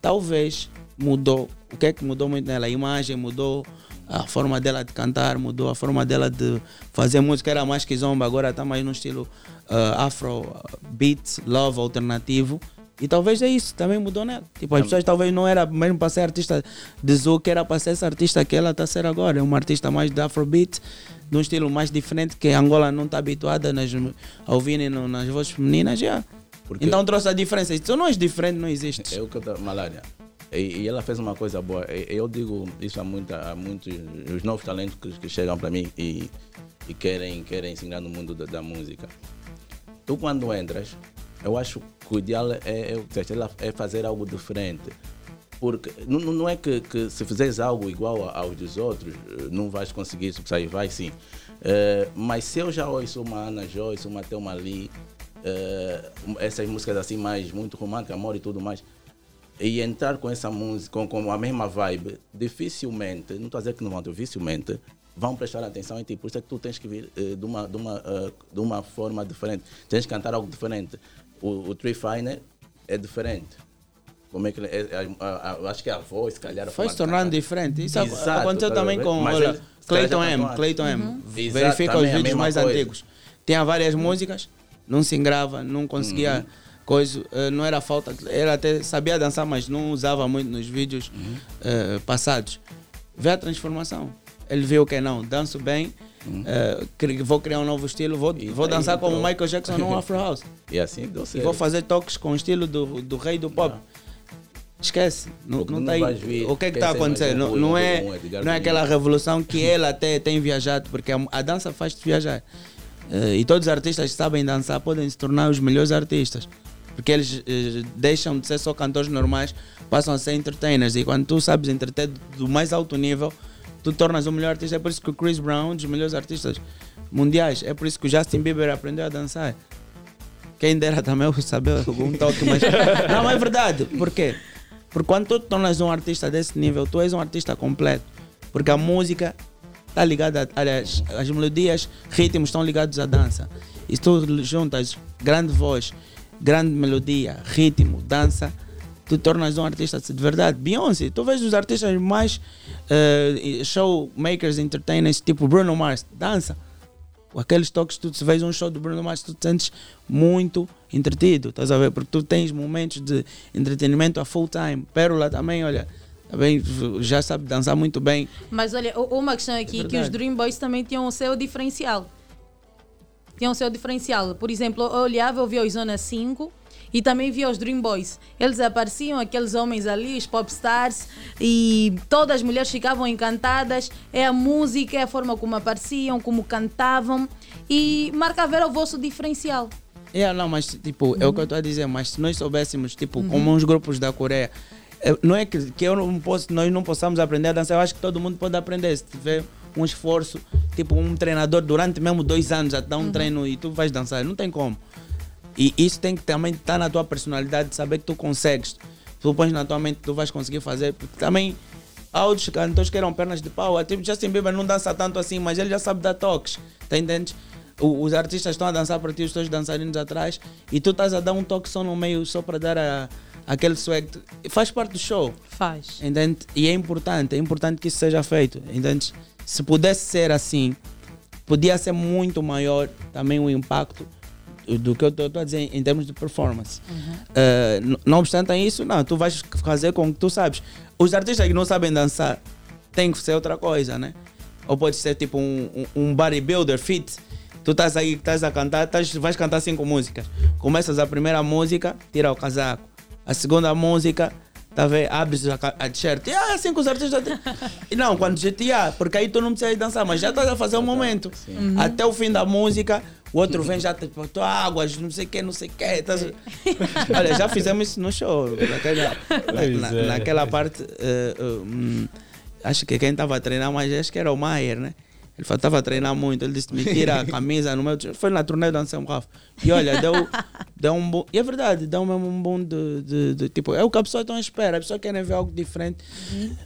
Talvez mudou. O que é que mudou muito nela? A imagem mudou, a forma dela de cantar mudou, a forma dela de fazer música era mais que zomba, agora está mais no estilo uh, afro beat, love alternativo. E talvez é isso, também mudou nela. Tipo, as pessoas talvez não era mesmo para ser artista de Zouk, era para ser essa artista que ela está a ser agora. É uma artista mais de afrobeat, de um estilo mais diferente que a Angola não está habituada nas, a ouvir no- nas vozes femininas. já. Porque- Então trouxe a diferença. Se não és diferente, não existe. É o que eu tô- Malária. E, e ela fez uma coisa boa. Eu digo isso a, muita, a muitos os novos talentos que, que chegam para mim e, e querem, querem ensinar no mundo da, da música. Tu quando entras, eu acho que o ideal é, é, ela- é fazer algo diferente. Porque não, não é que, que se fizeres algo igual aos dos outros, eh, não vais conseguir sair, vai sim. Eh, mas se eu já ouço uma Ana Joyce, uma Thelma Lee, eh, essas músicas assim mais muito românticas, amor e tudo mais, e entrar com essa música, com, a mesma vibe, dificilmente, não estou a dizer que não vão, dificilmente vão prestar atenção em ti. Por isso é que tu tens que vir eh, de, uma, de, uma, eh, de uma forma diferente. Tens que cantar algo diferente. O, o Tree Finer é diferente. Como é que é, é, a- a- eu acho que a voz, se calhar, a Foi se tornando diferente. Isso Exato, aconteceu tá a também com olha, Clayton M. Clayton. M. Uhum. Verifica Exato, os também a vídeos mais coisa. antigos. Tinha várias músicas, não se engrava, não conseguia Uhum. Coisa, eh, não era falta, ele até sabia dançar, mas não usava muito nos vídeos Uhum. eh, passados. Vê a transformação. Ele viu que não, danço bem, eh, cri- vou criar um novo estilo, vou, vou tá dançar aí, como entrou. Michael Jackson no [laughs] Afro House. E assim deu E vou fazer toques com o estilo do, do rei do pop. Esquece, não, não não tá ver O que é está acontecendo? Não, não é, não é aquela revolução que [laughs] ele até tem viajado, porque a, a dança faz-te viajar. Eh, e todos os artistas que sabem dançar podem se tornar os melhores artistas. Porque eles eh, deixam de ser só cantores normais, passam a ser entertainers. E quando tu sabes entreter do mais alto nível, tu tornas o melhor artista. É por isso que o Chris Brown é um dos melhores artistas mundiais. É por isso que o Justin Bieber aprendeu a dançar. Quem dera também eu saber algum toque, mas. [laughs] Não, é verdade. Por quê? Porque quando tu tornas um artista desse nível, tu és um artista completo. Porque a música está ligada, aliás, as melodias, ritmos estão ligados à dança. E se tu juntas grande voz, grande melodia, ritmo, dança, tu tornas um artista de verdade. Beyoncé, tu vês os artistas mais eh, showmakers, entertainers, tipo Bruno Mars, dança. Aqueles toques, tu se vês um show do Bruno Mars, tu te sentes muito entretido, estás a ver? Porque tu tens momentos de entretenimento a full time. Pérola também, olha, também já sabe dançar muito bem. Mas olha, uma questão aqui que os. Dream Boys também tinham o seu diferencial. Tinham o seu diferencial. Por exemplo, eu olhava, eu via os Zona 5 e também via os Dream Boys. Eles apareciam, aqueles homens ali, os pop stars, e todas as mulheres ficavam encantadas. É a música, é a forma como apareciam, como cantavam. E marcava era o vosso diferencial. É, não, mas tipo, é o que eu estou a dizer, mas se nós soubéssemos, tipo, Uhum. como uns grupos da Coreia, não é que, que eu não posso, nós não possamos aprender a dançar, eu acho que todo mundo pode aprender, se tiver um esforço, tipo um treinador durante mesmo dois anos a dar um Uhum. treino e tu vais dançar, não tem como. E isso tem que também estar na tua personalidade, saber que tu consegues. Tu pões na tua mente tu vais conseguir fazer, porque também há outros cantores que eram pernas de pau, tipo Justin Bieber não dança tanto assim, mas ele já sabe dar toques, tá entende? O- Os artistas estão a dançar para ti, os teus dançarinos atrás, e tu estás a dar um toque só no meio, só para dar a- aquele swag. Faz parte do show. Faz. Entende? E é importante, é importante que isso seja feito. Entende? Se pudesse ser assim, podia ser muito maior também o impacto do que eu estou a dizer em termos de performance. Uh, n- não obstante isso, não, tu vais fazer com que tu sabes. Os artistas que não sabem dançar tem que ser outra coisa, né? Ou pode ser tipo um, um, um bodybuilder fit. Tu estás aí, estás a cantar, estás, vais cantar cinco músicas. Começas a primeira música, tira o casaco. A segunda música, tá a ver, abres a, a t-shirt. E ah, assim que os artistas. têm. E não, quando já te ah, porque aí tu não precisa dançar, mas já estás a fazer um momento. Uhum. Até o fim da música, o outro vem já tipo, tu águas, não sei o que, não sei o que. Olha, já fizemos isso no show. Naquela, na- na- é. naquela parte, eh, hum, acho que quem estava a treinar mais, acho que era o Maier, né? Ele estava a treinar muito, ele disse: me tira a camisa no meu. Foi na turnê do Anselmo Rafa. E olha, deu, [laughs] deu um bom. E é verdade, deu mesmo um bom de, de, de- Tipo, é o que a pessoa então espera. A pessoa quer ver algo diferente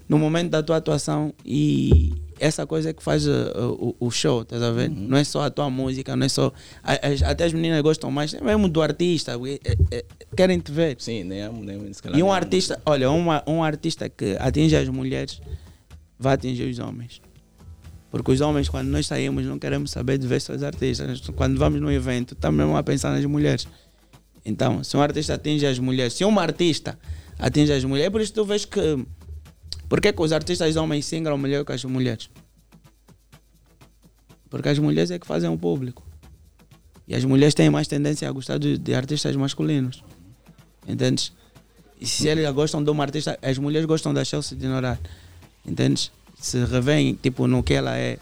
no momento da tua atuação. E essa coisa é que faz uh, o, o show, estás a ver? Não é só a tua música, não é só. as- até as meninas gostam mais, é mesmo do artista. é- é- é- querem te ver. Sim, nem, nem se calhar E um artista, olha, uma, um artista que atinge as mulheres vai atingir os homens. Porque os homens, quando nós saímos, não queremos saber de ver só os artistas. Quando vamos num evento, estamos mesmo a pensar nas mulheres. Então, se um artista atinge as mulheres, se uma artista atinge as mulheres, é por isso que tu vês que. Por que, que os artistas homens se ingram melhor que as mulheres? Porque as mulheres é que fazem o público. E as mulheres têm mais tendência a gostar de, de artistas masculinos. Entendes? E se eles gostam de uma artista, as mulheres gostam da Chelsea de Norar. Entendes? Se revêem tipo, no que ela é.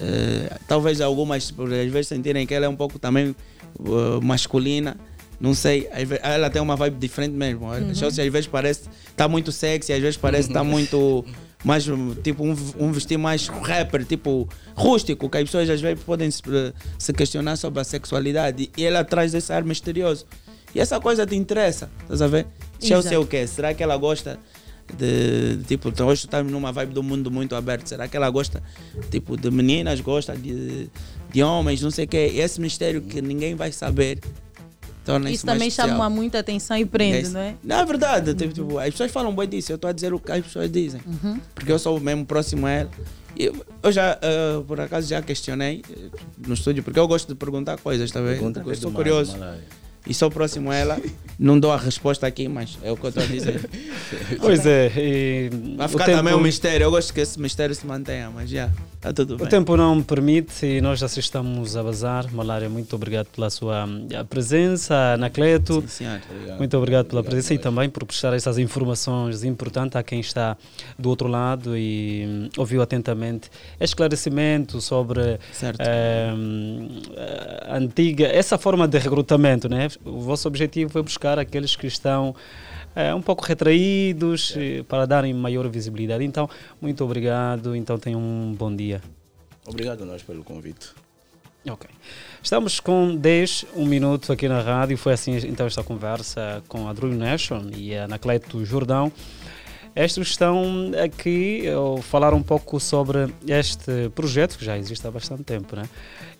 eh, talvez algumas, às vezes, sentirem que ela é um pouco também eh, masculina. Não sei, ela tem uma vibe diferente mesmo. Uhum. A Chelsea às vezes parece tá muito sexy, às vezes parece tá muito [laughs] mais tipo um, um vestir mais rapper, tipo rústico, que as pessoas às vezes podem se, se questionar sobre a sexualidade e ela traz esse ar misterioso. E essa coisa te interessa, estás a ver? Chelsea é o quê? Será que ela gosta de, de, tipo, então hoje estamos numa vibe do mundo muito aberto. Será que ela gosta tipo de meninas, gosta de, de homens, não sei o quê? Esse mistério que ninguém vai saber. Torna Isso mais também especial. chama muita atenção e prende, Esse- não é? Não, é verdade. tipo, tipo, as pessoas falam bem disso. Eu estou a dizer o que as pessoas dizem. Uhum. Porque eu sou mesmo próximo a ela. E Eu, eu já, eh, por acaso, já questionei eh, no estúdio, porque eu gosto de perguntar coisas, tá vendo? Pergunta Eu sou demais, curioso. Malaya. E sou próximo a ela. Não dou a resposta aqui, mas é o que eu estou a dizer. [laughs] Pois é. E Vai ficar tempo- também um mistério. Eu gosto que esse mistério se mantenha, mas já, está tudo bem. O tempo não me permite e nós assim estamos a bazar. Malária, muito obrigado pela sua hum, presença, Anacleto. senhor. Muito obrigado pela presença e também por prestar essas informações importantes a quem está do outro lado e hum, ouviu atentamente esclarecimento sobre hum, a antiga, essa forma de recrutamento. Né? O vosso objetivo foi buscar aqueles que estão eh, um pouco retraídos eh, para darem maior visibilidade. Então, muito obrigado. Então, tenham um bom dia. Obrigado a nós pelo convite. Ok. Estamos com 10, um minuto aqui na rádio. Foi assim então esta conversa com a Dream Nation e a Anacleto Jordão. Estes estão aqui a falar um pouco sobre este projeto que já existe há bastante tempo, né?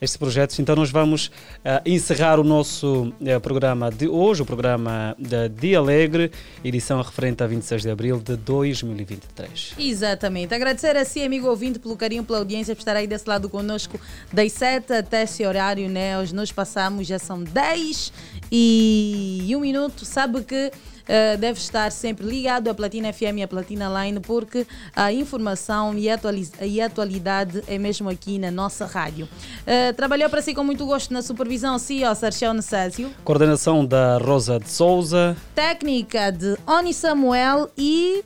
Este projeto, então nós vamos ah, encerrar o nosso eh, programa de hoje, o programa da Dia Alegre, edição referente a 26 de abril de 2023. Exatamente. Agradecer a si, amigo ouvinte, pelo carinho, pela audiência, por estar aí desse lado conosco das 7 até esse horário, né? Hoje nós passamos, já são 10 e um minuto. Sabe que eh, deve estar sempre ligado à Platina FM e à Platina Line, porque a informação e a, e a atualidade é mesmo aqui na nossa rádio. Eh, trabalhou para si com muito gosto na supervisão CEO Sarchel Necessio. Coordenação da Rosa de Souza. Técnica de Oni Samuel e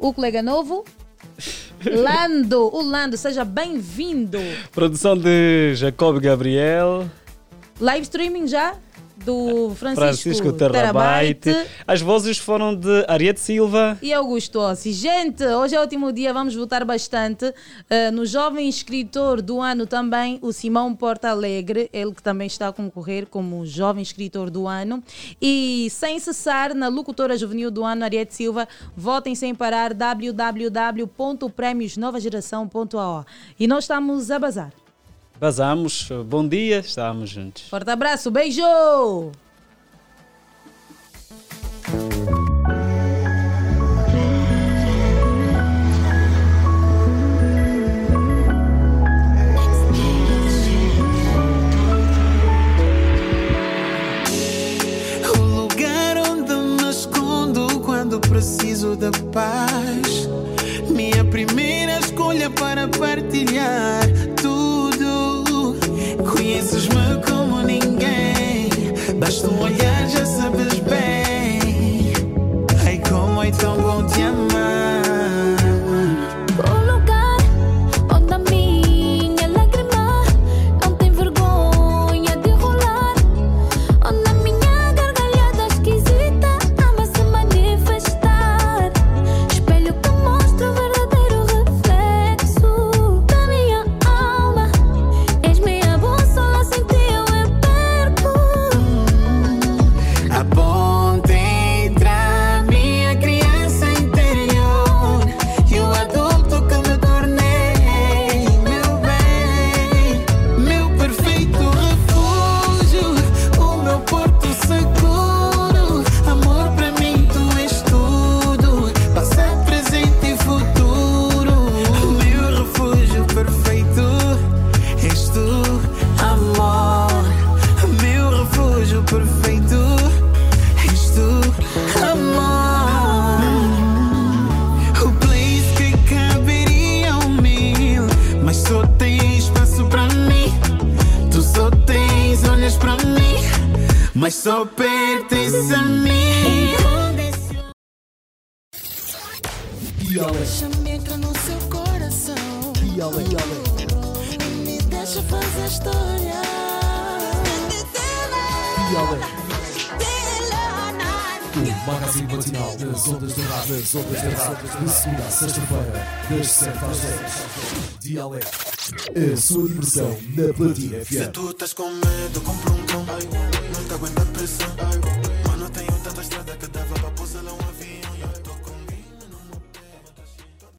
o colega novo, [laughs] Lando. O Lando, seja bem-vindo. Produção de Jacob Gabriel. Live streaming já do Francisco, Francisco Terabyte. Terabyte As vozes foram de Ariete Silva. e Augusto Ossi. Gente, hoje é o último dia, vamos votar bastante. Eh, no jovem escritor do ano também, o Simão Porta Alegre, ele que também está a concorrer como jovem escritor do ano. E sem cessar, na locutora juvenil do ano, Ariete Silva, votem sem parar www.premiosnovageração.ao. E nós estamos a bazar. Vazamos. Bom dia, estamos juntos. Forte abraço, beijo! O lugar onde me escondo quando preciso de paz. Minha primeira escolha para partilhar tudo. Conheces-me como ninguém. Basta um olhar, já sabes bem. Ai, como é tão mas só pertence a mim. Deixa-me entrar no seu coração. E me deixa fazer história. O magazine matinal das ondas de rádio, das ondas de rádio, de segunda a sexta-feira, das 7 às 10. Dialeto, a sua diversão na Platina Se FM. tu estás com medo, compra um cão. Não te aguenta a pressão.